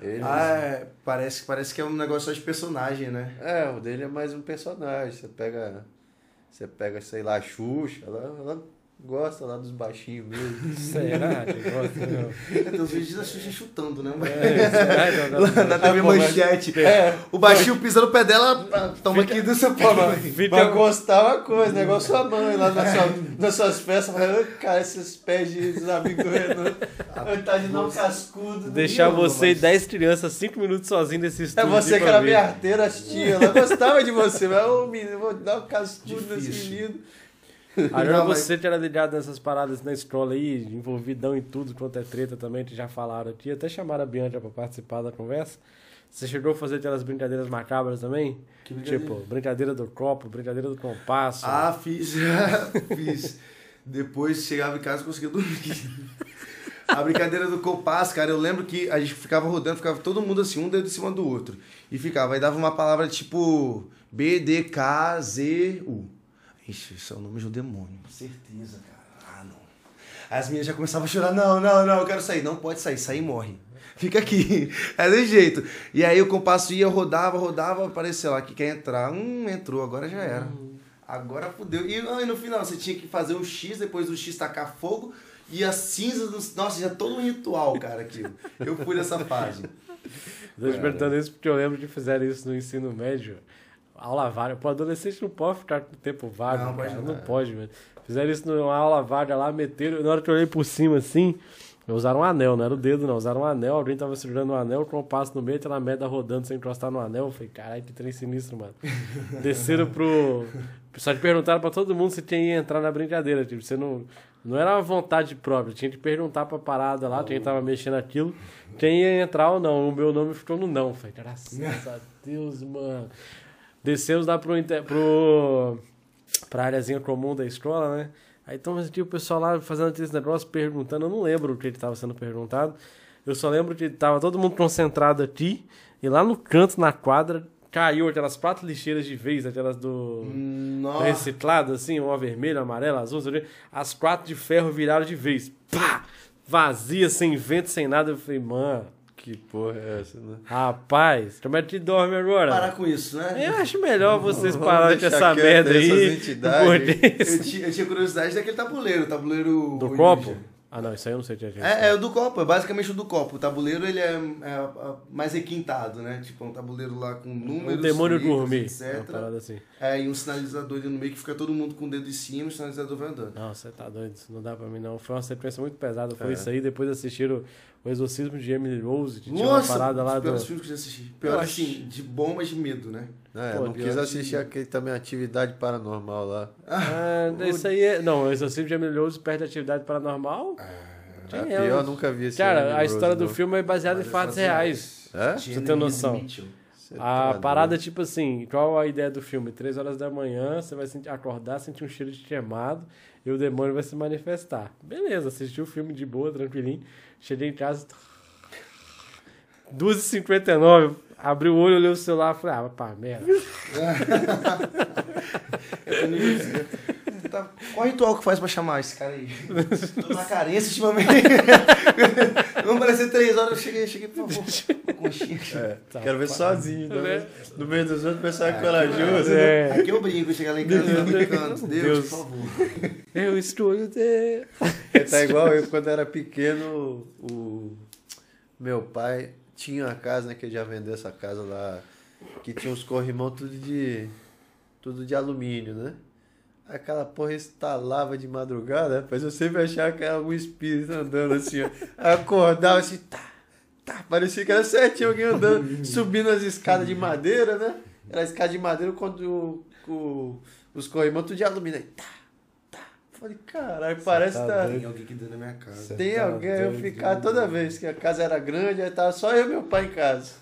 Speaker 1: Ele,
Speaker 2: Ah, é, parece, parece que é um negócio só de personagem, né?
Speaker 1: É, o dele é mais um personagem. Você pega, você pega, sei lá, a Xuxa, ela, ela gosta lá dos baixinhos mesmo.
Speaker 3: Será que gosta? Não.
Speaker 2: Tem os vídeos da Xuxa chutando, né?
Speaker 3: É, será que não gosta?
Speaker 2: Na TV Manchete.
Speaker 1: É,
Speaker 2: O baixinho pisa no pé dela, toma aqui do seu pau.
Speaker 1: pra gostar é uma coisa, né? Igual sua mãe lá na sua, nas suas festas, fala, "Ai, cara, esses pés de dos amigos do Renan, Ai, tá de não cascudo. não
Speaker 3: Deixar
Speaker 1: ama,
Speaker 3: você e
Speaker 1: mas-
Speaker 3: 10 crianças 5 minutos sozinho nesse
Speaker 1: É
Speaker 3: estúdio.
Speaker 1: você que era minha arteira, as tia, ela gostava de você, mas ô menino, vou dar um cascudo nesse menino.
Speaker 3: Agora
Speaker 2: Não, mas-
Speaker 3: você que era ligado nessas paradas na escola aí, envolvidão em tudo quanto é treta também, que já falaram aqui, até chamaram a Bianca pra participar da conversa. Você chegou a fazer aquelas brincadeiras macabras também?
Speaker 2: Que brincadeira?
Speaker 3: Tipo, brincadeira do copo, brincadeira do compasso.
Speaker 2: Ah, fiz. fiz. Depois chegava em casa e conseguia dormir. A brincadeira do compasso, cara, eu lembro que a gente ficava rodando, ficava todo mundo assim, um dedo em cima do outro. E ficava, aí dava uma palavra tipo B, D, K, Z, U. Ixi, isso é o nome de um demônio. Certeza, cara. Ah, não. Aí as meninas já começavam a chorar, não, não, não, eu quero sair. Não pode sair, sair morre. Fica aqui. É desse jeito. E aí o compasso ia, rodava, rodava, apareceu lá que quer entrar. Hum, entrou, agora já era. Agora fudeu. E aí, no final você tinha que fazer o X, depois do X tacar fogo e as cinzas dos. Nossa, já todo um ritual, cara, aquilo. Eu fui nessa fase.
Speaker 3: Tô te perguntando isso porque eu lembro que fizeram isso no ensino médio. Aula vaga. Pô, adolescente não pode ficar com tempo vago.
Speaker 2: Não,
Speaker 3: cara.
Speaker 2: pode
Speaker 3: não.
Speaker 2: não.
Speaker 3: pode, velho. Fizeram isso numa aula vaga lá, meteram. Na hora que eu olhei por cima assim, usaram um anel, não era o dedo, não. Usaram um anel, alguém tava segurando um anel, com um passo no meio, aquela merda rodando sem encostar no anel. Eu falei, caralho, que trem sinistro, mano. Desceram pro. Só te perguntaram pra todo mundo se tinha que entrar na brincadeira. Tipo, você não. Não era uma vontade própria, tinha que perguntar pra parada lá, quem tava mexendo aquilo, quem ia entrar ou não. O meu nome ficou no não. Falei, graças a Deus, mano. Descemos lá pro, inter- pro, pra áreazinha comum da escola, né? Aí então tinha o pessoal lá fazendo esse negócio, perguntando, eu não lembro o que ele tava sendo perguntado. Eu só lembro que tava todo mundo concentrado aqui, e lá no canto, na quadra, caiu aquelas quatro lixeiras de vez, aquelas do
Speaker 2: Nossa.
Speaker 3: reciclado, assim, uma vermelha, amarela, azul, as quatro de ferro viraram de vez. Pá! Vazia, sem vento, sem nada. Eu falei, mano,
Speaker 1: Que porra é essa, né?
Speaker 3: rapaz, como é que dorme agora?
Speaker 2: Parar com isso, né?
Speaker 3: Eu acho melhor vocês
Speaker 1: Vamos
Speaker 3: pararem com essa merda aí.
Speaker 2: Eu tinha, eu tinha curiosidade daquele tabuleiro, o tabuleiro.
Speaker 3: Do copo? Ah, não, isso aí eu não sei o que é.
Speaker 2: É, é o do copo, é basicamente o do copo. O tabuleiro ele é, é, é mais requintado, né? Tipo, é um tabuleiro lá com números.
Speaker 3: Um demônio
Speaker 2: letras,
Speaker 3: gourmet.
Speaker 2: etc.
Speaker 3: Uma parada assim.
Speaker 2: É, e um sinalizador ali no meio que fica todo mundo com o dedo em cima e o sinalizador vai andando.
Speaker 3: Não, você tá doido, isso não dá pra mim não. Foi uma sequência muito pesada. Foi
Speaker 1: É.
Speaker 3: isso aí, depois assistiram o Exorcismo de Emily Rose, que tinha uma
Speaker 2: Nossa,
Speaker 3: parada lá do.
Speaker 2: piores filmes que eu já assisti. Pior assim, de bom, mas de medo, né?
Speaker 1: É,
Speaker 3: Pô,
Speaker 1: não quis
Speaker 3: que-
Speaker 1: assistir aquele também Atividade Paranormal lá.
Speaker 3: Ah, isso aí é. Não, o Exorcismo de Emily Rose perde a atividade paranormal.
Speaker 1: É,
Speaker 3: Tinha,
Speaker 1: pior,
Speaker 3: eu-
Speaker 1: nunca vi esse
Speaker 3: Cara,
Speaker 1: Emily
Speaker 3: a
Speaker 1: Rose,
Speaker 3: história do
Speaker 1: não.
Speaker 3: filme é baseada em
Speaker 2: Mas é
Speaker 3: fatos reais.
Speaker 1: É?
Speaker 3: Você tem noção. A
Speaker 1: tá
Speaker 3: parada é tipo assim, qual a ideia do filme? Três horas da manhã, você vai sentir, acordar, sentir um cheiro de queimado e o demônio vai se manifestar. Beleza, assisti o filme de boa, tranquilinho. Cheguei em casa. 2h59, abri o olho, olhei o celular e falei, ah, pá, merda.
Speaker 2: Tá, Qual o ritual que faz pra chamar esse cara aí? Tô na carência ultimamente. Vamos aparecer três horas, eu cheguei, cheguei, por favor. Conchinha.
Speaker 1: É,
Speaker 3: Tá,
Speaker 1: quero ver
Speaker 3: pá.
Speaker 1: sozinho. né?
Speaker 3: Né?
Speaker 1: No meio dos outros, o pessoal é corajoso. né?
Speaker 3: É,
Speaker 2: Aqui eu brinco, chegar lá em casa e brincando. Deus,
Speaker 3: Deus.
Speaker 2: por favor.
Speaker 3: eu estou de...
Speaker 1: Tá igual eu quando era pequeno, o meu pai tinha uma casa, né, que ele já vendeu essa casa lá, que tinha os corrimão tudo de tudo de alumínio, né? Aquela porra instalava de madrugada, rapaz, eu sempre achava que era algum espírito andando assim, ó. Acordava assim, tá, tá, parecia que era certinho alguém andando, subindo as escadas de madeira, né? Era escada de madeira quando o, o- os corrimão tudo de alumínio. Aí, tá, tá. Falei, caralho, parece que
Speaker 3: tá
Speaker 1: tá.
Speaker 2: Tem alguém aqui dentro da minha casa.
Speaker 1: Tem
Speaker 3: Tá
Speaker 1: alguém, eu ficava toda vez que a casa era grande, aí tava só eu e meu pai em casa.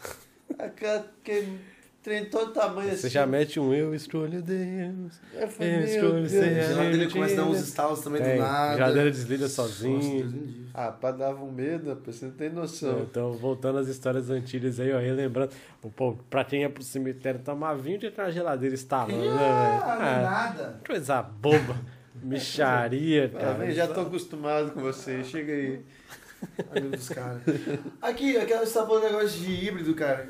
Speaker 1: Aquela- Aquele trem todo tamanho assim.
Speaker 3: Você já mete um eu escolho Deus.
Speaker 1: Eu falei,
Speaker 3: eu escolho
Speaker 1: Deus.
Speaker 3: ser
Speaker 2: A geladeira começa a dar uns estalos também
Speaker 3: Tem,
Speaker 2: do nada.
Speaker 3: geladeira desliga
Speaker 2: Nossa,
Speaker 3: sozinho.
Speaker 2: Livre.
Speaker 1: Ah, pá, dava um medo, você não tem noção.
Speaker 3: Então, voltando às histórias antigas aí, ó, relembrando. O povo, pra quem ia pro cemitério tomar vinho, tinha aquela geladeira instalando, né?
Speaker 2: Ah, não é
Speaker 3: Ah,
Speaker 2: nada.
Speaker 3: coisa boba. Micharia, cara.
Speaker 1: vem, já tô acostumado com você, chega aí.
Speaker 2: Amigo dos caras. Aqui, aquela você tá falando negócio de híbrido, cara.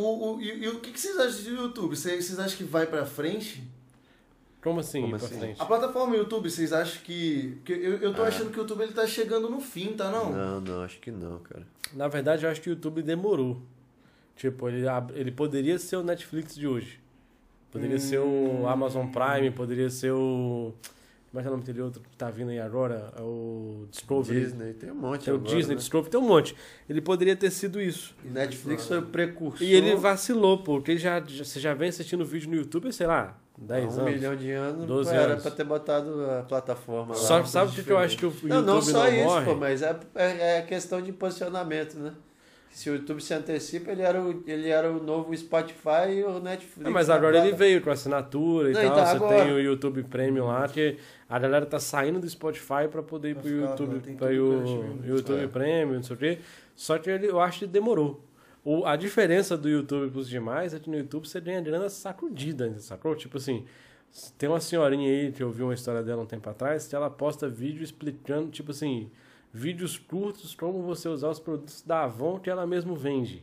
Speaker 2: O, o, e, e o que, que vocês acham do YouTube? Vocês, vocês acham que vai pra frente?
Speaker 3: Como assim,
Speaker 1: Como
Speaker 3: ir pra
Speaker 1: assim?
Speaker 3: frente?
Speaker 2: A plataforma YouTube, vocês acham que. que eu, eu tô
Speaker 1: Ah.
Speaker 2: achando que o YouTube ele tá chegando no fim, tá não?
Speaker 1: Não, não, acho que não, cara.
Speaker 3: Na verdade, eu acho que o YouTube demorou. Tipo, ele, ele poderia ser o Netflix de hoje. Poderia ser o Amazon Prime, poderia ser o. Como é que é o nome daquele outro que tá vindo aí agora? É o Discovery.
Speaker 1: Disney, tem um monte
Speaker 3: Tem o
Speaker 1: agora,
Speaker 3: Disney,
Speaker 1: né?
Speaker 3: Discovery, tem um monte. Ele poderia ter sido isso.
Speaker 1: Netflix foi o precursor.
Speaker 3: E ele vacilou, porque ele já, já- você já vem assistindo vídeo no YouTube, sei lá,
Speaker 1: há
Speaker 3: 10
Speaker 1: um
Speaker 3: anos.
Speaker 1: milhão de anos,
Speaker 3: 12
Speaker 1: era
Speaker 3: anos.
Speaker 1: pra ter botado a plataforma lá.
Speaker 3: Só, sabe o que, eu acho que o YouTube
Speaker 1: Não, não só isso,
Speaker 3: morre?
Speaker 1: pô, mas é, é, é questão de posicionamento, né? Se o YouTube se antecipa, ele era o, ele era o novo Spotify e o Netflix.
Speaker 3: É, mas agora ele veio com assinatura e
Speaker 1: Não,
Speaker 3: tal.
Speaker 1: então,
Speaker 3: você
Speaker 1: agora-
Speaker 3: tem o YouTube Premium lá, que a galera tá saindo do Spotify pra poder ir pro YouTube,
Speaker 2: tem
Speaker 3: pra o. YouTube
Speaker 1: É.
Speaker 3: Premium, não sei o quê. Só que ele, eu acho que demorou. O, a diferença do YouTube pros demais é que no YouTube você ganha grana sacudida, sacou? Tipo assim, tem uma senhorinha aí que eu vi uma história dela um tempo atrás, que ela posta vídeo explicando, tipo assim, vídeos curtos como você usar os produtos da Avon que ela mesmo vende.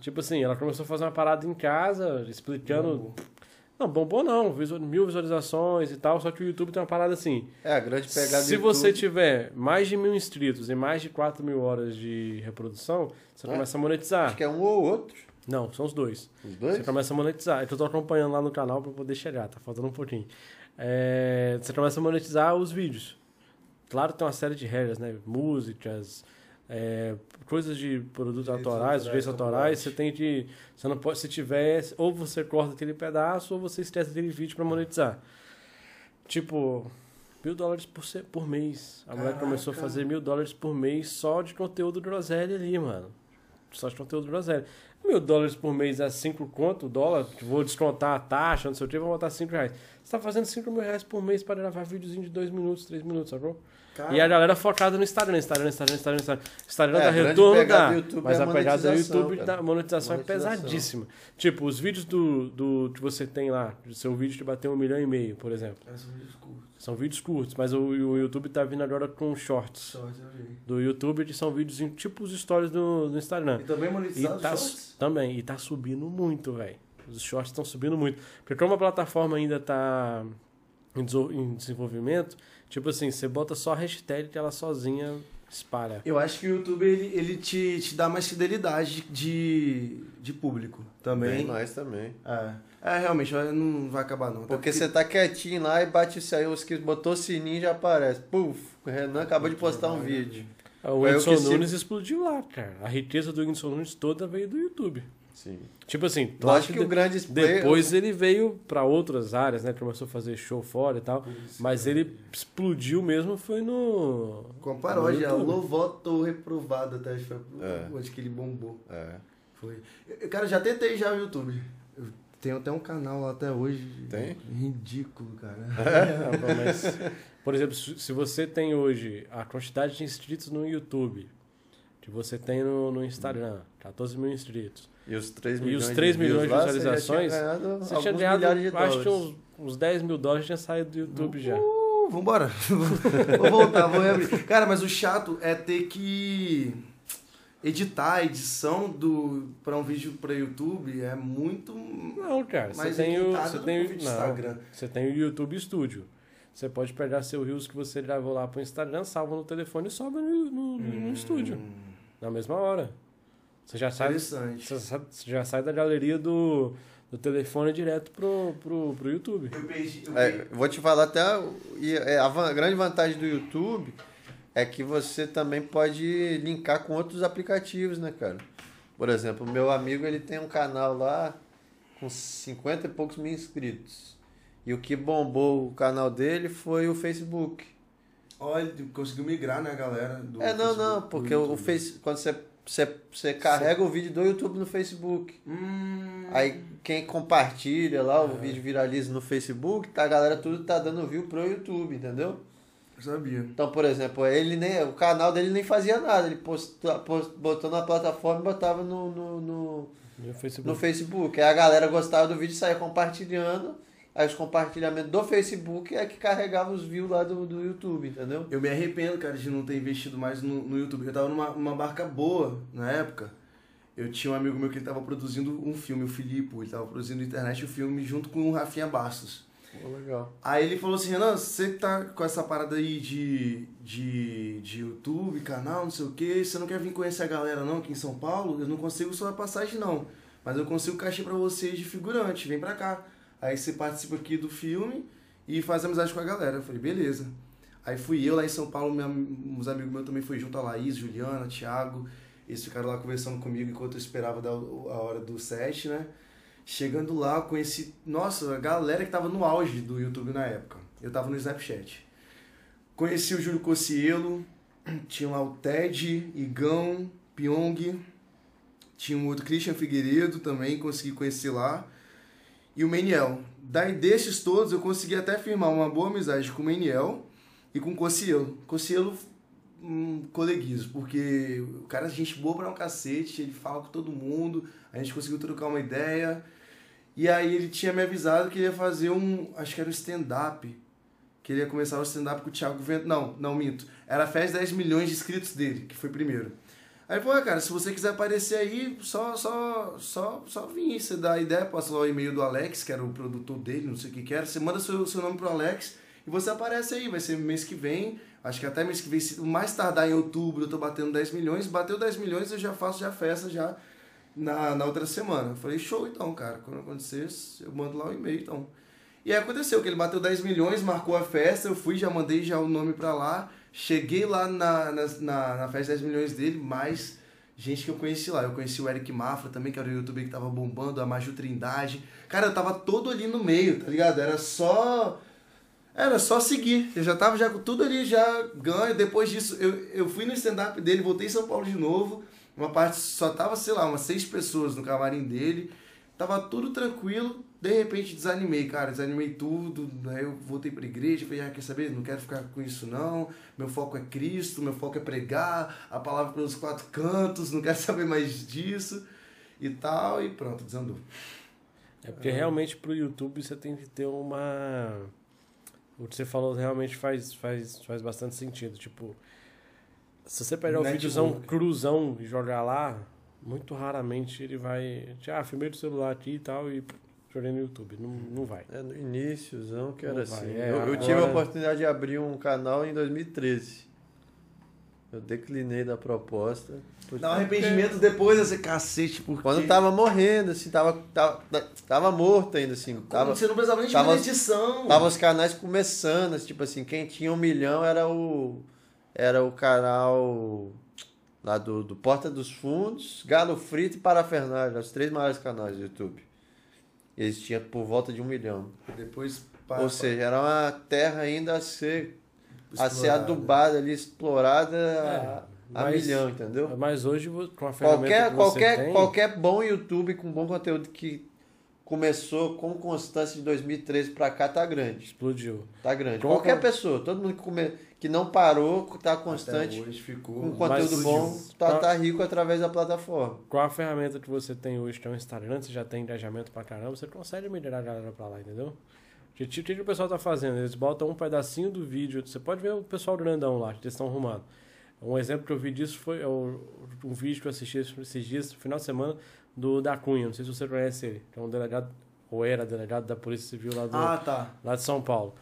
Speaker 3: Tipo assim, ela começou a fazer uma parada em casa, explicando. Não, bombou não, mil visualizações e tal, só que o YouTube tem uma parada assim.
Speaker 1: É, a grande pegada
Speaker 3: Se você
Speaker 1: YouTube,
Speaker 3: tiver mais de mil inscritos e mais de 4 mil horas de reprodução, você
Speaker 1: É?
Speaker 3: começa a monetizar.
Speaker 1: Acho que é um ou outro.
Speaker 3: Não, são os dois.
Speaker 1: Os
Speaker 3: Você
Speaker 1: dois?
Speaker 3: começa a monetizar. É que eu tô acompanhando lá no canal pra poder chegar, tá faltando um pouquinho. É, você começa a monetizar os vídeos. Claro tem uma série de regras, né? Músicas, é, coisas de produtos
Speaker 2: Direitos
Speaker 3: autorais, direitos autorais. Você tem que. Você não pode. Se tiver. Ou você corta aquele pedaço, ou você esquece aquele vídeo pra monetizar. Tipo. Mil dólares por, se- por mês. A mulher
Speaker 2: Caraca.
Speaker 3: começou a fazer mil dólares por mês só de conteúdo groselha ali, mano. Só de conteúdo groselha. Mil dólares por mês é 5 conto, o dólar, que vou descontar a taxa, não sei o que, vou botar 5 reais. Você tá fazendo 5 mil reais por mês para gravar videozinho de 2 minutos, 3 minutos, sacou?
Speaker 2: Cara,
Speaker 3: E a galera focada no Instagram, Instagram, Instagram, Instagram, Instagram. Instagram
Speaker 1: É,
Speaker 3: dá retorno, dá.
Speaker 1: do YouTube
Speaker 3: Mas
Speaker 1: é
Speaker 3: a
Speaker 1: a
Speaker 3: pegada do YouTube,
Speaker 1: cara.
Speaker 3: da monetização,
Speaker 1: Monetização.
Speaker 3: é pesadíssima. Tipo, os vídeos do, do que você tem lá, do seu vídeo que bateu um milhão e meio, por exemplo.
Speaker 2: Cara, são vídeos curtos.
Speaker 3: São vídeos curtos, mas o, o YouTube tá vindo agora com shorts.
Speaker 2: Shorts, eu vi.
Speaker 3: Do YouTube, que são vídeos em- tipo os stories do, do Instagram.
Speaker 2: E também
Speaker 3: E
Speaker 2: monetizado
Speaker 3: tá,
Speaker 2: shorts?
Speaker 3: também, e tá subindo muito, velho. Os shorts estão subindo muito. Porque como a plataforma ainda tá em, desenvolvimento, tipo assim, você bota só a hashtag que ela sozinha espalha.
Speaker 2: Eu acho que o YouTube ele, ele te, te dá mais fidelidade de, de público também.
Speaker 1: Bem mais também.
Speaker 2: É. é, realmente, não vai acabar não. Até
Speaker 1: Porque você tá quietinho lá e bate isso aí, os que botou o sininho já aparece. Puf, o Renan acabou de postar um vídeo.
Speaker 3: O
Speaker 1: Foi eu
Speaker 3: Whindersson
Speaker 1: que se-
Speaker 3: Nunes explodiu lá, cara. A riqueza do Whindersson Nunes toda veio do YouTube.
Speaker 1: Sim.
Speaker 3: Tipo assim,
Speaker 1: Lógico que
Speaker 3: de-
Speaker 1: o grande player-
Speaker 3: depois ele veio pra outras áreas, né? Começou a fazer show fora e tal. Mas ele explodiu mesmo foi no.
Speaker 2: Com a paródia, voto reprovado até, acho que foi
Speaker 1: É.
Speaker 2: onde que ele bombou.
Speaker 1: É.
Speaker 2: Foi. Eu, cara, já tentei já o YouTube. Tenho até um canal lá até hoje.
Speaker 1: Tem?
Speaker 2: Ridículo, cara.
Speaker 3: Bom, mas, por exemplo, se você tem hoje a quantidade de inscritos no YouTube, que você tem no, no Instagram, 14 mil inscritos,
Speaker 1: E os 3
Speaker 3: E
Speaker 1: milhões
Speaker 3: os 3
Speaker 1: de
Speaker 3: milhões de
Speaker 1: lá, você já
Speaker 3: visualizações,
Speaker 1: tinha ganhado
Speaker 3: você tinha ganhado, acho que uns, uns 10 mil dólares tinha saído do YouTube já.
Speaker 2: Uh, vambora. vou voltar, vou reabrir. Cara, mas o chato é ter que editar a edição do para um vídeo para YouTube é muito
Speaker 3: Não, cara, você tem o, você tem o,
Speaker 2: o
Speaker 3: não,
Speaker 2: Instagram.
Speaker 3: você tem o YouTube Studio. Você pode pegar seu Reels que você gravou lá pro Instagram, salva no telefone e sobe no, no, no estúdio,
Speaker 2: Hum,
Speaker 3: na mesma hora. Você já sai,
Speaker 2: Interessante.
Speaker 3: você já sai da galeria do, do telefone direto pro, pro, pro YouTube.
Speaker 2: Eu perdi, eu
Speaker 1: É,
Speaker 2: perdi-
Speaker 1: eu vou te falar até. o- é, a van- grande vantagem do YouTube é que você também pode linkar com outros aplicativos, né, cara? Por exemplo, o meu amigo ele tem um canal lá com 50 e poucos mil inscritos. E o que bombou o canal dele foi o Facebook.
Speaker 2: Olha, conseguiu migrar, né, galera?
Speaker 1: é, não,
Speaker 2: Facebook
Speaker 1: não, porque o face, quando você, você, você carrega o vídeo do YouTube no Facebook.
Speaker 2: Hum,
Speaker 1: Aí quem compartilha lá, o vídeo viraliza no Facebook, tá, a galera tudo tá dando view pro YouTube, entendeu?
Speaker 2: Sabia.
Speaker 1: Então, por exemplo, ele nem, o canal dele nem fazia nada, ele posta, post, botou na plataforma e botava no, no, no,
Speaker 3: No Facebook.
Speaker 1: no Facebook. Aí a galera gostava do vídeo e saía compartilhando. Aí os compartilhamentos do Facebook é que carregava os views lá do, do YouTube, entendeu?
Speaker 2: Eu me arrependo, cara, de não ter investido mais no, no YouTube. Eu tava numa, numa barca boa na época. Eu tinha um amigo meu que ele tava produzindo um filme, o Filipe, ele tava produzindo na internet o filme junto com o Rafinha Bastos.
Speaker 1: Legal.
Speaker 2: Aí ele falou assim, Renan, você que tá com essa parada aí de, de, de YouTube, canal, não sei o que, você não quer vir conhecer a galera não aqui em São Paulo? Eu não consigo só a passagem não, mas eu consigo cachê pra vocês de figurante, vem pra cá. Aí você participa aqui do filme e faz amizade com a galera. Eu falei, beleza. Aí fui eu lá em São Paulo, minha, uns amigos meus também foi junto, a Laís, Juliana, Thiago. Eles ficaram lá conversando comigo enquanto eu esperava a hora do set, né? Chegando lá, eu conheci, nossa, a galera que tava no auge do YouTube na época. Eu tava no Snapchat. Conheci o Júlio Cocielo, tinha lá o Ted, Igão, Pyong, tinha um outro Christian Figueiredo também, consegui conhecer lá. E o Meniel. Daí desses todos eu consegui até firmar uma boa amizade com o Meniel e com o Cocielo. Cocielo, um coleguismo, porque o cara é gente boa pra um cacete, ele fala com todo mundo, a gente conseguiu trocar uma ideia. E aí ele tinha me avisado que ia fazer um, acho que era um stand-up, que ele ia começar o stand-up com o Thiago Vento. Não, não minto. Era a festa 10 milhões de inscritos dele, que foi primeiro. Aí falou, "Ah, cara, se você quiser aparecer aí, só, só, só, só vir. Você dá a ideia, passa lá o e-mail do Alex, que era o produtor dele, não sei o que que era. Você manda seu, seu nome pro Alex e você aparece aí. Vai ser mês que vem. Acho que até mês que vem, se mais tardar em outubro, eu tô batendo 10 milhões. Bateu 10 milhões, eu já faço já festa já na, na outra semana. Eu falei, show então, cara. Quando acontecer, eu mando lá o e-mail então. E aí aconteceu que ele bateu 10 milhões, marcou a festa, eu fui, já mandei já o nome pra lá. Cheguei lá na, na, na, na festa 10 milhões dele, mais gente que eu conheci lá. Eu conheci o Eric Mafra também, que era o youtuber que tava bombando, a Maju Trindade. Cara, eu tava todo ali no meio, tá ligado? Era só. Era só seguir. Eu já tava já com tudo ali, já ganho. Depois disso, eu, eu fui no stand-up dele, voltei em São Paulo de novo. Uma parte só tava, sei lá, umas seis pessoas no camarim dele. Tava tudo tranquilo. De repente desanimei, cara. Desanimei tudo. Aí eu voltei pra igreja. Falei, ah, quer saber? Não quero ficar com isso, não. Meu foco é Cristo, meu foco é pregar a palavra pelos quatro cantos. Não quero saber mais disso. E tal. E pronto, desandou.
Speaker 3: É porque realmente pro YouTube você tem que ter uma. O que você falou realmente faz, faz, faz bastante sentido. Tipo, se você pegar o
Speaker 2: Network.
Speaker 3: videozão cruzão e jogar lá, muito raramente ele vai. Ah, filmei do celular aqui e tal e joguei no YouTube. Não, não vai.
Speaker 1: É no iníciozão que
Speaker 3: Não
Speaker 1: era
Speaker 3: vai,
Speaker 1: assim.
Speaker 3: é,
Speaker 1: eu, eu
Speaker 3: agora-
Speaker 1: tive a oportunidade de abrir um canal em 2013. Eu declinei da proposta. porque-
Speaker 2: Dá um arrependimento depois desse cacete, porque...
Speaker 1: Quando tava morrendo, assim, tava, tava, tava morto ainda, assim. Tava,
Speaker 2: Você não precisava nem de
Speaker 1: tava-
Speaker 2: monetização.
Speaker 1: tava os canais começando, assim, tipo assim, quem tinha um milhão era o. Era o canal lá do, do Porta dos Fundos, Galo Frito e Parafernália, os três maiores canais do YouTube. Eles tinham por volta de um milhão.
Speaker 2: Depois...
Speaker 1: Ou seja, era uma terra ainda a ser, a ser adubada ali, explorada a, a
Speaker 3: É, mas-
Speaker 1: milhão, entendeu?
Speaker 3: Mas hoje, com a ferramenta
Speaker 1: Qualquer,
Speaker 3: que
Speaker 1: qualquer,
Speaker 3: você tem,
Speaker 1: qualquer bom YouTube com bom conteúdo que começou com constância de 2013 pra cá tá grande.
Speaker 3: explodiu.
Speaker 1: Tá grande.
Speaker 3: Com-
Speaker 1: Qualquer
Speaker 3: com-
Speaker 1: pessoa, todo mundo que, come, que não parou, tá
Speaker 2: Até
Speaker 1: constante,
Speaker 2: hoje ficou...
Speaker 1: com conteúdo
Speaker 3: Mas-
Speaker 1: bom, tá, tá rico através da plataforma.
Speaker 3: Com a ferramenta que você tem hoje, que é o Instagram, você já tem engajamento pra caramba, você consegue melhorar a galera pra lá, entendeu? O que, o que o pessoal tá fazendo? Eles botam um pedacinho do vídeo. Você pode ver o pessoal grandão lá, que eles estão arrumando. Um exemplo que eu vi disso foi um vídeo que eu assisti esses dias, no final de semana, do da Cunha. Não sei se você conhece ele. Que é um delegado, ou era delegado da Polícia Civil lá, do,
Speaker 2: Ah, tá.
Speaker 3: lá de São Paulo.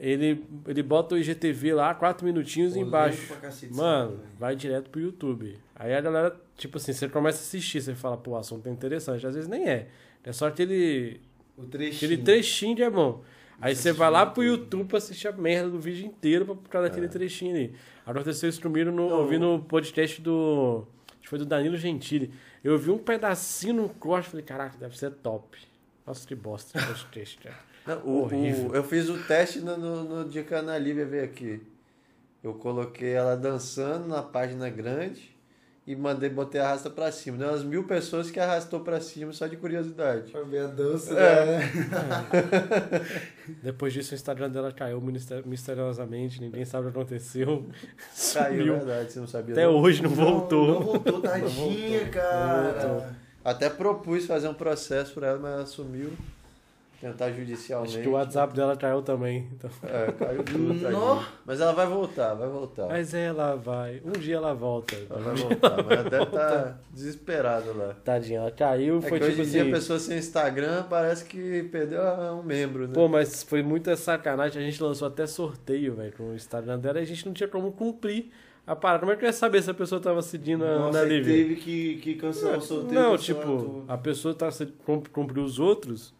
Speaker 3: Ele, ele bota o IGTV lá, quatro minutinhos
Speaker 2: Polêmico
Speaker 3: embaixo.
Speaker 2: cacete,
Speaker 3: Mano,
Speaker 2: velho.
Speaker 3: vai direto pro YouTube. Aí a galera, tipo assim, você começa a assistir, você fala, pô, o assunto é interessante. Às vezes nem é. É só aquele,
Speaker 2: O trechinho.
Speaker 3: aquele trechinho que é bom. Aí
Speaker 2: Você
Speaker 3: vai lá pro. YouTube pra assistir a merda do vídeo inteiro pra- por causa daquele trechinho ali. Aconteceu isso comigo no, ouvindo o podcast do. Acho que foi do Danilo Gentili. Eu vi um pedacinho no corte falei, caraca, deve ser top. Nossa, que bosta esse podcast, cara.
Speaker 1: Não, o-
Speaker 3: Horrível.
Speaker 1: o- eu fiz o teste no, no, no dia que a Ana Lívia veio aqui. Eu coloquei ela dançando na página grande e mandei, botei a arrasta pra cima. Deu umas mil pessoas que arrastou pra cima só de curiosidade.
Speaker 2: Pra ver a dança,
Speaker 1: É.
Speaker 2: né?
Speaker 3: Depois disso, o Instagram dela caiu mister- misteriosamente, ninguém sabe o que aconteceu.
Speaker 1: Caiu,
Speaker 3: Sumiu.
Speaker 1: é verdade, você não sabia.
Speaker 3: Até
Speaker 1: não?
Speaker 3: hoje não voltou.
Speaker 2: Não, voltou, tadinha, cara.
Speaker 3: voltou.
Speaker 1: Até propus fazer um processo pra ela, mas ela sumiu. Tentar judicialmente.
Speaker 3: Acho que o WhatsApp dela caiu também. Então.
Speaker 1: É, caiu tudo,
Speaker 2: Nó.
Speaker 1: tadinho. Mas ela vai voltar, vai voltar.
Speaker 3: Mas ela vai. Um dia ela volta.
Speaker 1: Ela vai voltar, mas ela deve estar desesperada lá.
Speaker 3: Tadinha, ela caiu,
Speaker 1: É
Speaker 3: foi
Speaker 1: que
Speaker 3: tipo
Speaker 1: hoje em dia
Speaker 3: assim.
Speaker 1: a pessoa sem Instagram parece que perdeu um membro, né?
Speaker 3: Pô, mas foi muita sacanagem. A gente lançou até sorteio, velho, com o Instagram dela e a gente não tinha como cumprir a parada. Como é que eu ia saber se a pessoa tava seguindo a
Speaker 2: Nossa,
Speaker 3: Ana
Speaker 2: aí
Speaker 3: Lívia?
Speaker 2: teve que, que cancelar o sorteio.
Speaker 3: Não, tipo, a pessoa tá, cumpriu os outros,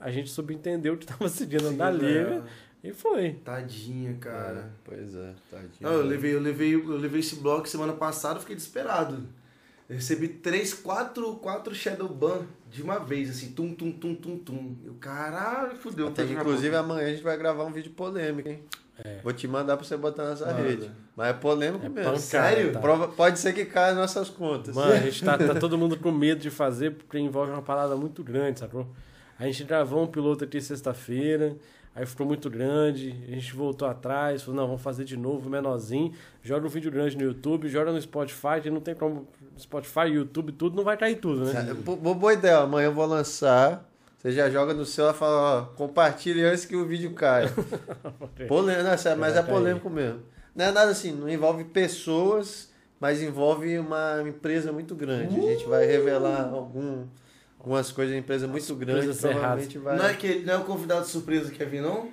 Speaker 3: a gente subentendeu que tava seguindo a Ana
Speaker 2: Seguindo
Speaker 3: Lívia e foi.
Speaker 2: Tadinha, cara.
Speaker 1: É, pois é, tadinho.
Speaker 2: Não, eu levei, eu levei, eu levei esse bloco semana passada, eu fiquei desesperado. Eu recebi três, quatro, quatro shadow ban de uma vez, assim, tum, tum, tum, tum, tum. Eu, caralho, fudeu. Minha
Speaker 1: inclusive
Speaker 2: boca.
Speaker 1: amanhã a gente vai gravar um vídeo polêmico, hein?
Speaker 3: É.
Speaker 1: Vou te mandar pra você botar nessa
Speaker 2: Manda.
Speaker 1: rede. Mas é polêmico
Speaker 3: É
Speaker 1: mesmo.
Speaker 3: pancada,
Speaker 2: Sério?
Speaker 3: tá?
Speaker 1: Prova- pode ser que caia nas nossas contas.
Speaker 3: Mano, a gente tá, tá todo mundo com medo de fazer porque envolve uma parada muito grande, sacou? A gente gravou um piloto aqui sexta-feira, aí ficou muito grande, a gente voltou atrás, falou, não, vamos fazer de novo, menorzinho, joga um vídeo grande no YouTube, joga no Spotify, que não tem como. Spotify, YouTube, tudo, não vai cair tudo, né?
Speaker 1: Bo- bo- Boa ideia, amanhã eu vou lançar. Você já joga no celular e fala, ó, compartilhe antes que o vídeo caia. polêmico, sério, mas é polêmico mesmo. Não é nada assim, não envolve pessoas, mas envolve uma empresa muito grande. A gente vai revelar algum, algumas coisas de empresa muito grande. Provavelmente vai.
Speaker 2: Não é, que, não é o convidado surpresa que ia vir, não?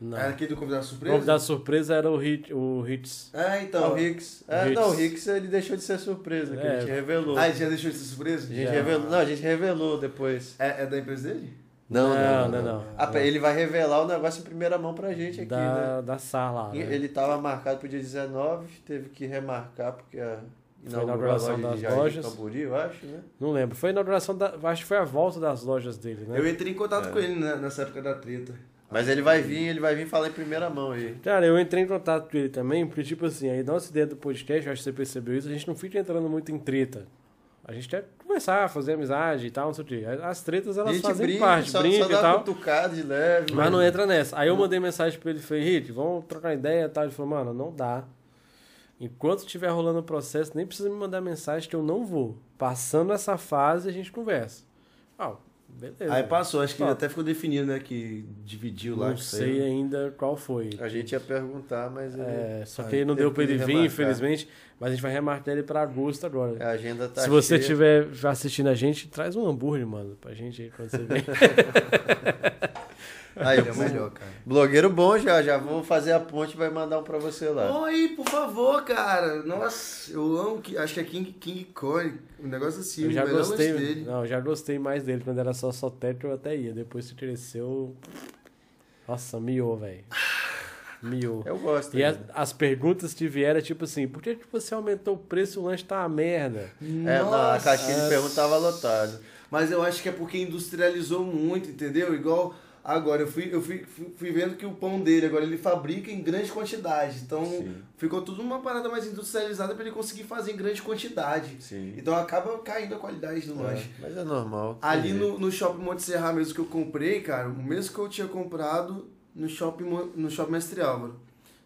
Speaker 3: Não.
Speaker 2: Era aquele do convidado
Speaker 3: O
Speaker 2: surpresa?
Speaker 3: convidado surpresa era o, hit, o Hits.
Speaker 2: É,
Speaker 1: Ah,
Speaker 2: então.
Speaker 1: o Ricks. É,
Speaker 3: Hicks.
Speaker 1: não, o Ricks ele deixou de ser surpresa, que
Speaker 3: É.
Speaker 1: a gente revelou.
Speaker 2: Ah, ele já deixou de ser surpresa?
Speaker 1: A gente
Speaker 3: Já.
Speaker 1: revelou. Não, a gente revelou depois.
Speaker 2: É, é da empresa dele?
Speaker 1: Não,
Speaker 3: Não, não, não.
Speaker 1: Ah, pera, ele vai revelar o negócio em primeira mão pra gente aqui, né?
Speaker 3: Da, da sala. Né?
Speaker 1: Ele tava marcado pro dia 19, teve que remarcar porque a
Speaker 3: Foi a inauguração
Speaker 1: loja
Speaker 3: das
Speaker 1: Jardim
Speaker 3: lojas.
Speaker 1: Camburi, eu acho, né?
Speaker 3: Não lembro. Foi a inauguração da. Acho que foi a volta das lojas dele, né?
Speaker 2: Eu entrei em contato
Speaker 1: É.
Speaker 2: com ele né, nessa época da treta.
Speaker 1: Mas ele vai vir, ele vai vir falar em primeira mão aí.
Speaker 3: Cara, eu entrei em contato com ele também, porque, tipo assim, a nossa ideia do podcast, eu acho que você percebeu isso, a gente não fica entrando muito em treta. A gente quer conversar, fazer amizade e tal, não sei o quê. As tretas, elas
Speaker 1: gente
Speaker 3: fazem
Speaker 1: brinca,
Speaker 3: parte,
Speaker 1: só,
Speaker 3: brinca
Speaker 1: só
Speaker 3: e
Speaker 1: dá
Speaker 3: tal.
Speaker 1: cutucada de leve.
Speaker 3: Mas não entra nessa. Aí eu mandei mensagem pra ele, falei, Rick, vamos trocar ideia e tal. Ele falou, mano, não dá. Enquanto estiver rolando o processo, nem precisa me mandar mensagem que eu não vou. Passando essa fase, a gente conversa. Ah, beleza.
Speaker 2: Aí passou, acho que
Speaker 3: Ó.
Speaker 2: até ficou definido, né? Que dividiu lá.
Speaker 3: Não sei ainda qual foi.
Speaker 1: A gente ia perguntar, mas ele,
Speaker 3: É, só
Speaker 1: Ah,
Speaker 3: que aí não deu pra
Speaker 1: que
Speaker 3: ele vir, infelizmente. Mas a gente vai remarcar ele pra agosto agora.
Speaker 1: a agenda tá
Speaker 3: Se você estiver assistindo a gente, traz um hambúrguer, mano, pra gente aí quando você vem.
Speaker 1: Aí,
Speaker 2: é o melhor, cara.
Speaker 1: blogueiro bom já, já vou fazer a ponte e vai mandar um pra você lá.
Speaker 2: Oi, por favor, cara. Nossa, eu amo. que- Acho que é King, King Kong. Um negócio assim.
Speaker 3: eu já gostei.
Speaker 2: dele.
Speaker 3: Não, eu já gostei mais dele. Quando era só sotético, eu até ia. Depois que cresceu. Nossa, miou, velho. Miou.
Speaker 1: Eu gosto.
Speaker 3: E as, as perguntas que vieram, tipo assim, por que, que você aumentou o preço e o lanche tá uma merda?
Speaker 1: É, na a caixinha de
Speaker 3: Nossa.
Speaker 1: pergunta tava lotada.
Speaker 2: Mas eu acho que é porque industrializou muito, entendeu? Igual agora, eu fui, eu fui, fui, vendo que o pão dele agora ele fabrica em grande quantidade. Então
Speaker 1: Sim.
Speaker 2: ficou tudo uma parada mais industrializada para ele conseguir fazer em grande quantidade.
Speaker 1: Sim.
Speaker 2: Então acaba caindo a qualidade do lanche.
Speaker 1: É, mas é normal.
Speaker 2: Ali no, no shopping Monte Serra mesmo que eu comprei, cara, o mesmo que eu tinha comprado no shopping, no shopping Mestre Álvaro.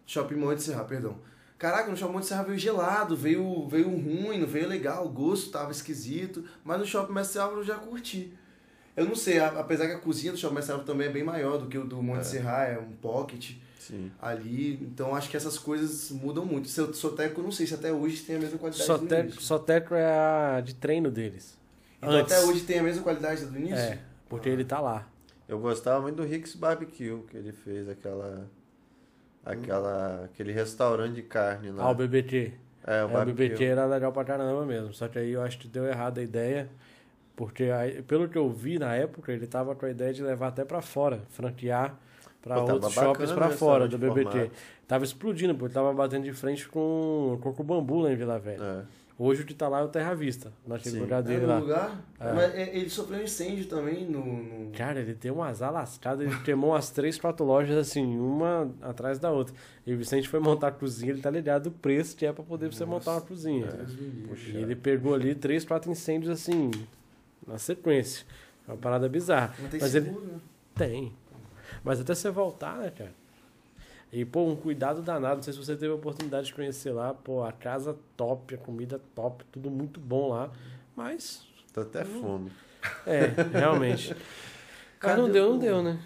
Speaker 2: Shopping Monte Serra, perdão. Caraca, no shopping Monte Serra veio gelado, veio, veio ruim, não veio legal, o gosto tava esquisito. Mas no shopping Mestre Álvaro eu já curti. Eu não sei, apesar que a cozinha do shopping Álvaro também é bem maior do que o do Monte Serra, é um pocket
Speaker 1: Sim.
Speaker 2: ali. Então acho que essas coisas mudam muito. Seu Soteco, eu não sei se até hoje tem a mesma qualidade do
Speaker 3: Soteco,
Speaker 2: início.
Speaker 3: Soteco é a de treino deles.
Speaker 2: Então
Speaker 3: Antes.
Speaker 2: até hoje tem a mesma qualidade do início?
Speaker 3: É, porque ele tá lá.
Speaker 1: Eu gostava muito do Rick's Barbecue, que ele fez aquela. aquela aquele restaurante de carne lá.
Speaker 3: Ah, o BBT.
Speaker 1: É, o
Speaker 3: É, o. BBT era legal pra caramba mesmo. Só que aí eu acho que deu errado a ideia. Porque aí, pelo que eu vi na época, ele tava com a ideia de levar até pra fora, franquear
Speaker 1: tava
Speaker 3: outros shoppings
Speaker 1: o
Speaker 3: pra fora do BBT.
Speaker 1: formado.
Speaker 3: Tava explodindo, porque tava batendo de frente com Coco Bambu lá em Vila Velha.
Speaker 1: É.
Speaker 3: Hoje o que tá lá é o Terra Vista, naquele
Speaker 1: Sim.
Speaker 3: lugar
Speaker 2: É
Speaker 3: dele
Speaker 2: no
Speaker 3: lá.
Speaker 2: lugar?
Speaker 3: É.
Speaker 2: Mas é, ele sofreu um incêndio também no. no-
Speaker 3: Cara, ele tem um azar lascado, ele queimou umas três, quatro lojas assim, uma atrás da outra. E o Vicente foi montar a cozinha, ele tá ligado o preço que é pra poder você montar uma cozinha.
Speaker 1: Puxa.
Speaker 3: E ele pegou ali três, quatro incêndios assim, na sequência. É uma parada bizarra.
Speaker 2: Não tem
Speaker 3: Mas ele
Speaker 2: seguro, né?
Speaker 3: tem. Mas até você voltar, né, cara? E, pô, um cuidado danado. Não sei se você teve a oportunidade de conhecer lá. Pô, a casa top, a comida top, tudo muito bom lá. Mas,
Speaker 1: Tô até fome.
Speaker 3: é, realmente. Mas não
Speaker 2: Cadê
Speaker 3: deu, não deu, né?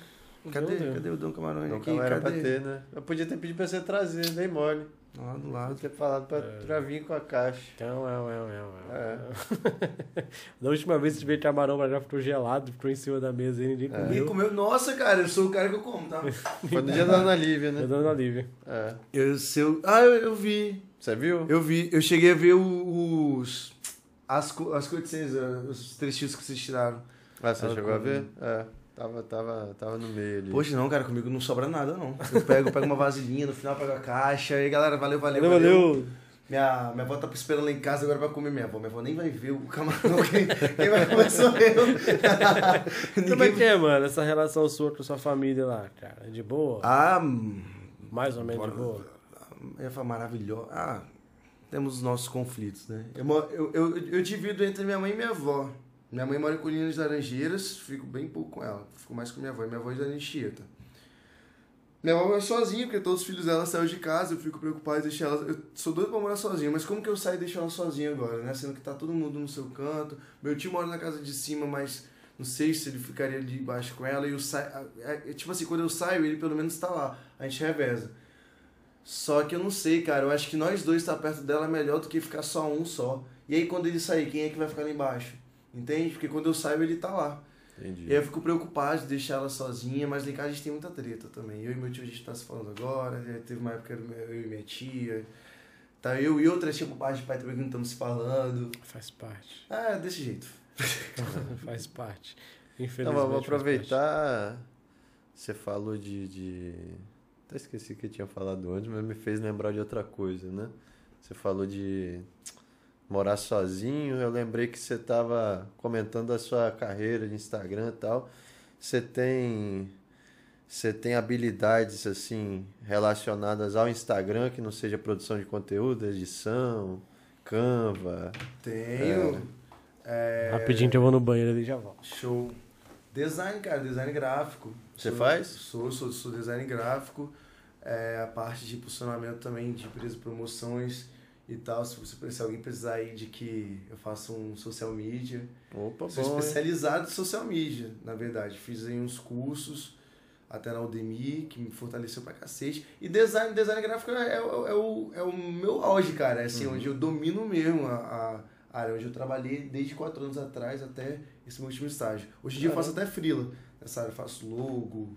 Speaker 3: Não
Speaker 2: Cadê,
Speaker 3: deu, não deu.
Speaker 2: cadê o Dom Camarões
Speaker 1: Não
Speaker 2: aqui?
Speaker 1: era pra ter, né? Eu podia ter pedido pra você trazer, dei mole.
Speaker 2: Lá do
Speaker 1: Vou
Speaker 2: lado.
Speaker 1: ter falado pra, pra vir com a caixa.
Speaker 3: Então, é, é, é,
Speaker 1: É.
Speaker 3: é. Da última vez que tive camarão pra já ficou gelado, ficou em cima da mesa e ninguém
Speaker 2: Ninguém
Speaker 3: comeu.
Speaker 2: comeu. Nossa, cara, eu sou o cara que eu como, tá?
Speaker 1: Foi no dia da Ana Lívia, né?
Speaker 3: dando a Lívia.
Speaker 1: É.
Speaker 2: Eu, seu... Ah, eu, eu vi.
Speaker 1: Você viu?
Speaker 2: Eu vi. Eu cheguei a ver os... As, as cutscenes, eh, os trechinhos que vocês tiraram.
Speaker 1: Ah, você
Speaker 2: Ela
Speaker 1: chegou a ver? É. Tava, tava, tava no meio ali.
Speaker 2: Poxa, não, cara, comigo não sobra nada, não. Eu pego, pego uma vasilhinha, no final pego a caixa. E aí, galera, valeu, valeu,
Speaker 3: Valeu, valeu.
Speaker 2: Minha, minha avó tá esperando lá em casa agora pra comer minha avó. Minha avó nem vai ver o camarão. Quem, quem vai comer sou eu.
Speaker 3: Como é que é, mano, essa relação sua com sua família lá, cara? De boa?
Speaker 2: Ah,
Speaker 3: Mais ou menos de boa?
Speaker 2: eu ia falar maravilhosa. Ah, temos os nossos conflitos, né? Eu, eu, eu, eu divido entre minha mãe e minha avó. Minha mãe mora em Colinas de Laranjeiras, fico bem pouco com ela. Fico mais com minha avó. Minha avó é de Anchieta. Minha avó é sozinha, porque todos os filhos dela saíram de casa, eu fico preocupado em deixar ela. Eu sou doido pra morar sozinho, mas como que eu saio e deixo ela sozinha agora, né? Sendo que tá todo mundo no seu canto. Meu tio mora na casa de cima, mas não sei se ele ficaria de baixo com ela. E eu saio. é- Tipo assim, quando eu saio, ele pelo menos tá lá. A gente reveza. Só que eu não sei, cara. Eu acho que nós dois estar perto dela é melhor do que ficar só um só. E aí quando ele sair, quem é que vai ficar lá embaixo? Entende? Porque quando eu saio, ele tá lá.
Speaker 1: Entendi.
Speaker 2: E aí eu fico preocupado de deixar ela sozinha, mas lá em casa a gente tem muita treta também. Eu e meu tio a gente tá se falando agora, já teve uma época que era eu e minha tia. Tá eu e outra tia por parte de pai também que não estamos se falando.
Speaker 3: Faz parte.
Speaker 2: Ah, desse jeito.
Speaker 3: Faz parte.
Speaker 1: Então,
Speaker 3: Infelizmente.
Speaker 1: vamos
Speaker 3: faz
Speaker 1: aproveitar. Você falou de, de. Até esqueci que eu tinha falado antes, mas me fez lembrar de outra coisa, né? Você falou de morar sozinho. Eu lembrei que você estava comentando a sua carreira de Instagram e tal. Você tem. Você tem habilidades assim relacionadas ao Instagram que não seja produção de conteúdo, edição, Canva.
Speaker 2: Tenho. É,
Speaker 3: parte. Rapidinho que eu vou no banheiro ali e já volto.
Speaker 2: Show. Design, cara, design gráfico.
Speaker 1: Você
Speaker 2: Sou-
Speaker 1: faz?
Speaker 2: Sou, sou, sou design gráfico. É, a parte de posicionamento também de empresas, promoções e tal. Se, você, se alguém precisar aí de que eu faça um social media.
Speaker 1: Opa,
Speaker 2: Sou
Speaker 1: bom, hein?
Speaker 2: especializado em social media, na verdade. Fiz aí uns cursos, até na Udemy, que me fortaleceu pra cacete. E design, design gráfico é, é, o- é o, é o meu auge, cara. É assim, onde eu domino mesmo a, a área, onde eu trabalhei desde quatro anos atrás até esse meu último estágio. Hoje em dia eu faço até freela nessa área, eu faço logo.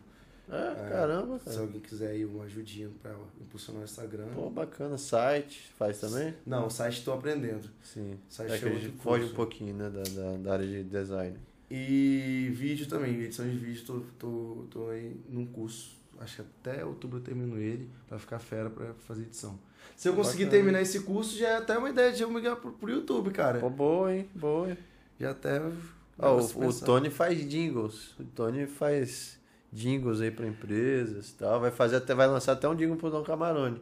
Speaker 1: É, caramba,
Speaker 2: Se
Speaker 1: cara.
Speaker 2: alguém quiser aí uma ajudinha pra impulsionar o Instagram.
Speaker 1: Pô, bacana. Site, faz também?
Speaker 2: Não, o site estou aprendendo.
Speaker 1: Sim.
Speaker 2: Site
Speaker 1: É que
Speaker 2: é
Speaker 1: a gente foge um pouquinho, né, da, da, da área de design.
Speaker 2: E vídeo também, edição de vídeo, tô, tô, tô aí num curso. Acho que até outubro eu termino ele, pra ficar fera pra fazer edição. Se eu conseguir
Speaker 1: Bacana.
Speaker 2: terminar esse curso, já é até uma ideia de eu migrar pro, pro YouTube, cara.
Speaker 1: Pô, boa, hein? Boa?
Speaker 2: Já até. Posso
Speaker 1: o, o. Tony faz jingles. O Tony faz jingles aí pra empresas e tal. Vai fazer até, vai lançar até um jingle pro Dom Camarone.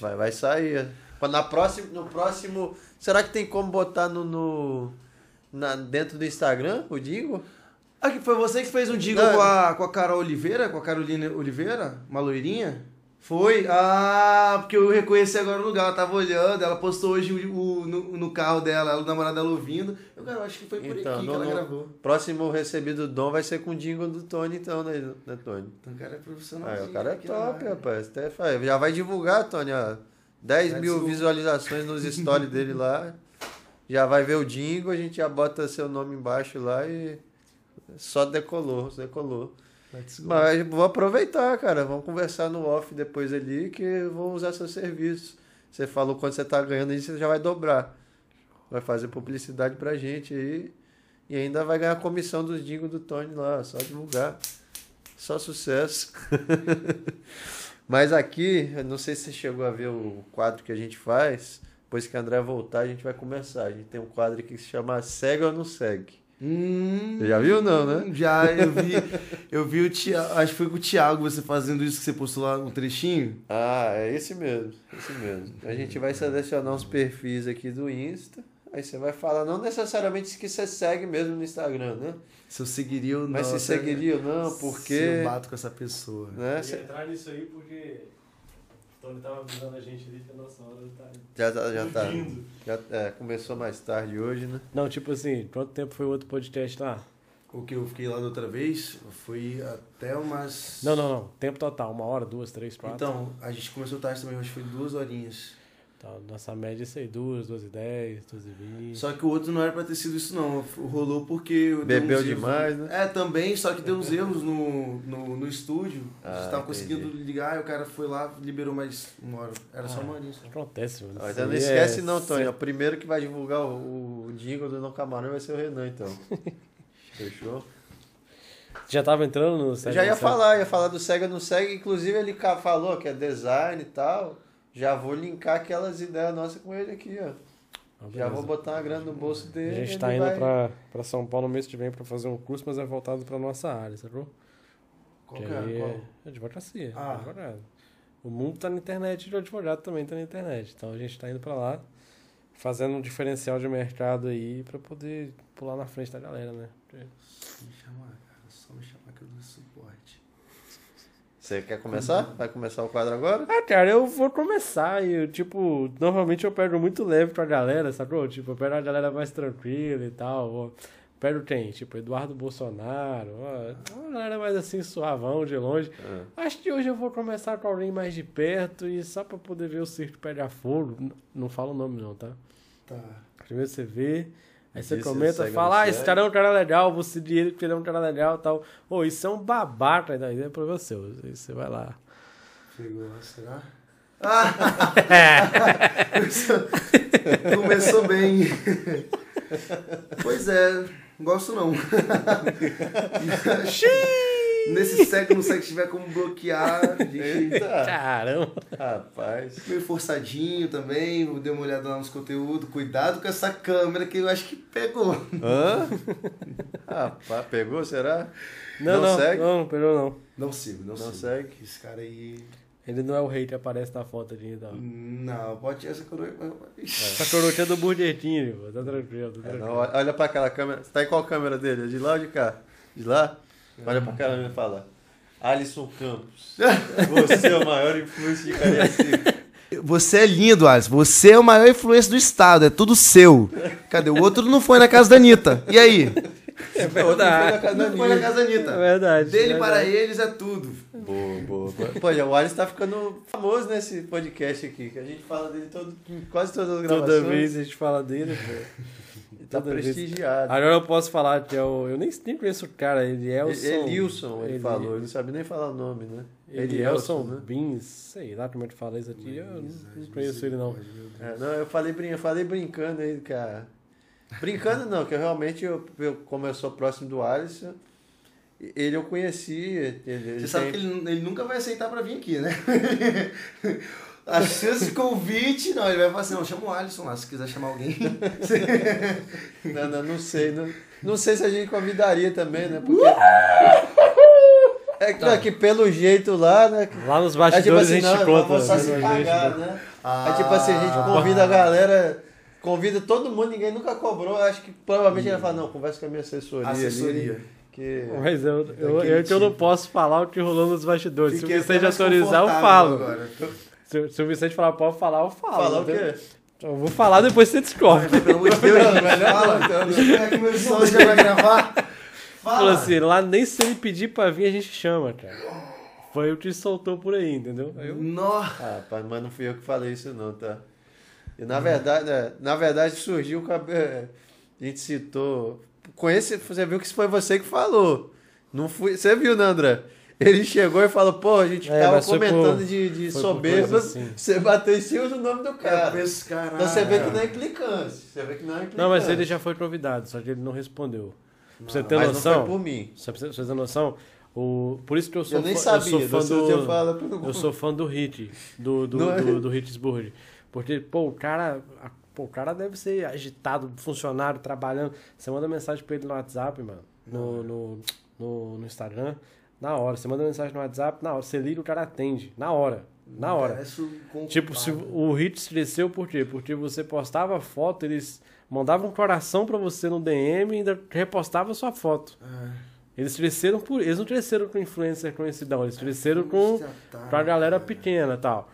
Speaker 1: Vai, vai sair. Na próxima, no próximo. Será que tem como botar no. no na, dentro do Instagram o jingle?
Speaker 2: Ah, que foi você que fez um jingle
Speaker 1: Não.
Speaker 2: com a, com a Carol Oliveira, com a Carolina Oliveira? Uma loirinha? Foi? Ah, porque eu reconheci agora o lugar, ela tava olhando, ela postou hoje o, o- no, no carro dela, o namorado dela ouvindo. Eu, cara, acho que foi por
Speaker 1: Então,
Speaker 2: aqui
Speaker 1: no-
Speaker 2: que ela
Speaker 1: no-
Speaker 2: gravou.
Speaker 1: Próximo recebido do Dom vai ser com o jingle do Tony, então, né, né Tony?
Speaker 2: Então o cara é profissional.
Speaker 1: Ah, o cara é top, rapaz. Até faz- Já vai divulgar, Tony, ó. 10 mil
Speaker 2: Let's go.
Speaker 1: visualizações nos stories dele lá. Já vai ver o jingle, a gente já bota seu nome embaixo lá e só decolou, decolou. Mas vou aproveitar, cara. Vamos conversar no off depois ali que eu vou usar seu serviço. Você falou quando você tá ganhando aí, você já vai dobrar. Vai fazer publicidade pra gente aí. E ainda vai ganhar a comissão dos jingles do Tony lá, só divulgar. Só sucesso. Mas aqui, não sei se você chegou a ver o quadro que a gente faz. Depois que a André voltar, a gente vai começar. A gente tem um quadro aqui que se chama Segue ou Não Segue.
Speaker 2: Hum,
Speaker 1: Você já viu, não, né?
Speaker 2: Já, eu vi. Eu vi o Thiago. Acho que foi com o Thiago você fazendo isso que você postou lá um trechinho.
Speaker 1: Ah, é esse mesmo, esse mesmo. A gente vai selecionar uns perfis aqui do Insta. Aí você vai falar, não necessariamente que você segue mesmo no Instagram, né?
Speaker 2: Se eu seguiria ou não.
Speaker 1: Mas se seguiria ou não,
Speaker 2: Se
Speaker 1: porque.
Speaker 2: eu bato com essa pessoa.
Speaker 1: Né?
Speaker 3: Eu entrar nisso aí porque o Tony tava avisando a gente ali que a nossa hora tá.
Speaker 1: Já tá. Já, tá, já é, começou mais tarde hoje, né?
Speaker 3: Não, tipo assim, quanto tempo foi o outro podcast lá?
Speaker 2: O que eu fiquei lá da outra vez foi até umas.
Speaker 3: Não, não, não. Tempo total. Uma hora, duas, três, quatro.
Speaker 2: Então, a gente começou tarde também, acho que foi duas horinhas.
Speaker 3: Nossa média é isso aí, duas, duas e dez, duas e vinte.
Speaker 2: Só que o outro não era pra ter sido isso, não. Rolou porque. deu
Speaker 1: Bebeu
Speaker 2: uns erros-
Speaker 1: demais, né?
Speaker 2: É, também, só que deu uns erros no, no, no estúdio. a
Speaker 1: Ah,
Speaker 2: gente tava
Speaker 1: entendi.
Speaker 2: conseguindo ligar e o cara foi lá liberou mais uma hora. Era só
Speaker 3: Ah.
Speaker 2: uma horinha só.
Speaker 3: Acontece, mano. Isso
Speaker 1: Então não
Speaker 3: aí
Speaker 1: esquece
Speaker 3: é
Speaker 1: não, Tony. O primeiro que vai divulgar o, o jingle do Não Camarão vai ser o Renan, então. Fechou?
Speaker 3: Já tava entrando no
Speaker 1: Eu
Speaker 3: site
Speaker 1: já ia falar, ia falar do Sega no Sega. Inclusive ele falou que é design e tal. Já vou linkar aquelas ideias nossas com ele aqui, ó.
Speaker 3: Ah,
Speaker 1: Já vou botar uma grana no bolso
Speaker 3: A
Speaker 1: dele.
Speaker 3: gente
Speaker 1: ele
Speaker 3: tá indo
Speaker 1: vai-
Speaker 3: pra, pra São Paulo no mês que vem pra fazer um curso, mas é voltado pra nossa área, sacou?
Speaker 2: Qual
Speaker 3: que
Speaker 2: que é? Qual?
Speaker 3: é advocacia.
Speaker 2: Ah.
Speaker 3: advogado. O mundo tá na internet e o advogado também tá na internet. Então a gente tá indo pra lá, fazendo um diferencial de mercado aí pra poder pular na frente da galera, né? Porque-
Speaker 2: Me chamar, cara. Só me chamar que eu dou suporte.
Speaker 1: Você quer começar? Vai começar o quadro agora?
Speaker 3: Ah, cara, eu vou começar e, eu, tipo, normalmente eu pego muito leve pra galera, sacou? Tipo, eu pego a galera mais tranquila e tal. Vou... Pego quem? Tipo, Eduardo Bolsonaro, ó, uma galera mais assim, suavão, de longe.
Speaker 1: Ah.
Speaker 3: Acho que hoje eu vou começar com alguém mais de perto e só pra poder ver o circo pegar fogo. Não fala o nome não, tá?
Speaker 2: Tá.
Speaker 3: Primeiro você vê, aí você
Speaker 1: Isso,
Speaker 3: comenta, fala, ah, esse cara é um cara legal, vou seguir ele porque ele é um cara legal e tal. Ô, isso é um babaca, daí é problema seu. Aí Você vai lá.
Speaker 2: Lá, será? Começou bem. Pois é, gosto não. Nesse século, não sei que tiver como bloquear. gente!
Speaker 3: Caramba!
Speaker 1: Rapaz.
Speaker 2: Meio forçadinho também, vou dar uma olhada lá nos conteúdos. Cuidado com essa câmera que eu acho que pegou.
Speaker 1: Hã? Rapaz, pegou, será?
Speaker 3: Não,
Speaker 1: Não
Speaker 3: não,
Speaker 1: segue?
Speaker 3: não, não pegou não.
Speaker 2: Não sigo, não,
Speaker 1: Não
Speaker 2: sigo.
Speaker 1: segue?
Speaker 2: Esse cara aí.
Speaker 3: Ele não é o rei que aparece na foto ali, então.
Speaker 2: Não, pode tirar essa coroa aí.
Speaker 3: Essa coroa é do Burger King, pô. Tá tranquilo, tá
Speaker 1: É,
Speaker 3: tranquilo.
Speaker 1: não, olha pra aquela câmera. Você tá em qual câmera dele? É de lá ou de cá? De lá? Olha pra câmera e fala. Alisson Campos. Você é o maior influência de Cariacica.
Speaker 2: Você é lindo, Alisson. Você é o maior influência do estado. É tudo seu. Cadê? O outro não foi na casa da Anitta. E aí?
Speaker 3: É
Speaker 1: Outro foi na
Speaker 3: verdade.
Speaker 1: casa da
Speaker 2: Não foi na
Speaker 1: Anitta.
Speaker 2: casa da Anitta.
Speaker 3: É verdade.
Speaker 2: Dele
Speaker 3: é
Speaker 2: para
Speaker 3: verdade.
Speaker 2: eles é tudo.
Speaker 1: Boa, boa, boa. Pô, já o Alisson tá ficando famoso nesse podcast aqui, que a gente fala dele todo, quase todas as gravações.
Speaker 3: Toda vez a gente fala dele, pô.
Speaker 1: Tá
Speaker 3: toda vez.
Speaker 1: prestigiado.
Speaker 3: Agora eu posso falar que é o. Eu nem, nem conheço o cara, ele é o
Speaker 1: Elilson, ele, falou. Ele não sabe nem falar o nome, né?
Speaker 3: Elielson
Speaker 1: né?
Speaker 3: Bins, sei lá como é que fala isso aqui. Eu não, não conheço ele não.
Speaker 1: É, não, eu falei, eu falei brincando aí, cara. Brincando não, que eu realmente, eu, eu- como eu sou próximo do Alisson, ele eu conheci. Ele, ele
Speaker 2: Você sabe
Speaker 1: tem-
Speaker 2: que ele, ele nunca vai aceitar pra vir aqui, né? A chance de convite, não, ele vai falar assim, não, chama o Alisson lá, se quiser chamar alguém.
Speaker 1: Não, não, não sei. Não, não sei se a gente convidaria também, né? Porque. É que, não, que pelo jeito lá, né?
Speaker 3: Lá nos
Speaker 1: É tipo
Speaker 3: bastidores
Speaker 1: assim,
Speaker 3: a gente
Speaker 1: não,
Speaker 3: conta.
Speaker 1: vamos só
Speaker 3: né,
Speaker 1: se cagar, né?
Speaker 2: Ah,
Speaker 1: É tipo assim, a gente convida a galera, convida todo mundo, ninguém nunca cobrou. Acho que provavelmente ele vai falar, não, conversa com a minha assessoria. ali,
Speaker 2: Assessoria.
Speaker 1: que...
Speaker 3: Mas eu, eu, eu, que eu não
Speaker 2: tipo.
Speaker 3: posso falar o que rolou nos bastidores.
Speaker 2: Fiquei
Speaker 3: se
Speaker 2: mais
Speaker 3: autorizar, eu falo.
Speaker 2: Agora.
Speaker 3: Se, se o Vicente falar, pode falar, eu falo.
Speaker 1: Falar o quê?
Speaker 3: Eu vou falar, depois você descobre.
Speaker 2: Pelo amor de Deus,
Speaker 1: melhor
Speaker 2: fala.
Speaker 1: então.
Speaker 2: Deixa eu pegar aqui meu som, já vai gravar.
Speaker 3: Falou
Speaker 2: Fala.
Speaker 3: assim, lá nem se ele pedir pra vir, a gente chama, cara. Foi o que soltou por aí, entendeu? Aí eu-
Speaker 2: Nó.
Speaker 1: Ah, pai, mas não fui eu que falei isso não, tá? E na verdade, né, na verdade surgiu com a, a gente citou, conhece, você viu que isso foi você que falou. Não fui, você viu, né, André? Ele chegou e falou, pô, a gente
Speaker 3: É, foi
Speaker 1: comentando
Speaker 3: por-
Speaker 1: de, de
Speaker 3: coisa assim.
Speaker 1: você bateu em cima do nome do cara.
Speaker 2: Cara, esse caralho.
Speaker 1: Então você vê que não é implicância. Você vê que não é implicância.
Speaker 3: Não, mas ele já foi convidado, só que ele não respondeu. Pra você ter
Speaker 1: Mas não
Speaker 3: noção,
Speaker 1: foi por mim.
Speaker 3: só pra você ter noção, o, por isso que eu sou
Speaker 1: Eu nem
Speaker 3: fã,
Speaker 1: sabia,
Speaker 3: eu sou fã
Speaker 1: do seu
Speaker 3: do,
Speaker 1: fala por-
Speaker 3: eu sou fã do Hit, do, do,
Speaker 1: Não é?
Speaker 3: do, do Hitsburg. Porque, pô, o cara, a- pô, o cara deve ser agitado, funcionário, trabalhando. Você manda mensagem pra ele no WhatsApp, mano, no, no, no, no Instagram, na hora. Você manda mensagem no WhatsApp, na hora. Você liga, o cara atende, na hora. Na hora. Tipo, se o Hits cresceu por quê? Porque você postava foto, eles mandavam um coração pra você no DM e ainda repostava sua foto.
Speaker 2: É.
Speaker 3: Eles cresceram por. Eles não cresceram com influencer conhecidão, eles cresceram com,
Speaker 2: Já tá,
Speaker 3: com a galera
Speaker 2: cara.
Speaker 3: pequena e tal.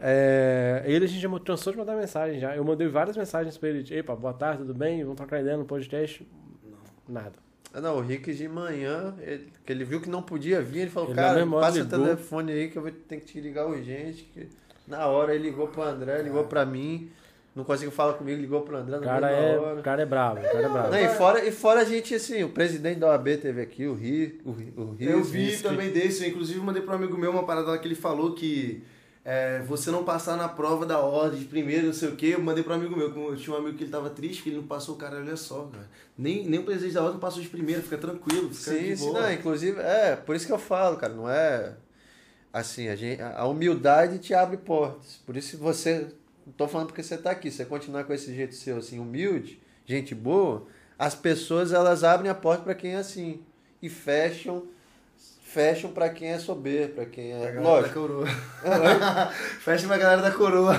Speaker 3: É, ele a gente já cansou de mandar mensagem já. Eu mandei várias mensagens pra ele. Epa, boa tarde, tudo bem? Vamos trocar ideia no podcast? Nada.
Speaker 1: Ah, Não, o Rick de manhã, ele, que ele viu que não podia vir, ele falou,
Speaker 3: Ele
Speaker 1: cara, passa o telefone aí que eu vou ter que te ligar urgente. Que... Na hora ele ligou pro André, ligou pra mim, não conseguiu falar comigo, ligou pro André
Speaker 3: O
Speaker 1: na
Speaker 3: cara é,
Speaker 1: hora.
Speaker 3: o cara é brabo, o cara é brabo.
Speaker 1: Não, e, fora, e fora a gente, assim, o presidente da OAB teve aqui, o Ri, o, o
Speaker 2: Eu vi também desse, eu inclusive mandei um amigo meu uma parada lá que ele falou que é, você não passar na prova da ordem de primeiro, não sei o que, eu mandei para um amigo meu, eu tinha um amigo que ele tava triste, que ele não passou, cara, olha só, cara. Nem, nem o presidente da ordem passou de primeiro, fica tranquilo, fica
Speaker 1: Sim, sim,
Speaker 2: boa.
Speaker 1: não, inclusive, é, por isso que eu falo, cara, não é assim, a, gente, a humildade te abre portas. Por isso você, não tô falando porque você tá aqui, você continuar com esse jeito seu assim, humilde, gente boa, as pessoas elas abrem a porta para quem é assim e fecham fecham para quem é soberbo, para quem é,
Speaker 2: galera
Speaker 1: lógico.
Speaker 2: da coroa. Fecha pra galera da coroa.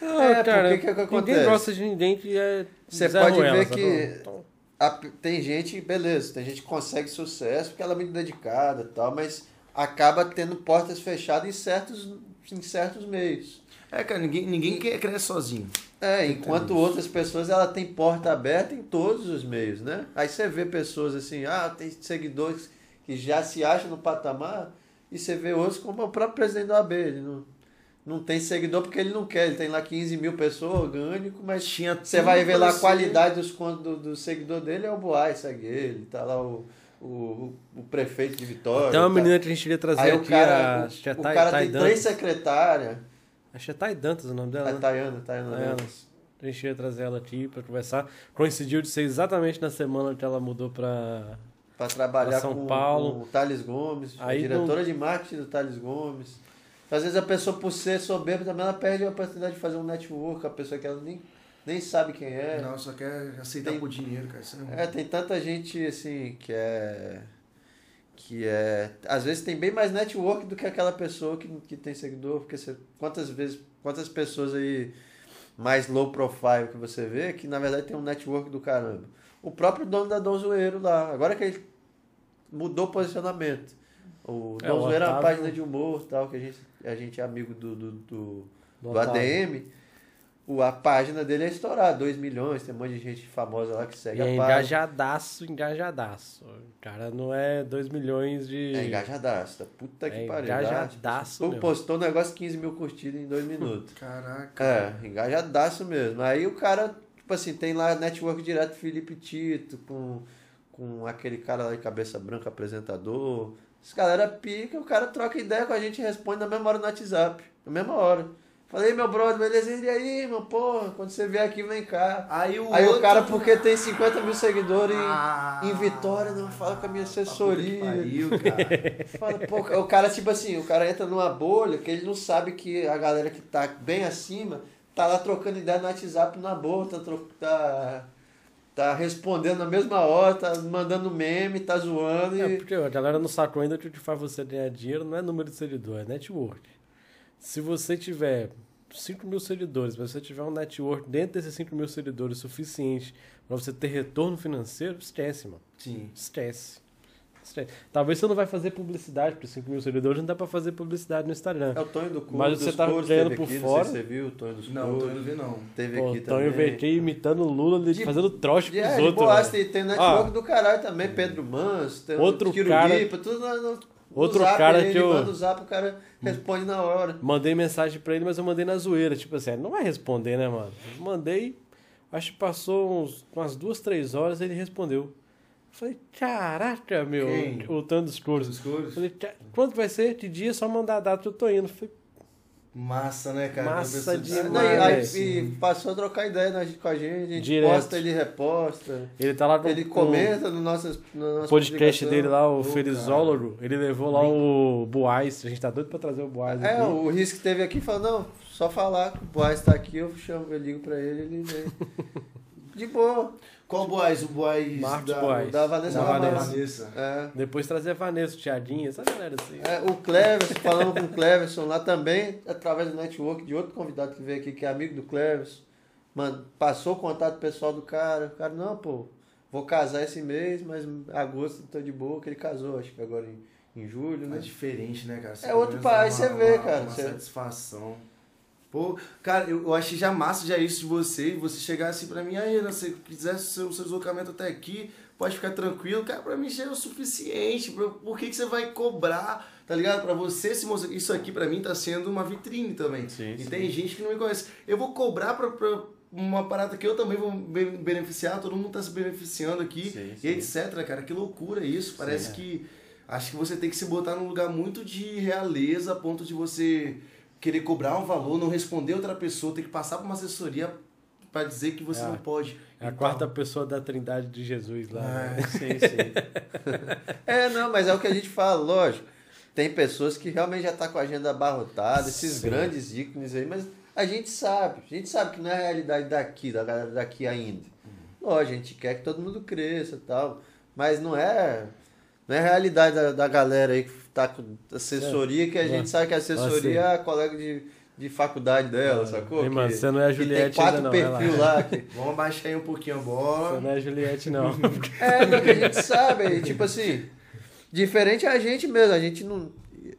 Speaker 3: Não,
Speaker 1: É,
Speaker 3: cara,
Speaker 1: porque que que
Speaker 3: ninguém
Speaker 1: acontece?
Speaker 3: gosta de ninguém que é
Speaker 1: Você pode ver que-
Speaker 3: Então,
Speaker 1: A- tem gente, beleza, tem gente que consegue sucesso porque ela é muito dedicada e tal, mas acaba tendo portas fechadas em certos, em certos meios.
Speaker 2: É, cara, ninguém, ninguém quer crescer sozinho.
Speaker 1: É, enquanto outras pessoas ela tem porta aberta em todos os meios, né? Aí você vê pessoas assim, ah, tem seguidores que já se acham no patamar, e você vê outros como o próprio presidente da OAB, ele não, não tem seguidor porque ele não quer, ele tem lá 15 mil pessoas orgânico, mas
Speaker 2: Tinha
Speaker 1: você vai ver lá a qualidade dos do, do seguidor dele, é o Boai, segue ele, tá lá o, o, o prefeito de Vitória.
Speaker 3: Tem uma
Speaker 1: tá.
Speaker 3: menina que a gente iria trazer
Speaker 1: Aí o
Speaker 3: aqui,
Speaker 1: cara,
Speaker 3: a
Speaker 1: o,
Speaker 3: Chetai,
Speaker 1: o cara tem
Speaker 3: Dantas.
Speaker 1: três secretárias,
Speaker 3: A Chetai Dantas é o nome dela,
Speaker 1: a
Speaker 3: né?
Speaker 1: Tayana, Tayana. Dantas.
Speaker 3: A gente ia trazer ela aqui pra conversar. Coincidiu de ser exatamente na semana que ela mudou pra.
Speaker 1: Para trabalhar
Speaker 3: São
Speaker 1: com,
Speaker 3: Paulo.
Speaker 1: com o Thales Gomes, a
Speaker 3: Aí
Speaker 1: diretora de marketing do Thales Gomes. Às vezes a pessoa, por ser soberba, também ela perde a oportunidade de fazer um network, a pessoa que ela nem, nem sabe quem é.
Speaker 2: Não, só quer aceitar
Speaker 1: Tem-
Speaker 2: por dinheiro, cara. Isso é...
Speaker 1: É, tem tanta gente assim que é. Que é. Às vezes tem bem mais network do que aquela pessoa que, que tem seguidor. Porque você, quantas vezes. Quantas pessoas aí mais low profile que você vê que na verdade tem um network do caramba. O próprio dono da Dom Zoeiro lá. Agora que ele mudou o posicionamento. O
Speaker 3: É,
Speaker 1: Zoeiro é uma
Speaker 3: Otávio-
Speaker 1: página de humor tal, que a gente, a gente é amigo do, do, do,
Speaker 3: Do
Speaker 1: do. ADM. O, a página dele é estourar, 2 milhões, tem um monte de gente famosa lá que segue
Speaker 3: E é
Speaker 1: a página.
Speaker 3: engajadaço, engajadaço. O cara não é 2 milhões de.
Speaker 1: É engajadaço, tá? puta que
Speaker 3: É
Speaker 1: pariu.
Speaker 3: engajadaço
Speaker 1: postou um negócio 15 mil curtidas em dois minutos.
Speaker 2: Caraca.
Speaker 1: é, engajadaço mesmo. Aí o cara, tipo assim, tem lá network direto Felipe Tito, com, com aquele cara lá de cabeça branca, apresentador. Esse galera pica, o cara troca ideia com a gente e responde na mesma hora no WhatsApp. Na mesma hora. Falei, meu brother, beleza? E aí, meu porra, quando você vier aqui, vem cá.
Speaker 2: Aí o,
Speaker 1: Aí
Speaker 2: outro...
Speaker 1: o cara, porque tem 50 mil seguidores em,
Speaker 2: Ah,
Speaker 1: em Vitória, não fala com a minha assessoria.
Speaker 2: pariu, cara.
Speaker 1: Fala, pô, o cara, tipo assim, o cara entra numa bolha que ele não sabe que a galera que tá bem acima tá lá trocando ideia no WhatsApp na boa, tá, tá, tá respondendo na mesma hora, tá mandando meme, tá zoando
Speaker 3: É,
Speaker 1: e.
Speaker 3: porque a galera não sacou ainda que o que faz você ganhar dinheiro não é número de seguidor, é network. Se você tiver 5 mil seguidores, mas você tiver um network dentro desses 5 mil seguidores suficiente para você ter retorno financeiro, esquece, mano.
Speaker 2: Sim.
Speaker 3: Esquece. Esquece. Talvez você não vai fazer publicidade para 5 mil seguidores, não dá para fazer publicidade no Instagram.
Speaker 1: É o Tonho do Curso.
Speaker 3: Mas você tá ganhando por
Speaker 1: aqui,
Speaker 3: fora?
Speaker 1: Não sei se você viu, o Tonho dos
Speaker 2: Não, tô
Speaker 1: Couros.
Speaker 2: indo ver não.
Speaker 1: Teve
Speaker 3: Pô,
Speaker 1: aqui
Speaker 3: então
Speaker 1: também.
Speaker 3: eu veio imitando o Lula,
Speaker 1: De-
Speaker 3: fazendo trote pros
Speaker 1: é, de
Speaker 3: outros.
Speaker 1: boas,
Speaker 3: velho.
Speaker 1: tem, tem network
Speaker 3: Ah.
Speaker 1: do caralho também, Pedro Manso, tem
Speaker 3: Outro
Speaker 1: o
Speaker 3: cara-
Speaker 1: tudo no, no,
Speaker 3: Outro
Speaker 1: zap,
Speaker 3: cara
Speaker 1: ele
Speaker 3: que eu-
Speaker 1: manda o zap, o cara responde na hora.
Speaker 3: Mandei mensagem pra ele, mas eu mandei na zoeira. Tipo assim, não vai responder, né, mano? Eu mandei, acho que passou uns, umas duas, três horas ele respondeu. Falei, caraca, meu,
Speaker 2: Quem?
Speaker 3: o dos Cursos.
Speaker 2: Os cores.
Speaker 3: Falei, "Ca- quanto vai ser? Que dia? Só mandar a data que eu tô indo. Falei,
Speaker 2: Massa, né, cara?
Speaker 3: Massa demais.
Speaker 1: E, aí, passou a trocar ideia na- com a gente, a gente
Speaker 3: Direto.
Speaker 1: posta, ele reposta,
Speaker 3: ele tá lá com
Speaker 1: ele
Speaker 3: com
Speaker 1: comenta no no nosso
Speaker 3: o podcast dele lá, o
Speaker 2: Ô,
Speaker 3: Felizólogo. Ele levou lá o Boaz. A gente tá doido pra trazer o Boaz
Speaker 1: É,
Speaker 3: aqui.
Speaker 1: o Risk teve aqui e falou, não, só falar que o Boaz tá aqui, eu chamo, eu ligo pra ele, ele vem. De boa.
Speaker 2: Qual Boaz? O Boaz
Speaker 3: Marcos
Speaker 2: da...
Speaker 3: Boaz.
Speaker 1: Da Vanessa
Speaker 2: Da. Vanessa.
Speaker 1: É.
Speaker 3: Depois trazer a Vanessa, o essa galera assim.
Speaker 1: É, o Cleverson, falando com o Cleverson lá também, através do network de outro convidado que veio aqui, que é amigo do Cleverson. Mano, passou o contato pessoal do cara. O cara, não, pô, vou casar esse mês, mas agosto tô de boa, que ele casou, acho que agora em, em julho, né?
Speaker 2: É diferente, né, cara?
Speaker 1: É outro
Speaker 2: dá
Speaker 1: aí você vê, cara,
Speaker 2: Uma
Speaker 1: você-
Speaker 2: satisfação. Pô, cara, eu, eu achei já massa já isso de você, e você chegar assim pra mim, aí, se quiser seu, seu deslocamento até aqui, pode ficar tranquilo. Cara, pra mim já é o suficiente. Pra, por que, que você vai cobrar, tá ligado? Pra você se mostrar. Isso aqui pra mim tá sendo uma vitrine também.
Speaker 1: Sim,
Speaker 2: e
Speaker 1: sim.
Speaker 2: tem gente que não me conhece. Eu vou cobrar pra, pra uma parada que eu também vou be- beneficiar, todo mundo tá se beneficiando aqui,
Speaker 1: Sim,
Speaker 2: e etc, cara. Que loucura isso. Parece
Speaker 1: é.
Speaker 2: que. Acho que você tem que se botar num lugar muito de realeza, a ponto de você querer cobrar um valor, não responder outra pessoa, ter que passar por uma assessoria pra dizer que você
Speaker 3: É.
Speaker 2: não pode.
Speaker 3: É a
Speaker 2: Então,
Speaker 3: quarta pessoa da trindade de Jesus lá. né?
Speaker 2: É.
Speaker 1: Sim, sim. é, não, mas é o que a gente fala, lógico. Tem pessoas que realmente já tá com a agenda abarrotada, esses
Speaker 3: Sim.
Speaker 1: grandes ícones aí, mas a gente sabe, a gente sabe que não é a realidade daqui, da galera daqui ainda. Lógico, a gente quer que todo mundo cresça e tal, mas não é, não é a realidade da, da galera aí que tá com assessoria, que a
Speaker 3: É.
Speaker 1: gente sabe que a assessoria é a colega de, de faculdade dela, sacou?
Speaker 3: Ei, mano,
Speaker 1: Que-
Speaker 3: você não é a
Speaker 1: que tem
Speaker 3: Juliette
Speaker 1: quatro
Speaker 3: ainda não,
Speaker 1: perfil lá que,
Speaker 2: Vamos abaixar aí um pouquinho a
Speaker 3: Você
Speaker 2: bola.
Speaker 3: não é Juliette, não.
Speaker 1: É, não, que a gente sabe, aí, tipo assim, diferente é a gente mesmo, a gente não.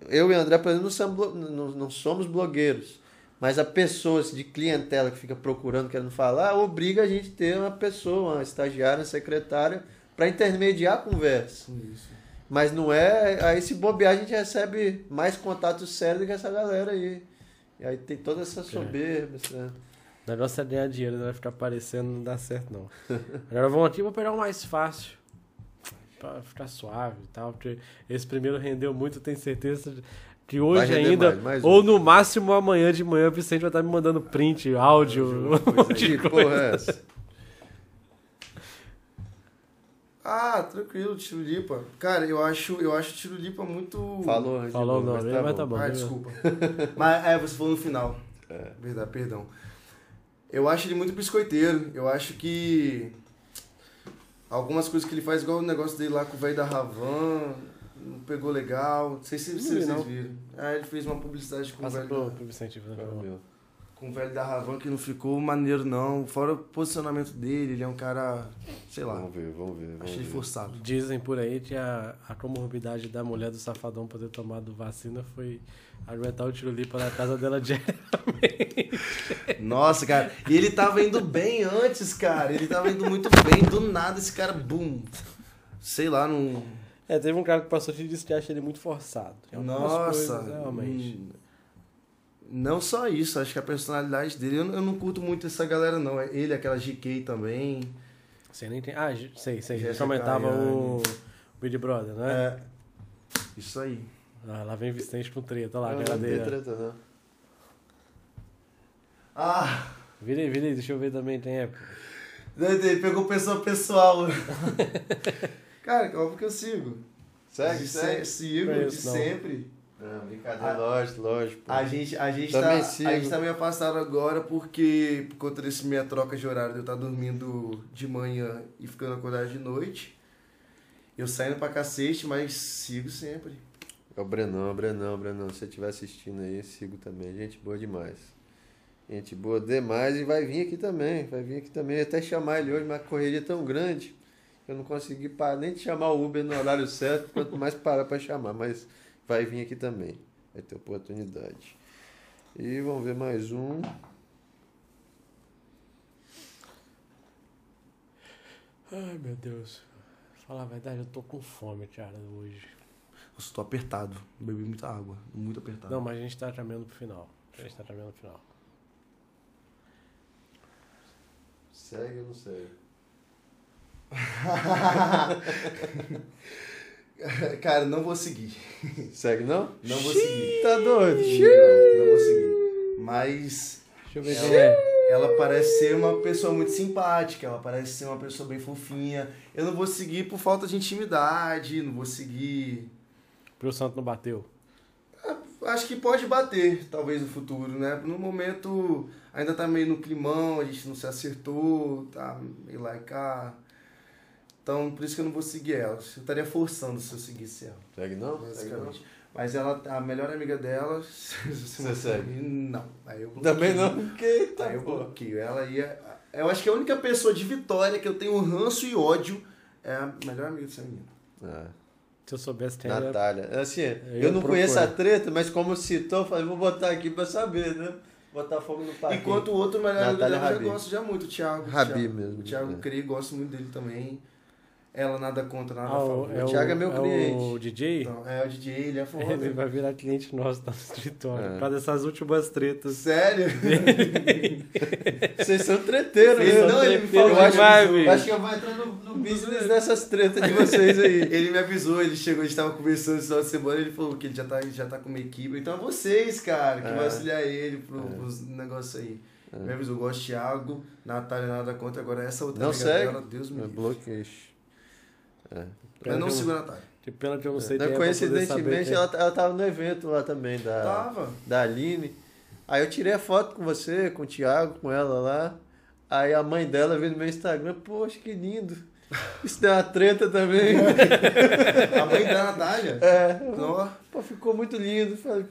Speaker 1: Eu e o André, por exemplo, não somos, não, não somos blogueiros. Mas a pessoa assim, de clientela que fica procurando, querendo falar, obriga a gente a ter uma pessoa, uma estagiária, uma secretária, para intermediar a conversa.
Speaker 2: Isso.
Speaker 1: Mas não é. Aí se bobear, a gente recebe mais contato sério do que essa galera aí. E aí tem toda essa soberba. essa-
Speaker 3: O negócio é ganhar dinheiro, não vai ficar aparecendo, não dá certo, não. Agora vamos aqui, vou pegar o mais fácil. Pra ficar suave e tal. Porque esse primeiro rendeu muito, tenho certeza que hoje ainda,
Speaker 1: mais, mais um.
Speaker 3: ou no máximo amanhã de manhã, o Vicente vai estar me mandando print, áudio. um monte de
Speaker 1: Que
Speaker 3: coisa.
Speaker 1: porra é essa?
Speaker 2: Ah, tranquilo, Tirulipa. Cara, eu acho, eu acho Tirulipa muito.
Speaker 1: Falou,
Speaker 3: Falou o
Speaker 1: novo,
Speaker 3: nome, mas tá bom.
Speaker 2: Ah,
Speaker 3: beleza.
Speaker 2: desculpa. Mas é, você falou no final.
Speaker 1: É.
Speaker 2: Verdade, perdão. Eu acho ele muito biscoiteiro. Eu acho que. Algumas coisas que ele faz, igual o negócio dele lá com o velho da Ravan, não pegou legal. Não sei se, se
Speaker 3: Não
Speaker 2: vocês
Speaker 3: não.
Speaker 2: viram. Ah, ele fez uma publicidade com o
Speaker 3: Passa
Speaker 2: velho
Speaker 3: pro,
Speaker 2: da-
Speaker 3: pro Vicente.
Speaker 1: meu.
Speaker 2: Com o velho da Ravan que não ficou maneiro, não. Fora o posicionamento dele, ele é um cara, sei lá,
Speaker 1: Vamos ver, vamos ver. Vamos
Speaker 2: achei
Speaker 1: ver.
Speaker 2: forçado.
Speaker 3: Dizem por aí que a, a comorbidade da mulher do Safadão por ter tomado vacina foi aguentar o tirulipa na casa dela diariamente.
Speaker 2: Nossa, cara, e ele tava indo bem antes, cara. Ele tava indo muito bem, do nada esse cara, bum. Sei lá, não.
Speaker 3: É, teve um cara que passou aqui e disse que acha ele muito forçado. Algumas
Speaker 2: Nossa,
Speaker 3: coisas, realmente.
Speaker 2: hum, Não só isso, acho que a personalidade dele, eu, não- eu não curto muito essa galera, não. É Ele, aquela GK também.
Speaker 3: Você nem tem. Ah, sei, sei.
Speaker 2: Jéssica
Speaker 3: comentava o. Big Brother, né?
Speaker 2: É. Isso aí.
Speaker 3: Ah, lá vem Vicente com treta, lá,
Speaker 1: Ah,
Speaker 3: a
Speaker 1: não tem
Speaker 3: cadeira.
Speaker 1: treta, não.
Speaker 2: Ah!
Speaker 3: Vira aí, vira aí, deixa eu ver também, tem época.
Speaker 2: Ele pegou pessoa pessoal. cara, óbvio que eu sigo.
Speaker 1: Segue, segue.
Speaker 2: se- Sigo, de sempre.
Speaker 1: Não, brincadeira,
Speaker 2: Ah,
Speaker 1: lógico, lógico. pô.
Speaker 2: A gente, a, gente
Speaker 1: Também
Speaker 2: tá,
Speaker 1: sigo.
Speaker 2: a gente tá meio afastado agora porque, por conta desse minha troca de horário, de eu estar dormindo de manhã e ficando acordado de noite. Eu saindo pra cacete, mas sigo sempre.
Speaker 1: É o Brenão, Brenão, Brenão. Se você estiver assistindo aí, sigo também. Gente boa demais. Gente boa demais e vai vir aqui também. Vai vir aqui também. Eu até chamar ele hoje, mas a correria é tão grande que eu não consegui parar, nem de chamar o Uber no horário certo, quanto mais parar pra chamar. Mas vai vir aqui também. Vai ter oportunidade. E vamos ver mais um.
Speaker 3: Ai, meu Deus. Falar a verdade, eu tô com fome, cara, hoje.
Speaker 2: Eu estou apertado. Bebi muita água. Muito apertado.
Speaker 3: Não, mas a gente tá caminhando pro final. A gente tá caminhando pro final.
Speaker 1: Segue ou não segue?
Speaker 2: Cara, não vou seguir.
Speaker 1: Segue não?
Speaker 2: Não vou seguir.
Speaker 1: Tá doido?
Speaker 2: Não, não vou seguir. Mas
Speaker 3: Deixa eu ver
Speaker 2: Ela-
Speaker 3: é.
Speaker 2: ela parece ser uma pessoa muito simpática, ela parece ser uma pessoa bem fofinha. Eu não vou seguir por falta de intimidade, não vou seguir.
Speaker 3: Pro Santo não bateu.
Speaker 2: Acho que pode bater, talvez no futuro, né? No momento ainda tá meio no climão, a gente não se acertou, tá meio lá e cá. Então, por isso que eu não vou seguir ela. Eu estaria forçando se eu seguisse ela,
Speaker 1: Segue não? Segue não?
Speaker 2: basicamente. Mas ela, a melhor amiga dela.
Speaker 1: Você segue?
Speaker 2: Não. Aí eu
Speaker 1: Também não? Porque tá
Speaker 2: Aí eu
Speaker 1: pô.
Speaker 2: bloqueio. Ela ia. Eu acho que a única pessoa de Vitória que eu tenho ranço e ódio é a melhor amiga dessa menina.
Speaker 1: Ah.
Speaker 3: Se eu soubesse era.
Speaker 1: Natália. Assim, eu,
Speaker 3: ia
Speaker 1: não
Speaker 3: procurar.
Speaker 1: conheço a treta, mas como citou, eu falei, vou botar aqui pra saber, né? Botar fogo no parquinho.
Speaker 2: Enquanto o outro melhor amigo dela eu gosto já muito, o Thiago.
Speaker 1: Rabi
Speaker 2: Thiago.
Speaker 1: mesmo,
Speaker 2: O Thiago
Speaker 1: é.
Speaker 2: Crei, gosto muito dele também. Ela nada contra, nada
Speaker 3: Ah,
Speaker 2: a
Speaker 3: o,
Speaker 2: favor.
Speaker 3: é
Speaker 1: O Thiago é meu
Speaker 3: o
Speaker 1: cliente.
Speaker 3: DJ?
Speaker 2: Então, é o DJ, ele é foda.
Speaker 3: Ele vai virar cliente nosso no escritório.
Speaker 1: É.
Speaker 3: Por causa dessas últimas tretas.
Speaker 2: Sério?
Speaker 1: Vocês são treteiros,
Speaker 2: Vocês
Speaker 1: né?
Speaker 2: não, ele me
Speaker 1: eu
Speaker 2: falou
Speaker 1: acho,
Speaker 3: bicho.
Speaker 1: acho que eu vou entrar no, no business dessas tretas de vocês aí.
Speaker 2: Ele me avisou, ele chegou, a gente tava conversando esse final de semana, ele falou que ele já tá, já tá com uma equipe. Então é vocês, cara, que
Speaker 1: É.
Speaker 2: vai auxiliar ele pro, pros negócios aí.
Speaker 1: É.
Speaker 2: Me avisou, eu gosto de Thiago, Natália nada contra, agora essa outra
Speaker 1: Não
Speaker 2: amiga
Speaker 1: segue?
Speaker 2: dela, Deus me
Speaker 1: É bloqueio. É.
Speaker 2: Mas não sigo a Natália.
Speaker 3: Que pena que eu não sei
Speaker 1: Não,
Speaker 3: quem é poder saber
Speaker 1: coincidentemente,
Speaker 3: é.
Speaker 1: ela, ela tava no evento lá também, da,
Speaker 2: Tava.
Speaker 1: da Aline. Aí eu tirei a foto com você, com o Thiago, com ela lá. Aí a mãe dela veio no meu Instagram, poxa, que lindo. Isso deu uma treta também.
Speaker 2: A mãe da Natália.
Speaker 1: É,
Speaker 2: Ó,
Speaker 1: pô, ficou muito lindo. Falei,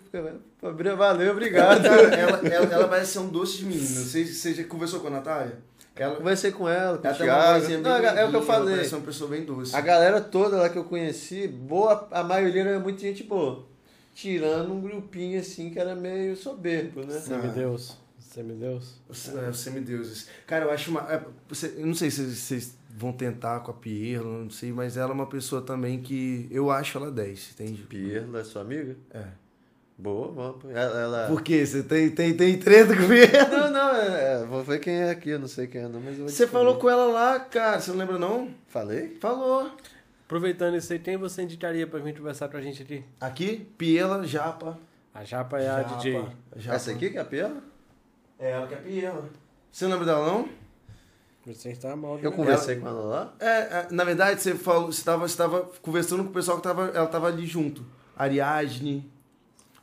Speaker 1: valeu, obrigado.
Speaker 2: Ela, ela, ela parece ser um doce de menina. Você, você já conversou com a Natália? Ela,
Speaker 1: Conversei com ela, com
Speaker 2: ela
Speaker 1: o Thiago. Não, é o que eu falei.
Speaker 2: Ela uma pessoa bem doce.
Speaker 1: A galera toda lá que eu conheci, boa, a maioria era muito gente boa. Tirando um grupinho assim que era meio soberbo, né?
Speaker 3: Semideus. Semideus.
Speaker 2: É, os semideuses. Cara, eu acho uma. é, você- eu não sei se vocês vão tentar com a Pierla, não sei, mas ela é uma pessoa também que eu acho ela 10, entende?
Speaker 1: Pierla, sua amiga?
Speaker 2: É.
Speaker 1: Boa, vamos. Ela, ela-
Speaker 2: Por quê? Você tem, tem, tem treta com ela?
Speaker 1: Não, não, é, é, vou ver quem é aqui, eu não sei quem é não, mas eu vou
Speaker 2: Você
Speaker 1: descobrir.
Speaker 2: falou com ela lá, cara, você não lembra não?
Speaker 1: Falei?
Speaker 2: Falou.
Speaker 3: Aproveitando isso aí, quem você indicaria pra vir conversar pra gente aqui?
Speaker 2: Aqui, Piela, Japa.
Speaker 3: A Japa é a
Speaker 2: Japa,
Speaker 3: DJ.
Speaker 2: Japa.
Speaker 1: Essa aqui que é a Pierla?
Speaker 2: É ela que é Piela. Você não lembra dela não?
Speaker 3: Você está mal.
Speaker 1: Eu
Speaker 3: né?
Speaker 1: conversei com ela lá.
Speaker 2: É, é, na verdade, você falou, você estava você tava conversando com o pessoal que tava, ela tava ali junto. Ariadne,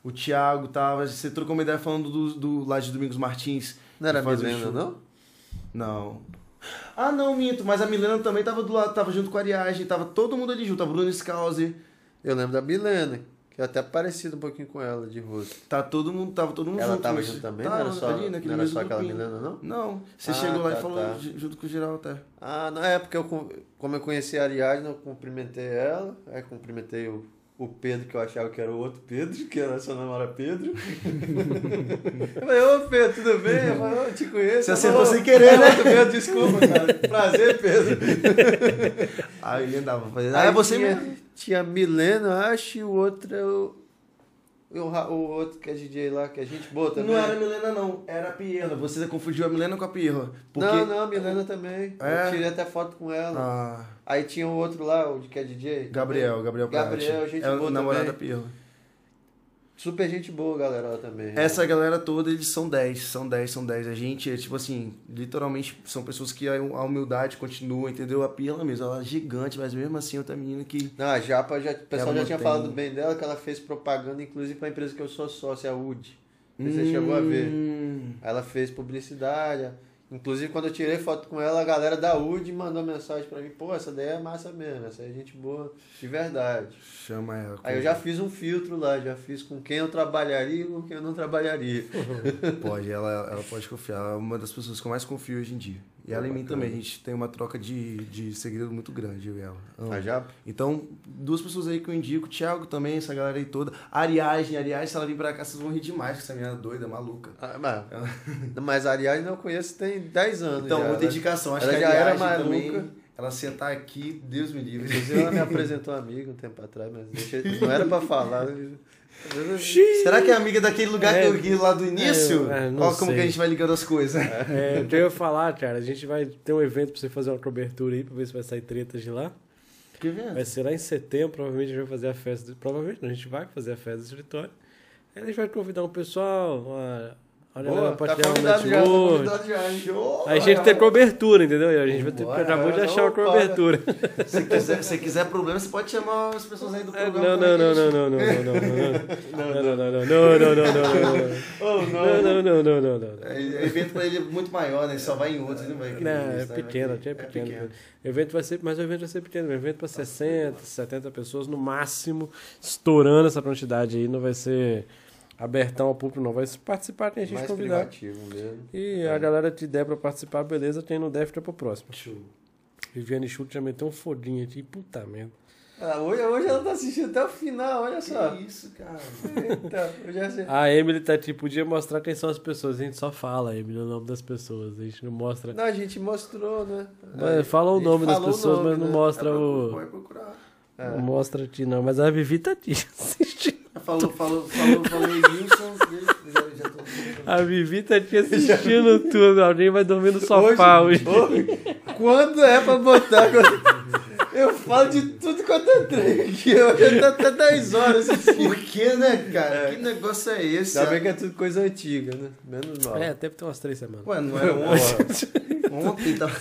Speaker 2: o Thiago tava, você trocou uma ideia falando do, do lá de Domingos Martins.
Speaker 1: Não era
Speaker 2: o
Speaker 1: Milena, não?
Speaker 2: Não. Ah, não, minto, mas a Milena também tava do lado, tava junto com a Ariadne, tava todo mundo ali junto, a Bruna Scalzi,
Speaker 1: Eu lembro da Milena, que é até parecido um pouquinho com ela de rosto.
Speaker 2: tá todo mundo, tava todo mundo
Speaker 1: Ela
Speaker 2: junto.
Speaker 1: tava
Speaker 2: mas-
Speaker 1: junto também?
Speaker 2: Tava,
Speaker 1: não era só,
Speaker 2: ali
Speaker 1: não era só aquela. Milena, não?
Speaker 2: Não, você
Speaker 1: Ah,
Speaker 2: chegou lá
Speaker 1: tá,
Speaker 2: e falou
Speaker 1: tá.
Speaker 2: ju- junto com o geral até.
Speaker 1: Ah, na época, eu, com- como eu conheci a Ariadne, eu cumprimentei ela, aí cumprimentei o, o Pedro, que eu achava que era o outro Pedro, que era seu nome era Pedro. eu falei, ô Pedro, tudo bem? Eu falei, "Ô, te conheço.
Speaker 2: Você acertou sem querer, né?
Speaker 1: "Ô, Pedro, desculpa, cara. Prazer, Pedro.
Speaker 2: Aí ele andava fazendo.
Speaker 1: Aí
Speaker 2: Ah, é você
Speaker 1: tinha,
Speaker 2: mesmo.
Speaker 1: Tinha Milena, eu acho, e o outro é o, o, outro que é DJ lá, que é gente boa também.
Speaker 2: Não era a Milena, não, era a Pierla. Você confundiu a Milena com a Pierla. Porque...
Speaker 1: Não, não, a Milena também.
Speaker 2: É?
Speaker 1: Eu tirei até foto com ela.
Speaker 2: Ah,
Speaker 1: Aí tinha o outro lá, o de que é DJ.
Speaker 2: Gabriel, Gabriel Prati.
Speaker 1: Gabriel, gente
Speaker 2: é o
Speaker 1: boa
Speaker 2: namorado da
Speaker 1: também. Super gente boa, galera, lá também.
Speaker 2: Essa galera toda, eles são 10, são 10, são 10. A gente, é tipo assim, literalmente são pessoas que a humildade continua, entendeu? A Pierla mesmo, ela é gigante, mas mesmo assim, outra menina que.
Speaker 1: Não, a Japa, já, o pessoal
Speaker 2: Ela
Speaker 1: já tinha falado bem dela, que ela fez propaganda, inclusive pra empresa que eu sou sócio, a UD. Você chegou a ver.
Speaker 2: Hum,
Speaker 1: Ela fez publicidade. Inclusive, quando eu tirei foto com ela, a galera da UD mandou mensagem pra mim: pô, essa daí é massa mesmo, essa aí é gente boa, de verdade.
Speaker 2: Chama ela.
Speaker 1: Aí eu já fiz um filtro lá, já fiz com quem eu trabalharia e com quem eu não trabalharia.
Speaker 2: Pode, ela, ela pode confiar. Ela é uma das pessoas que eu mais confio hoje em dia. E ela em mim também. A gente tem uma troca de, de segredo muito grande, eu e ela. Amo.
Speaker 1: A Japa?
Speaker 2: Então, duas pessoas aí que eu indico, Thiago também, essa galera aí toda. A Ariadne, a Ariadne, se ela vir pra cá, vocês vão rir demais com essa menina doida, maluca.
Speaker 1: Ah, mas, mas a Ariadne eu conheço tem 10 anos.
Speaker 2: Então,
Speaker 1: já.
Speaker 2: muita
Speaker 1: Ela-
Speaker 2: indicação. Acho
Speaker 1: ela
Speaker 2: que
Speaker 1: já
Speaker 2: a
Speaker 1: era
Speaker 2: Ariadne
Speaker 1: maluca.
Speaker 2: também, ela sentar aqui, Deus me livre.
Speaker 1: Inclusive, ela me apresentou um amigo um tempo atrás, mas não era pra falar.
Speaker 2: Será que é amiga daquele lugar
Speaker 3: É.
Speaker 2: que eu guio lá do início?
Speaker 3: É,
Speaker 2: Olha como
Speaker 3: sei.
Speaker 2: que a gente vai ligando as coisas.
Speaker 3: É, eu ia falar, cara, a gente vai ter um evento pra você fazer uma cobertura aí, pra ver se vai sair tretas de lá.
Speaker 2: Que vendo?
Speaker 3: Vai ser lá em setembro, provavelmente a gente vai fazer a festa. Provavelmente não, a gente vai fazer a festa do escritório. Aí a gente vai convidar um pessoal, uma, a galera
Speaker 1: Boa,
Speaker 3: pode
Speaker 1: tá
Speaker 3: um
Speaker 1: convidado já, tá convidado já.
Speaker 2: Show!
Speaker 3: Aí a gente tem cobertura, entendeu? E a gente vai ter,
Speaker 2: Vambora,
Speaker 3: acabou de achar uma cobertura.
Speaker 2: Se quiser, se quiser problema, você pode chamar as pessoas aí do
Speaker 3: É,
Speaker 2: programa.
Speaker 3: Não, não, não, não, não, não, não, não, não, não, não, não, não, não, não, não,
Speaker 1: Oh,
Speaker 3: não, não, não, não, não, não.
Speaker 2: É, é evento pra ele é muito maior, né? Só vai em outros, ele não vai
Speaker 3: Não, é
Speaker 2: né?
Speaker 3: pequeno, é pequeno. O evento vai ser, mas o evento vai ser pequeno, o evento para 60, 70 pessoas no máximo, estourando essa quantidade aí, não vai ser abertão ao público, não. Vai participar, tem gente
Speaker 1: Mais
Speaker 3: convidada. E a galera te der pra participar, beleza, tem no Def pro próximo.
Speaker 2: Show.
Speaker 3: Viviane Chute já meteu um fodinho aqui, puta merda.
Speaker 1: Ah, hoje, hoje ela tá assistindo até o final, olha só.
Speaker 2: Que isso, cara.
Speaker 1: Eita, eu já.
Speaker 3: A Emily tá tipo, podia mostrar quem são as pessoas. A gente só fala, Emily, o nome das pessoas. A gente não mostra.
Speaker 1: Não, a gente mostrou, né?
Speaker 3: É, fala o nome das pessoas,
Speaker 1: nome,
Speaker 3: mas não
Speaker 1: né?
Speaker 3: mostra o.
Speaker 2: Pode procurar.
Speaker 1: É.
Speaker 3: Não mostra a ti, não. Mas a Vivi tá te assistindo.
Speaker 2: Falou, falou, falou, falou. Já, já tô...
Speaker 3: A Vivi tá te assistindo tudo. Alguém vai dormir no sofá hoje.
Speaker 1: hoje. Quando é pra botar? Eu falo de tudo quanto é trem aqui. Hoje tá até 10 horas assim.
Speaker 2: Por que, né, cara? Que negócio é esse?
Speaker 1: Ainda bem que é tudo coisa antiga, né? Menos mal.
Speaker 3: É, até tem umas três semanas.
Speaker 2: Ué, não era ontem? Ontem tava...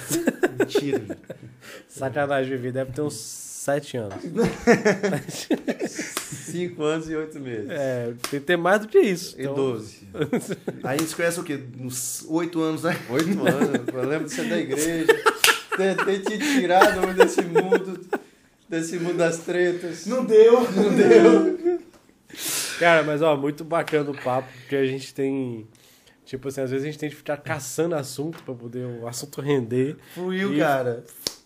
Speaker 2: Mentira.
Speaker 3: Sacanagem, Vivi. Deve ter uns sete anos.
Speaker 1: 5 anos e 8 meses.
Speaker 3: É, tem que ter mais do que isso.
Speaker 1: E
Speaker 3: Então,
Speaker 1: 12.
Speaker 2: Aí a gente conhece o quê? Uns oito anos, né?
Speaker 1: 8 anos. Eu lembro de ser da igreja. Tentei te tirar do- desse mundo. Desse mundo das tretas.
Speaker 2: Não deu. Não deu.
Speaker 3: Cara, mas ó, muito bacana o papo, porque a gente tem. Tipo assim, às vezes a gente tem que ficar caçando assunto pra poder o assunto render.
Speaker 2: Fluiu,
Speaker 3: E-
Speaker 2: cara.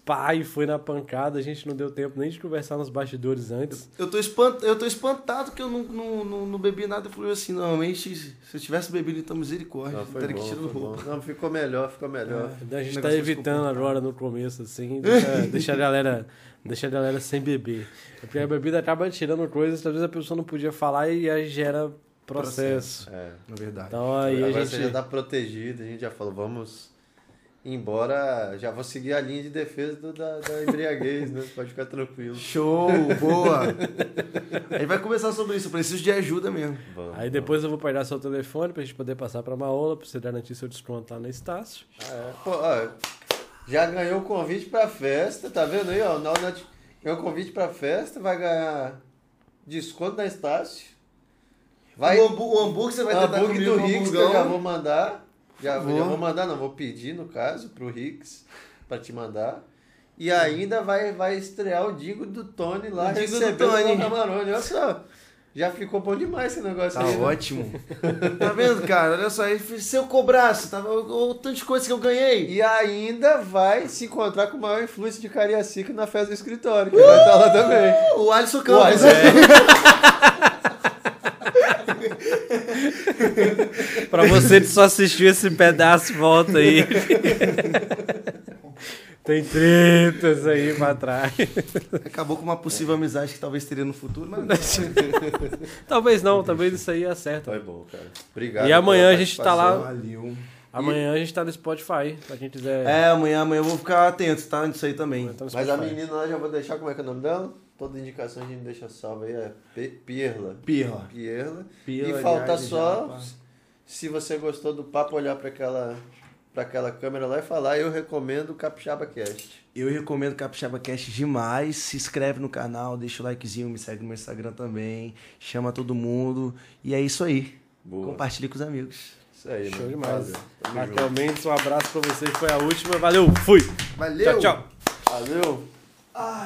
Speaker 3: Pai, foi na pancada, a gente não deu tempo nem de conversar nos bastidores antes.
Speaker 2: Eu tô, espant... eu tô espantado que eu não, não, não, não bebi nada e fluiu assim. Normalmente, se eu tivesse bebido, então misericórdia.
Speaker 1: Não, foi
Speaker 2: Teria
Speaker 1: bom,
Speaker 2: que tirar
Speaker 1: bom.
Speaker 2: roubo.
Speaker 1: Não, ficou melhor, ficou melhor.
Speaker 3: A gente
Speaker 2: O
Speaker 3: tá evitando agora no começo, assim, deixa, deixa a galera. Deixa a galera sem beber. É Porque a bebida acaba tirando coisas, talvez a pessoa não podia falar e aí gera processo.
Speaker 1: É.
Speaker 2: Na verdade.
Speaker 3: Então aí a
Speaker 1: Agora
Speaker 3: gente.
Speaker 1: você já tá protegido, a gente já falou, vamos embora, já vou seguir a linha de defesa do- da, da embriaguez, né? Pode ficar tranquilo.
Speaker 2: Show, boa. A gente vai conversar sobre isso. Eu preciso de ajuda mesmo.
Speaker 1: Vamos,
Speaker 3: Aí depois eu vou pegar seu telefone pra gente poder passar pra Maola, pra você garantir seu desconto lá na Estácio.
Speaker 1: Ah, é. Pô, ó, já ganhou o convite pra festa, tá vendo aí, ó? Na hora de- ganhou o convite pra festa, vai ganhar desconto na Estácio. Vai
Speaker 2: O, hambú- o hambúrguer você vai tentar
Speaker 1: hambúrguer
Speaker 2: comigo
Speaker 1: do
Speaker 2: no
Speaker 1: Ricks que eu já vou mandar. Já, já vou mandar, não, vou pedir no caso pro Ricks pra te mandar. E ainda vai, vai estrear o Digo do Tony lá
Speaker 2: O Digo do Tony.
Speaker 1: o Camarone. Olha só, já ficou bom demais esse negócio
Speaker 2: Tá
Speaker 1: aí. né?
Speaker 2: ótimo. tá vendo, cara? Olha só, se eu cobrasse, tava o, o tanto de coisa que eu ganhei.
Speaker 1: E ainda vai se encontrar com o maior influência de Cariacica na festa do escritório, que vai estar lá também.
Speaker 2: O Alisson
Speaker 1: O
Speaker 2: Campos.
Speaker 1: Alisson-
Speaker 3: Pra você que só assistiu esse pedaço, volta aí. Tem tretas aí pra trás.
Speaker 2: Acabou com uma possível amizade que talvez teria no futuro, mas
Speaker 3: Talvez não, talvez isso aí acerta.
Speaker 1: Foi bom, cara. Obrigado.
Speaker 3: E amanhã a gente tá lá-
Speaker 2: valeu.
Speaker 3: Amanhã a gente tá no Spotify, pra quem quiser.
Speaker 2: É, amanhã, amanhã eu vou ficar atento, tá? Nisso aí também.
Speaker 3: Tá
Speaker 1: Mas a menina lá já vou deixar, como é que é o nome dela? Toda indicação a gente deixa salva aí, é Pirla.
Speaker 2: Pirra.
Speaker 1: Pirla.
Speaker 2: Pirra,
Speaker 1: e falta só,
Speaker 2: Japa.
Speaker 1: se você gostou do papo, olhar para aquela, pra aquela câmera lá e falar, eu recomendo o Capixaba Cast.
Speaker 2: Eu recomendo Capixaba Cast demais. Se inscreve no canal, deixa o likezinho, me segue no meu Instagram também. Chama todo mundo. E é isso aí.
Speaker 1: Boa.
Speaker 2: Compartilhe com os amigos.
Speaker 1: Isso aí,
Speaker 3: Show
Speaker 1: mano.
Speaker 3: demais. Raquel. Mendes, um abraço pra você, foi a última. Valeu, fui!
Speaker 2: Valeu!
Speaker 3: Tchau, tchau!
Speaker 1: Valeu.
Speaker 2: Ai.